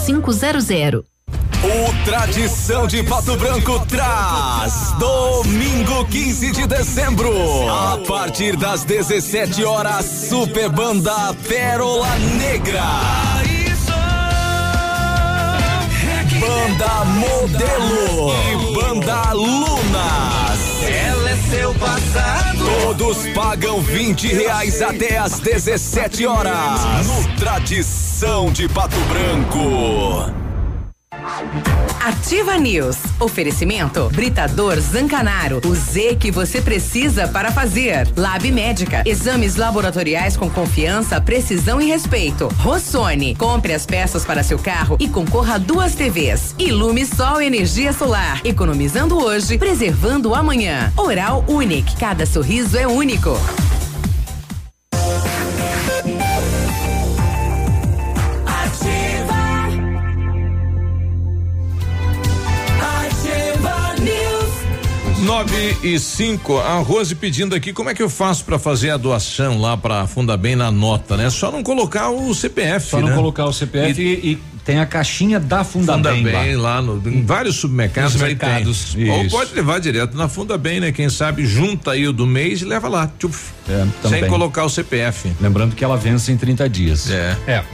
22 5500. O Tradição de Pato Branco traz domingo 15 de dezembro, a partir das 17 horas, Super Banda Pérola Negra. Banda Modelo e Banda Lunas. Seu passado. Todos pagam 20 reais até às 17 horas. No Tradição de Pato Branco. Ativa News. Oferecimento Britador Zancanaro. O Z que você precisa para fazer. Lab Médica. Exames laboratoriais com confiança, precisão e respeito. Rossoni. Compre as peças para seu carro e concorra a duas TVs. Ilume Sol Energia Solar. Economizando hoje, preservando amanhã. Oral Unique. Cada sorriso é único. Nove e cinco, a Rose pedindo aqui como é que eu faço para fazer a doação lá para Fundabem na nota, né? Só não colocar o CPF, Só né? não colocar o CPF e, e tem a caixinha da Fundabem, Fundabem lá, no, em vários supermercados mercados. Ou pode levar direto na Fundabem, né? Quem sabe junta aí o do mês e leva lá, tchuf, É, sem colocar o CPF. Lembrando que ela vence em 30 dias. É. É.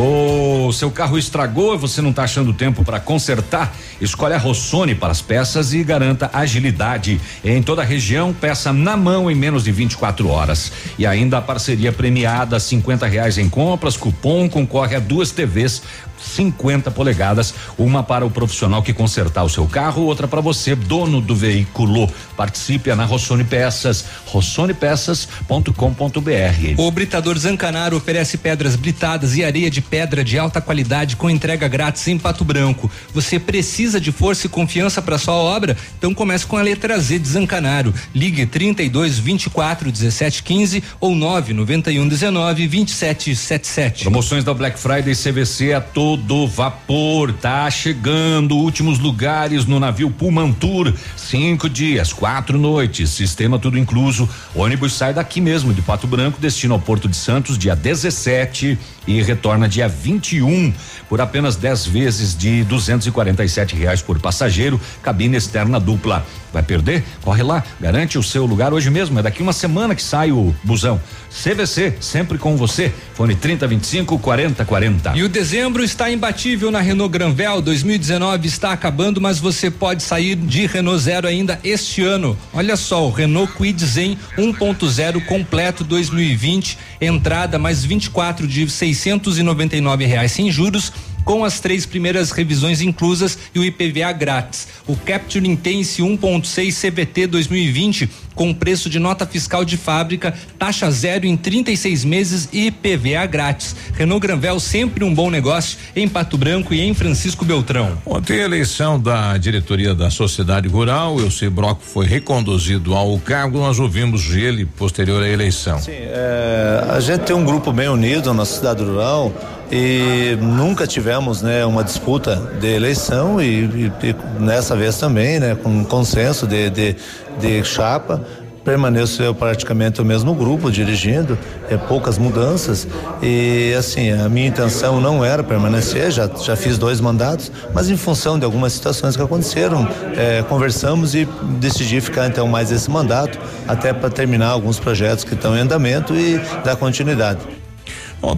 O seu carro estragou e você não está achando tempo para consertar? Escolhe a Rossoni para as peças e garanta agilidade. Em toda a região, peça na mão em menos de 24 horas. E ainda a parceria premiada, 50 reais em compras, cupom concorre a duas TVs 50 polegadas, uma para o profissional que consertar o seu carro, outra para você, dono do veículo. Participe na Rossoni Peças, rossonepeças.com.br. O Britador Zancanaro oferece pedras britadas e areia de pedra de alta qualidade com entrega grátis em Pato Branco. Você precisa de força e confiança para sua obra? Então comece com a letra Z de Zancanaro. Ligue 32 24 17 15 ou 991 19 27 77. Promoções da Black Friday CVC a todo vapor. Tá chegando últimos lugares no navio Pumantur. Cinco dias, quatro noites, sistema tudo incluso. O ônibus sai daqui mesmo, de Pato Branco, destino ao Porto de Santos, dia 17 e retorna dia 21 por apenas 10 vezes de 247 reais por passageiro, cabine externa dupla. Vai perder? Corre lá, garante o seu lugar hoje mesmo. É daqui uma semana que sai o busão. CVC, sempre com você. Fone 3025 4040. E o dezembro está imbatível na Renault Granvel. 2019 está acabando, mas você pode sair de Renault Zero ainda este ano. Olha só, o Renault Kwid Zen 1.0 completo 2020, entrada mais 24 de 699 reais sem juros. Com as três primeiras revisões inclusas e o IPVA grátis. O Capture Intense 1.6 CVT 2020 com preço de nota fiscal de fábrica, taxa zero em 36 meses e IPVA grátis. Renault Granvel sempre um bom negócio em Pato Branco e em Francisco Beltrão. Ontem a eleição da diretoria da Sociedade Rural, o Elci Broco foi reconduzido ao cargo, nós ouvimos ele posterior à eleição. Sim, é, a gente tem um grupo bem unido na cidade rural e nunca tivemos né, uma disputa de eleição e, e- e nessa vez também, né, com consenso de, de, de chapa. Permaneceu praticamente o mesmo grupo dirigindo, é, poucas mudanças e assim a minha intenção não era permanecer, já já fiz dois mandatos, mas em função de algumas situações que aconteceram, é, conversamos e decidi ficar então mais esse mandato até para terminar alguns projetos que estão em andamento e dar continuidade.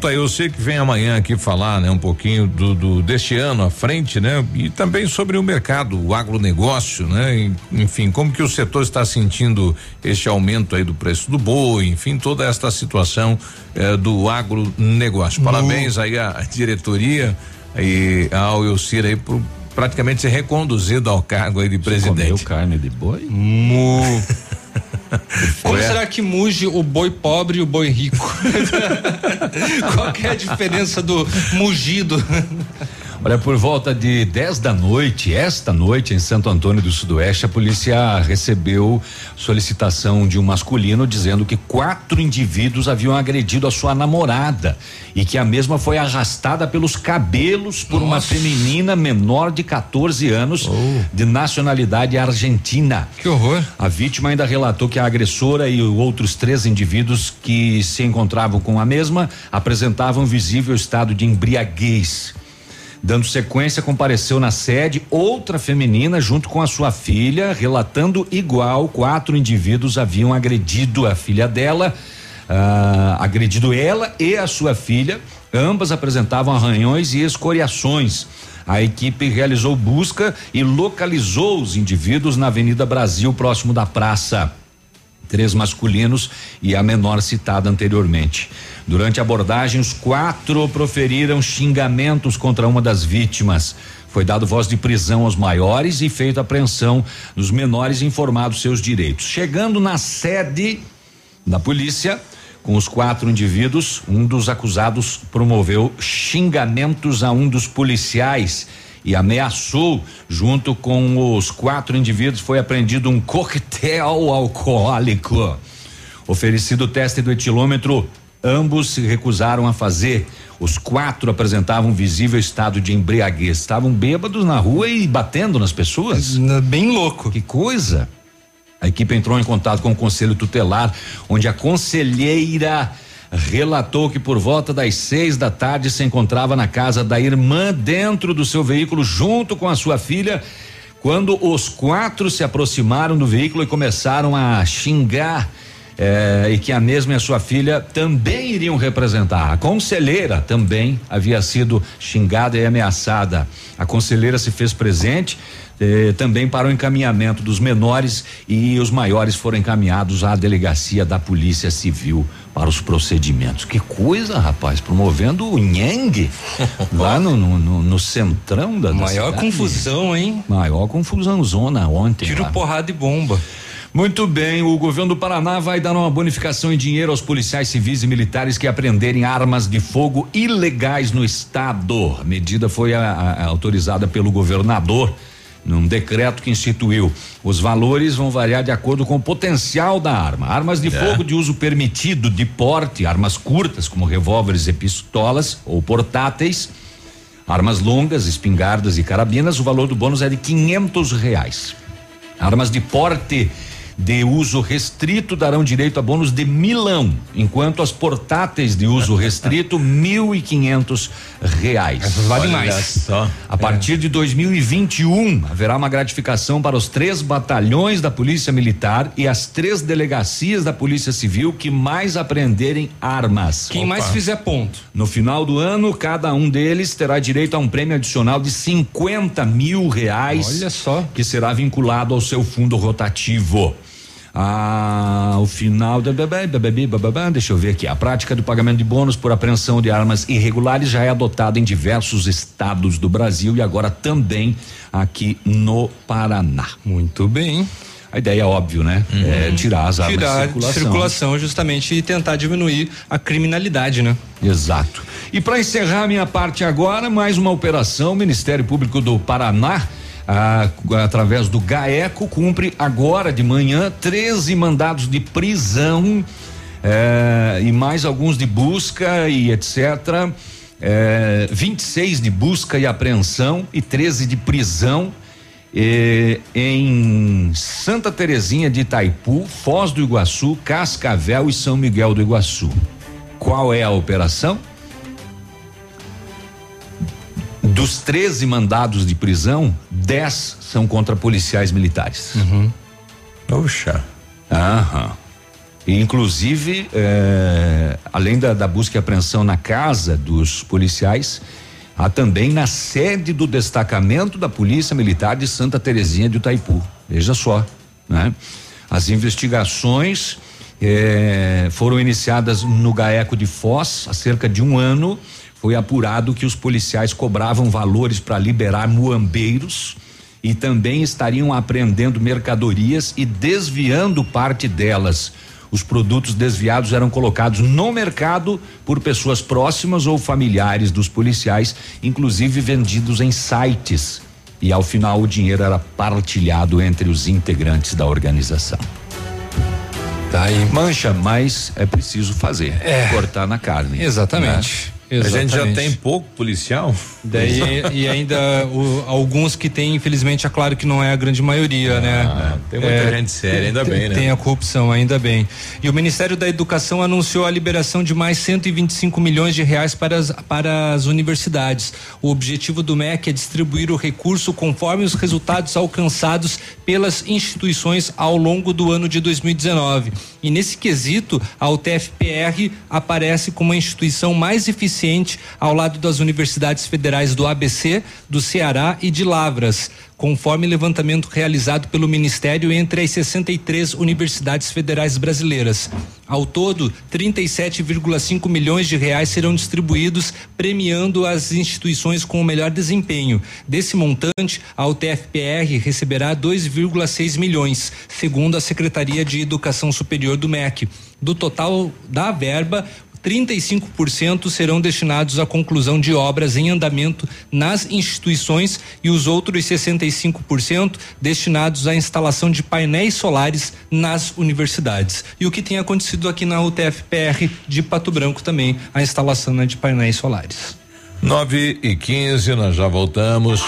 Tá, eu sei que vem amanhã aqui falar, né, um pouquinho do, do deste ano à frente, né, e também sobre o mercado, o agronegócio, né, enfim, como que o setor está sentindo este aumento aí do preço do boi, enfim, toda esta situação eh, do agronegócio. Parabéns aí à, diretoria e ao Elcir aí por praticamente ser reconduzido ao cargo aí de presidente. carne de boi? Mu. Como É. será que muge o boi pobre e o boi rico? Qual é a diferença do mugido? Olha, por volta de 10 da noite, esta noite, em Santo Antônio do Sudoeste, a polícia recebeu solicitação de um masculino dizendo que quatro indivíduos haviam agredido a sua namorada e que a mesma foi arrastada pelos cabelos por uma feminina menor de 14 anos, de nacionalidade argentina. Que horror. A vítima ainda relatou que a agressora e outros três indivíduos que se encontravam com a mesma apresentavam visível estado de embriaguez. Dando sequência, compareceu na sede outra feminina junto com a sua filha, relatando igual quatro indivíduos haviam agredido a filha dela, ah, agredido ela e a sua filha. Ambas apresentavam arranhões e escoriações. A equipe realizou busca e localizou os indivíduos na Avenida Brasil, próximo da praça três masculinos e a menor citada anteriormente. Durante a abordagem, os quatro proferiram xingamentos contra uma das vítimas. Foi dado voz de prisão aos maiores e feita apreensão dos menores informados seus direitos. Chegando na sede da polícia, com os quatro indivíduos, um dos acusados promoveu xingamentos a um dos policiais e ameaçou, junto com os quatro indivíduos, foi apreendido um coquetel alcoólico. Oferecido o teste do etilômetro, ambos se recusaram a fazer. Os quatro apresentavam visível estado de embriaguez. Estavam bêbados na rua e batendo nas pessoas. Bem louco. Que coisa. A equipe entrou em contato com o conselho tutelar, onde a conselheira relatou que por volta das seis da tarde se encontrava na casa da irmã dentro do seu veículo junto com a sua filha. Quando os quatro se aproximaram do veículo e começaram a xingar eh, e que a mesma e a sua filha também iriam representar. A conselheira também havia sido xingada e ameaçada. A conselheira se fez presente eh, também para o encaminhamento dos menores e os maiores foram encaminhados à delegacia da Polícia Civil para os procedimentos. Que coisa, rapaz, promovendo o Nheng lá no, no, no, no centrão da da Maior cidade. confusão, hein? Maior confusão zona ontem. Tiro, lá. porrada e bomba. Muito bem, o governo do Paraná vai dar uma bonificação em dinheiro aos policiais civis e militares que apreenderem armas de fogo ilegais no estado. A medida foi a- a- autorizada pelo governador num decreto que instituiu. Os valores vão variar de acordo com o potencial da arma. Armas de É. fogo de uso permitido de porte, armas curtas como revólveres e pistolas ou portáteis, armas longas, espingardas e carabinas, o valor do bônus é de quinhentos reais. Armas de porte de uso restrito darão direito a bônus de milão, enquanto as portáteis de uso restrito mil e quinhentos reais. Essas valem mais. só. A partir de 2021 haverá uma gratificação para os três batalhões da Polícia Militar e as três delegacias da Polícia Civil que mais apreenderem armas. Quem mais fizer ponto. No final do ano, cada um deles terá direito a um prêmio adicional de 50 mil reais. Olha só. Que será vinculado ao seu fundo rotativo. Ah, o final da bebê, bebê, bababá, deixa eu ver aqui. A prática do pagamento de bônus por apreensão de armas irregulares já é adotada em diversos estados do Brasil e agora também aqui no Paraná. Muito bem. A ideia é óbvio, né? É tirar as armas Tirar de circulação. circulação justamente e tentar diminuir a criminalidade, né? Exato. E para encerrar minha parte agora, mais uma operação. O Ministério Público do Paraná, ah, através do GAECO, cumpre agora de manhã 13 mandados de prisão eh, e mais alguns de busca e etc. Eh, 26 de busca e apreensão e 13 de prisão. eh, em Santa Terezinha de Itaipu, Foz do Iguaçu, Cascavel e São Miguel do Iguaçu. Qual é a operação? Dos 13 mandados de prisão, 10 são contra policiais militares. Poxa. Aham. E, inclusive, eh, além da, da busca e apreensão na casa dos policiais, há também na sede do destacamento da Polícia Militar de Santa Terezinha de Itaipu. Veja só, né? As investigações eh, foram iniciadas no GAECO de Foz há cerca de um ano. Foi apurado que os policiais cobravam valores para liberar muambeiros e também estariam apreendendo mercadorias e desviando parte delas. Os produtos desviados eram colocados no mercado por pessoas próximas ou familiares dos policiais, inclusive vendidos em sites. E ao final o dinheiro era partilhado entre os integrantes da organização. Tá aí. Mancha, mas é preciso fazer. É. Cortar na carne. Exatamente. né? A gente já Exatamente. tem pouco policial. Daí, e ainda o- alguns que tem, infelizmente, é claro que não é a grande maioria, né? Ah, tem muita gente séria, ainda tem- bem, né? Tem a corrupção, ainda bem. E o Ministério da Educação anunciou a liberação de mais 125 milhões de reais para as, para as universidades. O objetivo do MEC é distribuir o recurso conforme os resultados alcançados pelas instituições ao longo do ano de 2019. E nesse quesito, a UTFPR aparece como a instituição mais eficiente ao lado das universidades federais do ABC, do Ceará e de Lavras, conforme levantamento realizado pelo Ministério entre as 63 universidades federais brasileiras. Ao todo, 37,5 milhões de reais serão distribuídos, premiando as instituições com o melhor desempenho. Desse montante, a UTFPR receberá 2,6 milhões, segundo a Secretaria de Educação Superior do MEC. Do total da verba, 35% serão destinados à conclusão de obras em andamento nas instituições e os outros 65% destinados à instalação de painéis solares nas universidades. E o que tem acontecido aqui na UTFPR de Pato Branco também, a instalação né, de painéis solares. 9 e 15, nós já voltamos.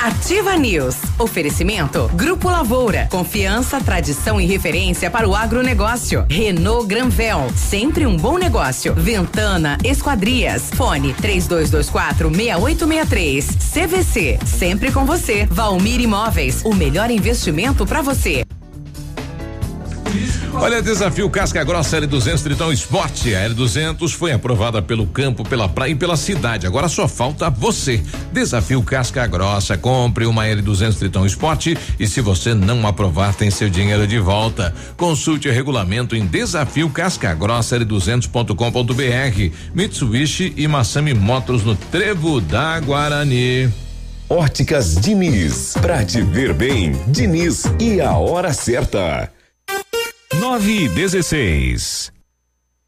Ativa News. Oferecimento. Grupo Lavoura. Confiança, tradição e referência para o agronegócio. Renault Granvel. Sempre um bom negócio. Ventana Esquadrias. Fone 3224 6863. CVC. Sempre com você. Valmir Imóveis. O melhor investimento para você. Olha, desafio Casca Grossa L200 Tritão Esporte. A L200 foi aprovada pelo campo, pela praia e pela cidade. Agora só falta você. Desafio Casca Grossa. Compre uma L200 Tritão Esporte e se você não aprovar, tem seu dinheiro de volta. Consulte o regulamento em desafio Casca Grossa L200.com.br. Mitsubishi e Massami Motos no Trevo da Guarani. Óticas Diniz. Pra te ver bem, Diniz e a hora certa. 9 e 16.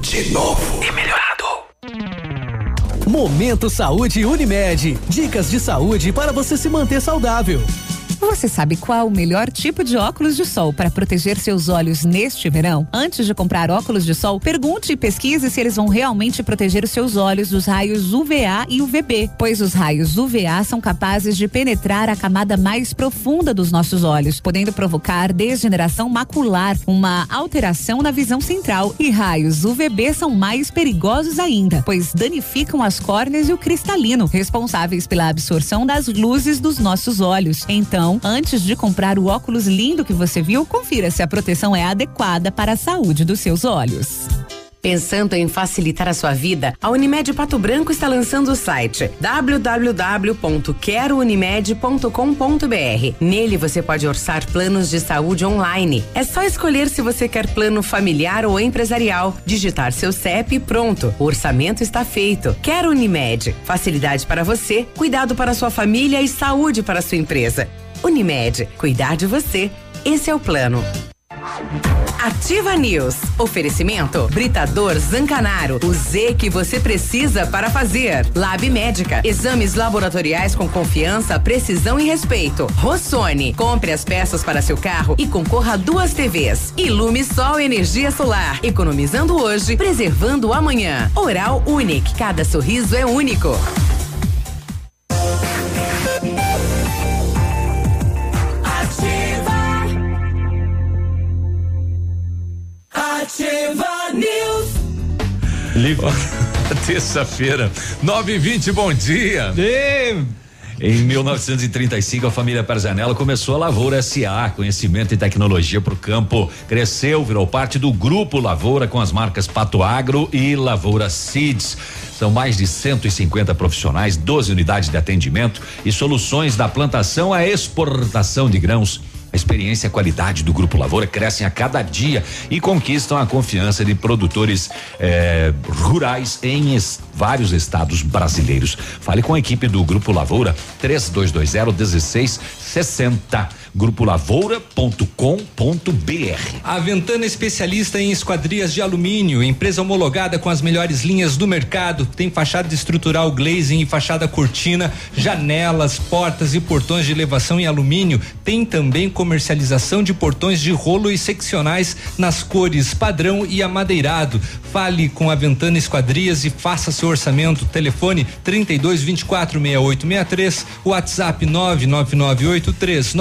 De novo. E melhorado. Momento Saúde Unimed. Dicas de saúde para você se manter saudável. Você sabe qual o melhor tipo de óculos de sol para proteger seus olhos neste verão? Antes de comprar óculos de sol, pergunte e pesquise se eles vão realmente proteger os seus olhos dos raios UVA e UVB, pois os raios UVA são capazes de penetrar a camada mais profunda dos nossos olhos, podendo provocar degeneração macular, uma alteração na visão central. E raios UVB são mais perigosos ainda, pois danificam as córneas e o cristalino, responsáveis pela absorção das luzes dos nossos olhos. Então, antes de comprar o óculos lindo que você viu, confira se a proteção é adequada para a saúde dos seus olhos. Pensando em facilitar a sua vida, a Unimed Pato Branco está lançando o site www.querounimed.com.br. Nele você pode orçar planos de saúde online. É só escolher se você quer plano familiar ou empresarial, digitar seu CEP e pronto. O orçamento está feito. Quero Unimed. Facilidade para você, cuidado para sua família e saúde para sua empresa. Unimed, cuidar de você. Esse é o plano. Ativa News. Oferecimento Britador Zancanaro. O Z que você precisa para fazer. Lab Médica. Exames laboratoriais com confiança, precisão e respeito. Rossoni. Compre as peças para seu carro e concorra a duas TVs. Ilume Sol Energia Solar. Economizando hoje, preservando amanhã. Oral Unique. Cada sorriso é único. News. Terça-feira, 9 e 20 bom dia. Em 1935, a família Perzanella começou a Lavoura SA, conhecimento e tecnologia para o campo. Cresceu, virou parte do grupo Lavoura com as marcas Pato Agro e Lavoura Seeds. São mais de 150 profissionais, 12 unidades de atendimento e soluções da plantação à exportação de grãos. Experiência e qualidade do Grupo Lavoura crescem a cada dia e conquistam a confiança de produtores eh, rurais em es, vários estados brasileiros. Fale com a equipe do Grupo Lavoura 3220 1660 grupolavoura.com.br. A Ventana especialista em esquadrias de alumínio, empresa homologada com as melhores linhas do mercado, tem fachada estrutural glazing e fachada cortina, janelas, portas e portões de elevação em alumínio, tem também comercialização de portões de rolo e seccionais nas cores padrão e amadeirado. Fale com a Ventana Esquadrias e faça seu orçamento. Telefone 32 24 68 63, WhatsApp 99983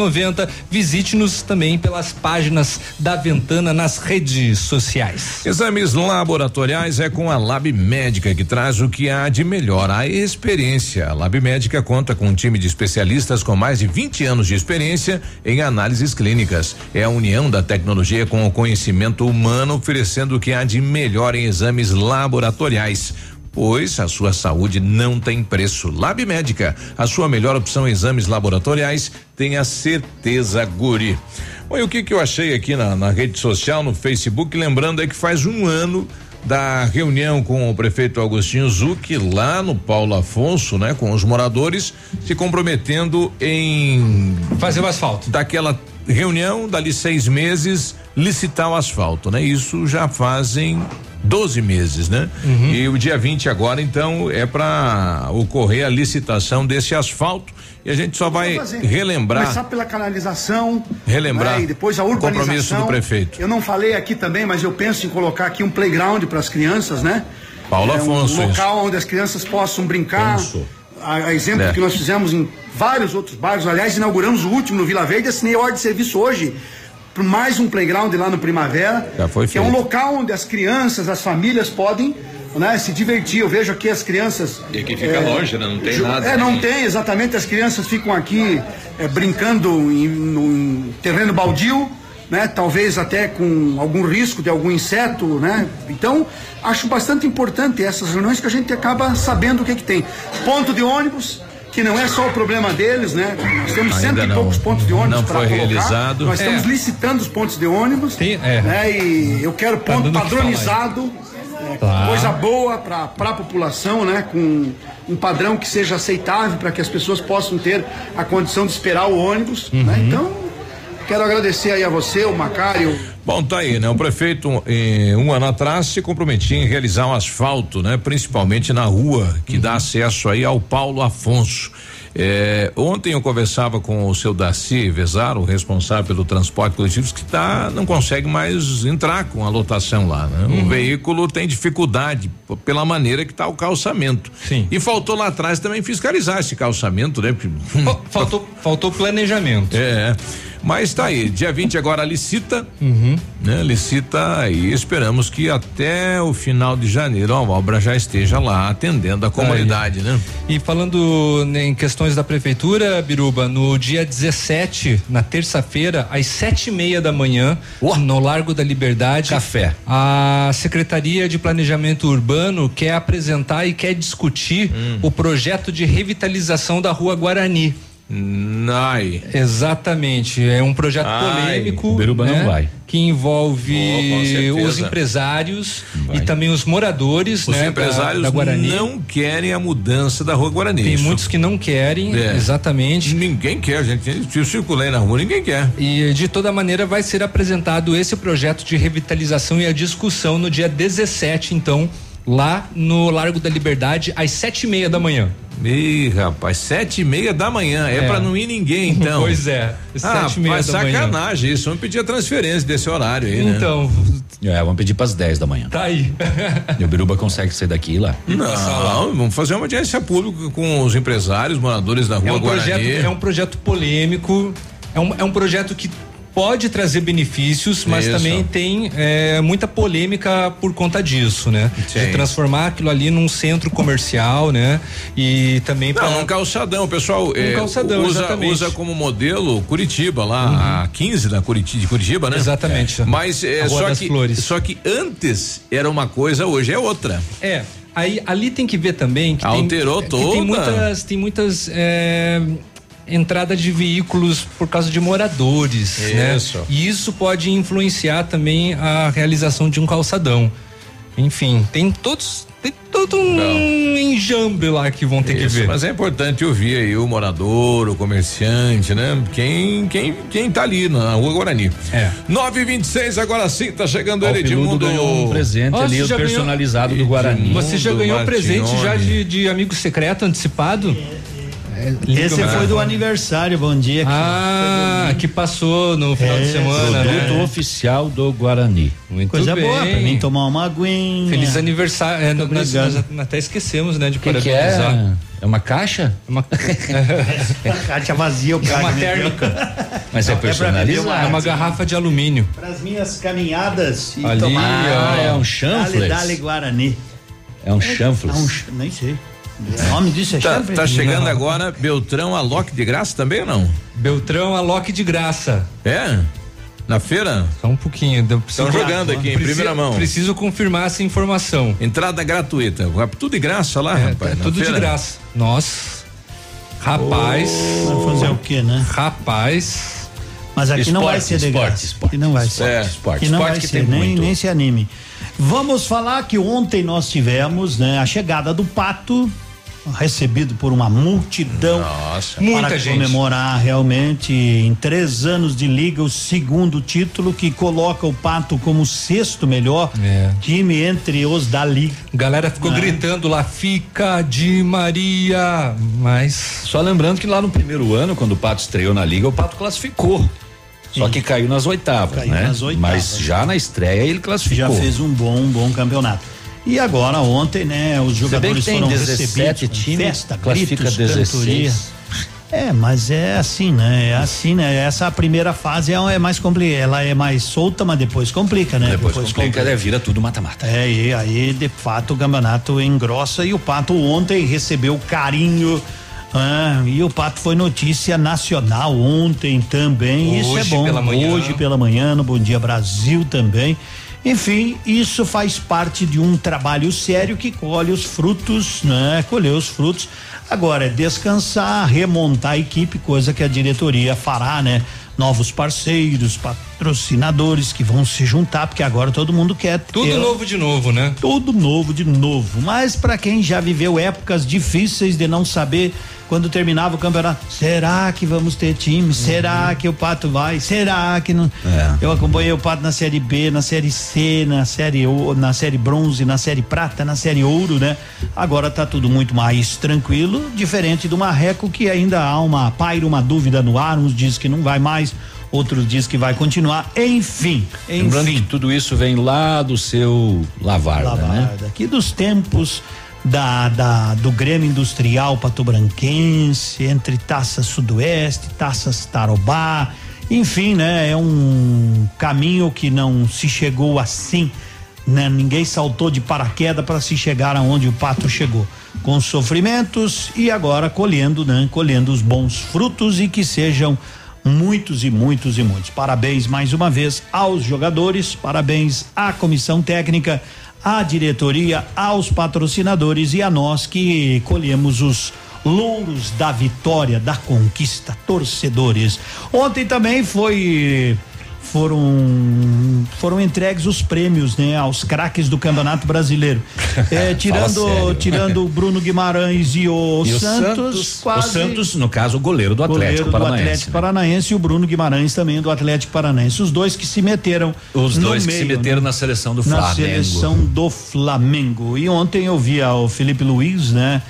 9890. Visite-nos também pelas páginas da Ventana nas redes sociais. Exames laboratoriais é com a Lab Médica que traz o que há de melhor, a experiência. A Lab Médica conta com um time de especialistas com mais de 20 anos de experiência em análises clínicas. É a união da tecnologia com o conhecimento humano, oferecendo o que há de melhor em exames laboratoriais pois a sua saúde não tem preço. Lab Médica, a sua melhor opção em exames laboratoriais, tenha certeza, Guri. Bom, e o que que eu achei aqui na, na rede social, no Facebook, lembrando é que faz um ano da reunião com o prefeito Agostinho Zucchi lá no Paulo Afonso, né, com os moradores, se comprometendo em fazer o asfalto. Daquela reunião, dali seis meses, licitar o asfalto, né? Isso já fazem 12 meses, né? Uhum. E o dia 20 agora, então, é para ocorrer a licitação desse asfalto e a gente só vai relembrar. Começar pela canalização. Relembrar. Né? E depois a urbanização. Compromisso do prefeito. Eu não falei aqui também, mas eu penso em colocar aqui um playground para as crianças, né? Paulo é Afonso. Um local isso. onde as crianças possam brincar. Penso. A, a exemplo é. que nós fizemos em vários outros bairros. Aliás, inauguramos o último no Vila Verde, assinei a ordem de serviço hoje para mais um playground lá no Primavera. Já foi que feito. é um local onde as crianças, as famílias podem né, se divertir. Eu vejo aqui as crianças. E aqui fica é, longe, né? Não tem nada. É, não tem, exatamente. As crianças ficam aqui é, brincando em, em terreno baldio. Né, talvez até com algum risco de algum inseto, né? Então, acho bastante importante essas reuniões que a gente acaba sabendo o que, que tem. Ponto de ônibus, que não é só o problema deles, né? Nós temos Ainda cento e poucos pontos de ônibus para colocar. Realizado. Nós é. estamos licitando os pontos de ônibus. Tem, é. né? E eu quero tá ponto tá padronizado. É, tá. Coisa boa para a população, né? Com um padrão que seja aceitável para que as pessoas possam ter a condição de esperar o ônibus. Né? Uhum. Né? Então, quero agradecer aí a você, o Macário. Bom, tá aí, né? O prefeito, eh, um ano atrás, se comprometia em realizar um asfalto, né? Principalmente na rua que uhum. dá acesso aí ao Paulo Afonso. É, ontem eu conversava com o seu Darcy Vezaro, responsável pelo transporte coletivo, que tá, não consegue mais entrar com a lotação lá. Né? Uhum. O veículo tem dificuldade pela maneira que está o calçamento. Sim. E faltou lá atrás também fiscalizar esse calçamento, né? Faltou, faltou planejamento. É. Mas tá aí, dia 20 agora licita, uhum. né? Licita e esperamos que até o final de janeiro a obra já esteja lá atendendo a comunidade, aí. né? E falando em questões da prefeitura, Biruba, no dia 17, na terça-feira, às sete e meia da manhã, no Largo da Liberdade, café. A Secretaria de Planejamento Urbano quer apresentar e quer discutir hum. o projeto de revitalização da Rua Guarani. Ai. Exatamente. É um projeto Ai. polêmico. Né? não vai. Que envolve oh, os empresários vai. e também os moradores, os né? empresários da, da Guarani. não querem a mudança da rua Guarani. Tem isso. muitos que não querem, é. exatamente. Ninguém quer, gente. Eu circulei na rua, ninguém quer. E de toda maneira vai ser apresentado esse projeto de revitalização e a discussão no dia 17, então, lá no Largo da Liberdade, às sete e meia da manhã. Ih, rapaz, sete e meia da manhã. É, é para não ir ninguém, então. pois é. Ah, sete e meia da sacanagem manhã. isso. Vamos pedir a transferência desse horário aí, né? Então. É, vamos pedir para as 10 da manhã. Tá aí. e o Biruba consegue sair daqui lá? Não, vamos fazer uma audiência pública com os empresários, moradores da rua é um Guarani. Projeto, é um projeto polêmico, é um, é um projeto que pode trazer benefícios, mas Isso. também tem é, muita polêmica por conta disso, né? Sim. De transformar aquilo ali num centro comercial, né? E também para Não, um calçadão, pessoal é, calçadão, usa, exatamente. usa como modelo Curitiba, lá a 15 da Curitiba, de Curitiba, né? Exatamente. Mas é, A Rua só que Flores. só que antes era uma coisa, hoje é outra. É, aí ali tem que ver também que Alterou tem, que tem toda. muitas, tem muitas é, entrada de veículos por causa de moradores, né? Isso. E isso pode influenciar também a realização de um calçadão. Enfim, tem todos tem todo um enjambre lá que vão ter que Isso, ver. Mas é importante ouvir aí o morador, o comerciante, né? Quem quem quem tá ali na Rua Guarani. É. 926 agora sim, tá chegando ele de mundo ganhou um presente ali, o já ganhou- personalizado do Guarani. Você já ganhou presente já de, de amigo secreto antecipado? Esse foi do aniversário, bom dia. Ah, que passou no final de É, semana, Produto né? oficial do Guarani. Muito Coisa bem. boa, pra mim tomar uma aguinha. Feliz aniversário. É, nós, nós até esquecemos, né, de que, que parabenizar. é? É uma caixa? Uma, Caixa vazia, o é cara. uma me deu. térmica. Mas é é personalizado. É uma garrafa de alumínio. Para as minhas caminhadas e Ali, tomar. Ah, é um Dale, chanfles? dale Guarani. É um chanfles. É um nem sei. O nome disso é Tá, tá chegando Não. agora Beltrão a Loki de graça também ou não? Beltrão, a Loki de graça. É? Na feira? Só um pouquinho. Estão jogando aqui em Preciso- primeira mão. Preciso confirmar essa informação. Entrada gratuita. Vai Tudo de graça lá, É, rapaz. tá tudo de feira. graça. Nossa. Rapaz. Vai fazer o quê, né? Rapaz. Mas aqui não vai Esporte, ser de esporte, graça. esporte, Aqui não vai esporte, ser. esporte. Aqui não Esporte vai que ser, tem nem, muito. nem se anime. Vamos falar que ontem nós tivemos né, a chegada do Pato, recebido por uma multidão. Nossa. Muita para gente. comemorar realmente em três anos de liga o segundo título que coloca o Pato como o sexto melhor É. time entre os da liga. Galera ficou Ah. gritando lá, fica de Maria. Mas. Só lembrando que lá no primeiro ano, quando o Pato estreou na Liga, o Pato classificou. Só que caiu nas oitavas, Caiu né? nas oitavas. Mas já na estreia ele Já classificou. fez um bom, um bom campeonato. E agora ontem, né, os jogadores foram 17 recebidos com times, festa, classifica gritos, 16. cantoria. É, mas é assim, né? É assim, né? Essa primeira fase é, é mais complicada, ela é mais solta, mas depois complica, né? Depois, complica, né? vira tudo mata-mata. É, e aí de fato o campeonato engrossa e o Pato ontem recebeu carinho. ah, e o Pato foi notícia nacional ontem também. isso é Hoje bom. pela manhã. Hoje pela manhã, no Bom Dia Brasil também. Enfim, isso faz parte de um trabalho sério que colhe os frutos, né? Colher os frutos. Agora é descansar, remontar a equipe, coisa que a diretoria fará, né? Novos parceiros, patrocinadores que vão se juntar, porque agora todo mundo quer Tudo ter novo de novo, né? tudo novo de novo. Mas para quem já viveu épocas difíceis de não saber quando terminava o campeonato, será que vamos ter time? Será que o Pato vai? Será que não? É. Eu acompanhei o Pato na série B, na série C, na série O- na série bronze, na série prata, na série ouro, né? Agora tá tudo muito mais tranquilo, diferente do Marreco que ainda há uma paira uma dúvida no ar, uns dizem que não vai mais, outros dizem que vai continuar. Enfim, Lembrando enfim. que tudo isso vem lá do seu Lavarda, né? Lavarda, aqui dos tempos da, da do Grêmio Industrial Patobranquense, entre Taças Sudoeste, Taças Tarobá, enfim, né? É um caminho que não se chegou assim, né? Ninguém saltou de paraquedas para se chegar aonde o Pato chegou, com sofrimentos e agora colhendo, né? Colhendo os bons frutos e que sejam muitos e muitos e muitos. Parabéns mais uma vez aos jogadores, parabéns à comissão técnica, à diretoria, aos patrocinadores e a nós que colhemos os louros da vitória, da conquista, torcedores. Ontem também foi foram foram entregues os prêmios, né, aos craques do Campeonato Brasileiro. É, tirando tirando o Bruno Guimarães e o, E o Santos, quase O Santos, no caso, o goleiro do goleiro Atlético do Paranaense. Atlético né? Paranaense e o Bruno Guimarães também do Atlético Paranaense. Os dois que se meteram Os dois que se meio, meteram né? na seleção do na Flamengo. seleção do Flamengo. E ontem eu via o Felipe Luiz, né?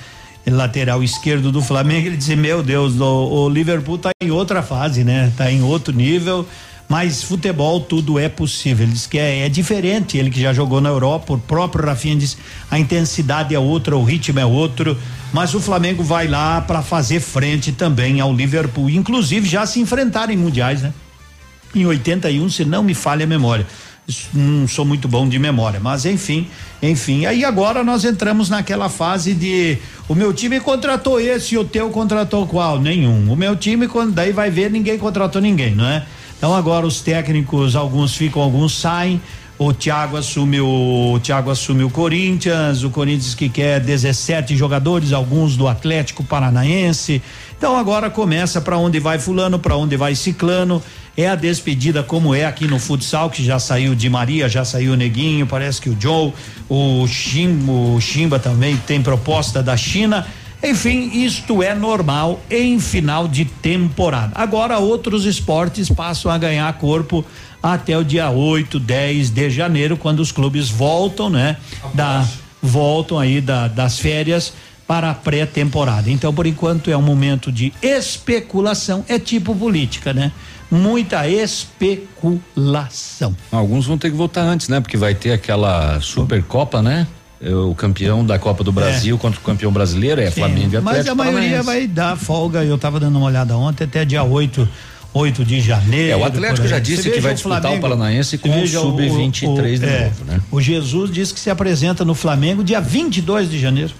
Lateral esquerdo do Flamengo, ele dizia: Meu Deus, o, o Liverpool tá em outra fase, né? Tá em outro nível. Mas futebol tudo é possível. Ele diz que é, é diferente. Ele que já jogou na Europa, o próprio Rafinha diz a intensidade é outra, o ritmo é outro. Mas o Flamengo vai lá para fazer frente também ao Liverpool. Inclusive já se enfrentaram em mundiais, né? em 81, se não me falha a memória. Não sou muito bom de memória, mas enfim, enfim. Aí agora nós entramos naquela fase de o meu time contratou esse e o teu contratou qual? Nenhum. O meu time, quando daí vai ver, ninguém contratou ninguém, não é? Então agora os técnicos, alguns ficam, alguns saem. O Thiago assume o, o Thiago assume o Corinthians, o Corinthians que quer 17 jogadores, alguns do Atlético Paranaense. Então agora começa para onde vai fulano, para onde vai ciclano. É a despedida como é aqui no futsal, que já saiu de Maria, já saiu o Neguinho, parece que o Joe, o Chim, o Chimba também tem proposta da China. Enfim, isto é normal em final de temporada. Agora outros esportes passam a ganhar corpo até o dia 8, 10 de janeiro, quando os clubes voltam, né? Da, voltam aí da, das férias para a pré-temporada. Então, por enquanto, é um momento de especulação, é tipo política, né? Muita especulação. Alguns vão ter que voltar antes, né? Porque vai ter aquela Supercopa, né? É, O campeão da Copa do Brasil contra o campeão brasileiro é Sim, Flamengo e Mas Atlético a maioria vai dar folga. Eu estava dando uma olhada ontem, até dia 8, 8 de janeiro. É, o Atlético já disse que vai disputar o Flamengo, Paranaense com o veja Sub-23 de é, novo, né? O Jesus disse que se apresenta no Flamengo dia 22 de janeiro.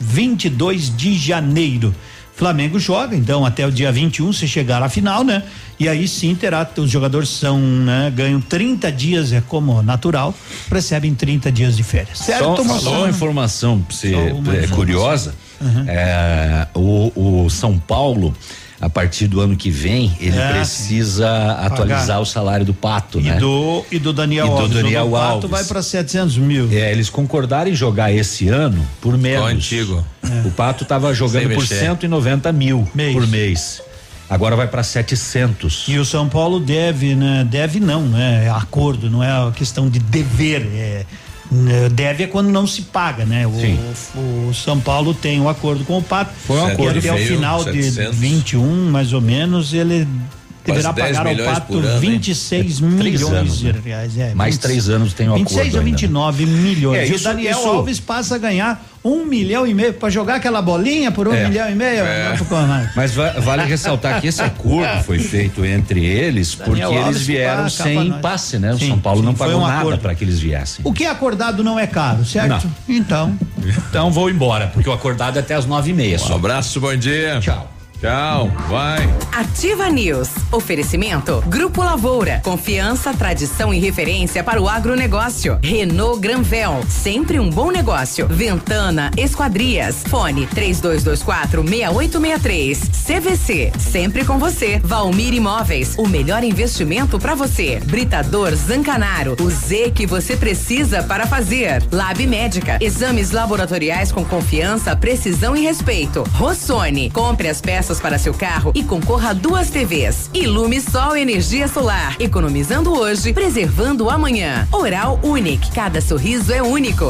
22 de janeiro. Flamengo joga, então, até o dia 21, se chegar à final, né? E aí sim terá, os jogadores são, né? Ganham 30 dias, é como natural, recebem 30 dias de férias. Certo, Só, moção? só uma informação pra você, uma é, informação. curiosa. Uhum. É, o, o São Paulo, a partir do ano que vem, ele É, precisa atualizar Pagar. o salário do Pato, E né? do, e do Daniel E do Alves. Daniel o do Pato Alves. vai para 700 mil. É, eles concordaram em jogar esse ano por menos. antigo. O Pato tava jogando por mexer. 190 mil Mês. por mês. Agora vai para 700. E o São Paulo deve, né? Deve não, né? É acordo, não é a questão de dever. É, deve é quando não se paga, né? O, o São Paulo tem um acordo com o Pato. Foi um e acordo até o final 700. de 21, mais ou menos, ele deverá 10 pagar ao Pato por ano, hein? 26 É, três milhões anos, de né? reais. É, Mais 20 três anos tem o 26 acordo a ainda. 29 milhões. É, e o isso- Daniel isso- Alves passa a ganhar um milhão e meio para jogar aquela bolinha por um É. milhão e meio. É. Não. Mas va- vale ressaltar que esse acordo foi feito entre eles porque Daniel eles vieram sem passe, né? O Sim, São Paulo sim, não pagou um nada para que eles viessem. O que é acordado não é caro, certo? Então. Então vou embora, porque o acordado é até as nove e meia Um só. abraço, bom dia. Tchau. Tchau, vai. Ativa News. Oferecimento. Grupo Lavoura. Confiança, tradição e referência para o agronegócio. Renault Granvel. Sempre um bom negócio. Ventana Esquadrias. Fone 3224 6863. CVC. Sempre com você. Valmir Imóveis. O melhor investimento para você. Britador Zancanaro. O Z que você precisa para fazer. Lab Médica. Exames laboratoriais com confiança, precisão e respeito. Rossoni. Compre as peças para seu carro e concorra a duas TVs. Ilume Sol Energia Solar. Economizando hoje, preservando amanhã. Oral Unique. Cada sorriso é único.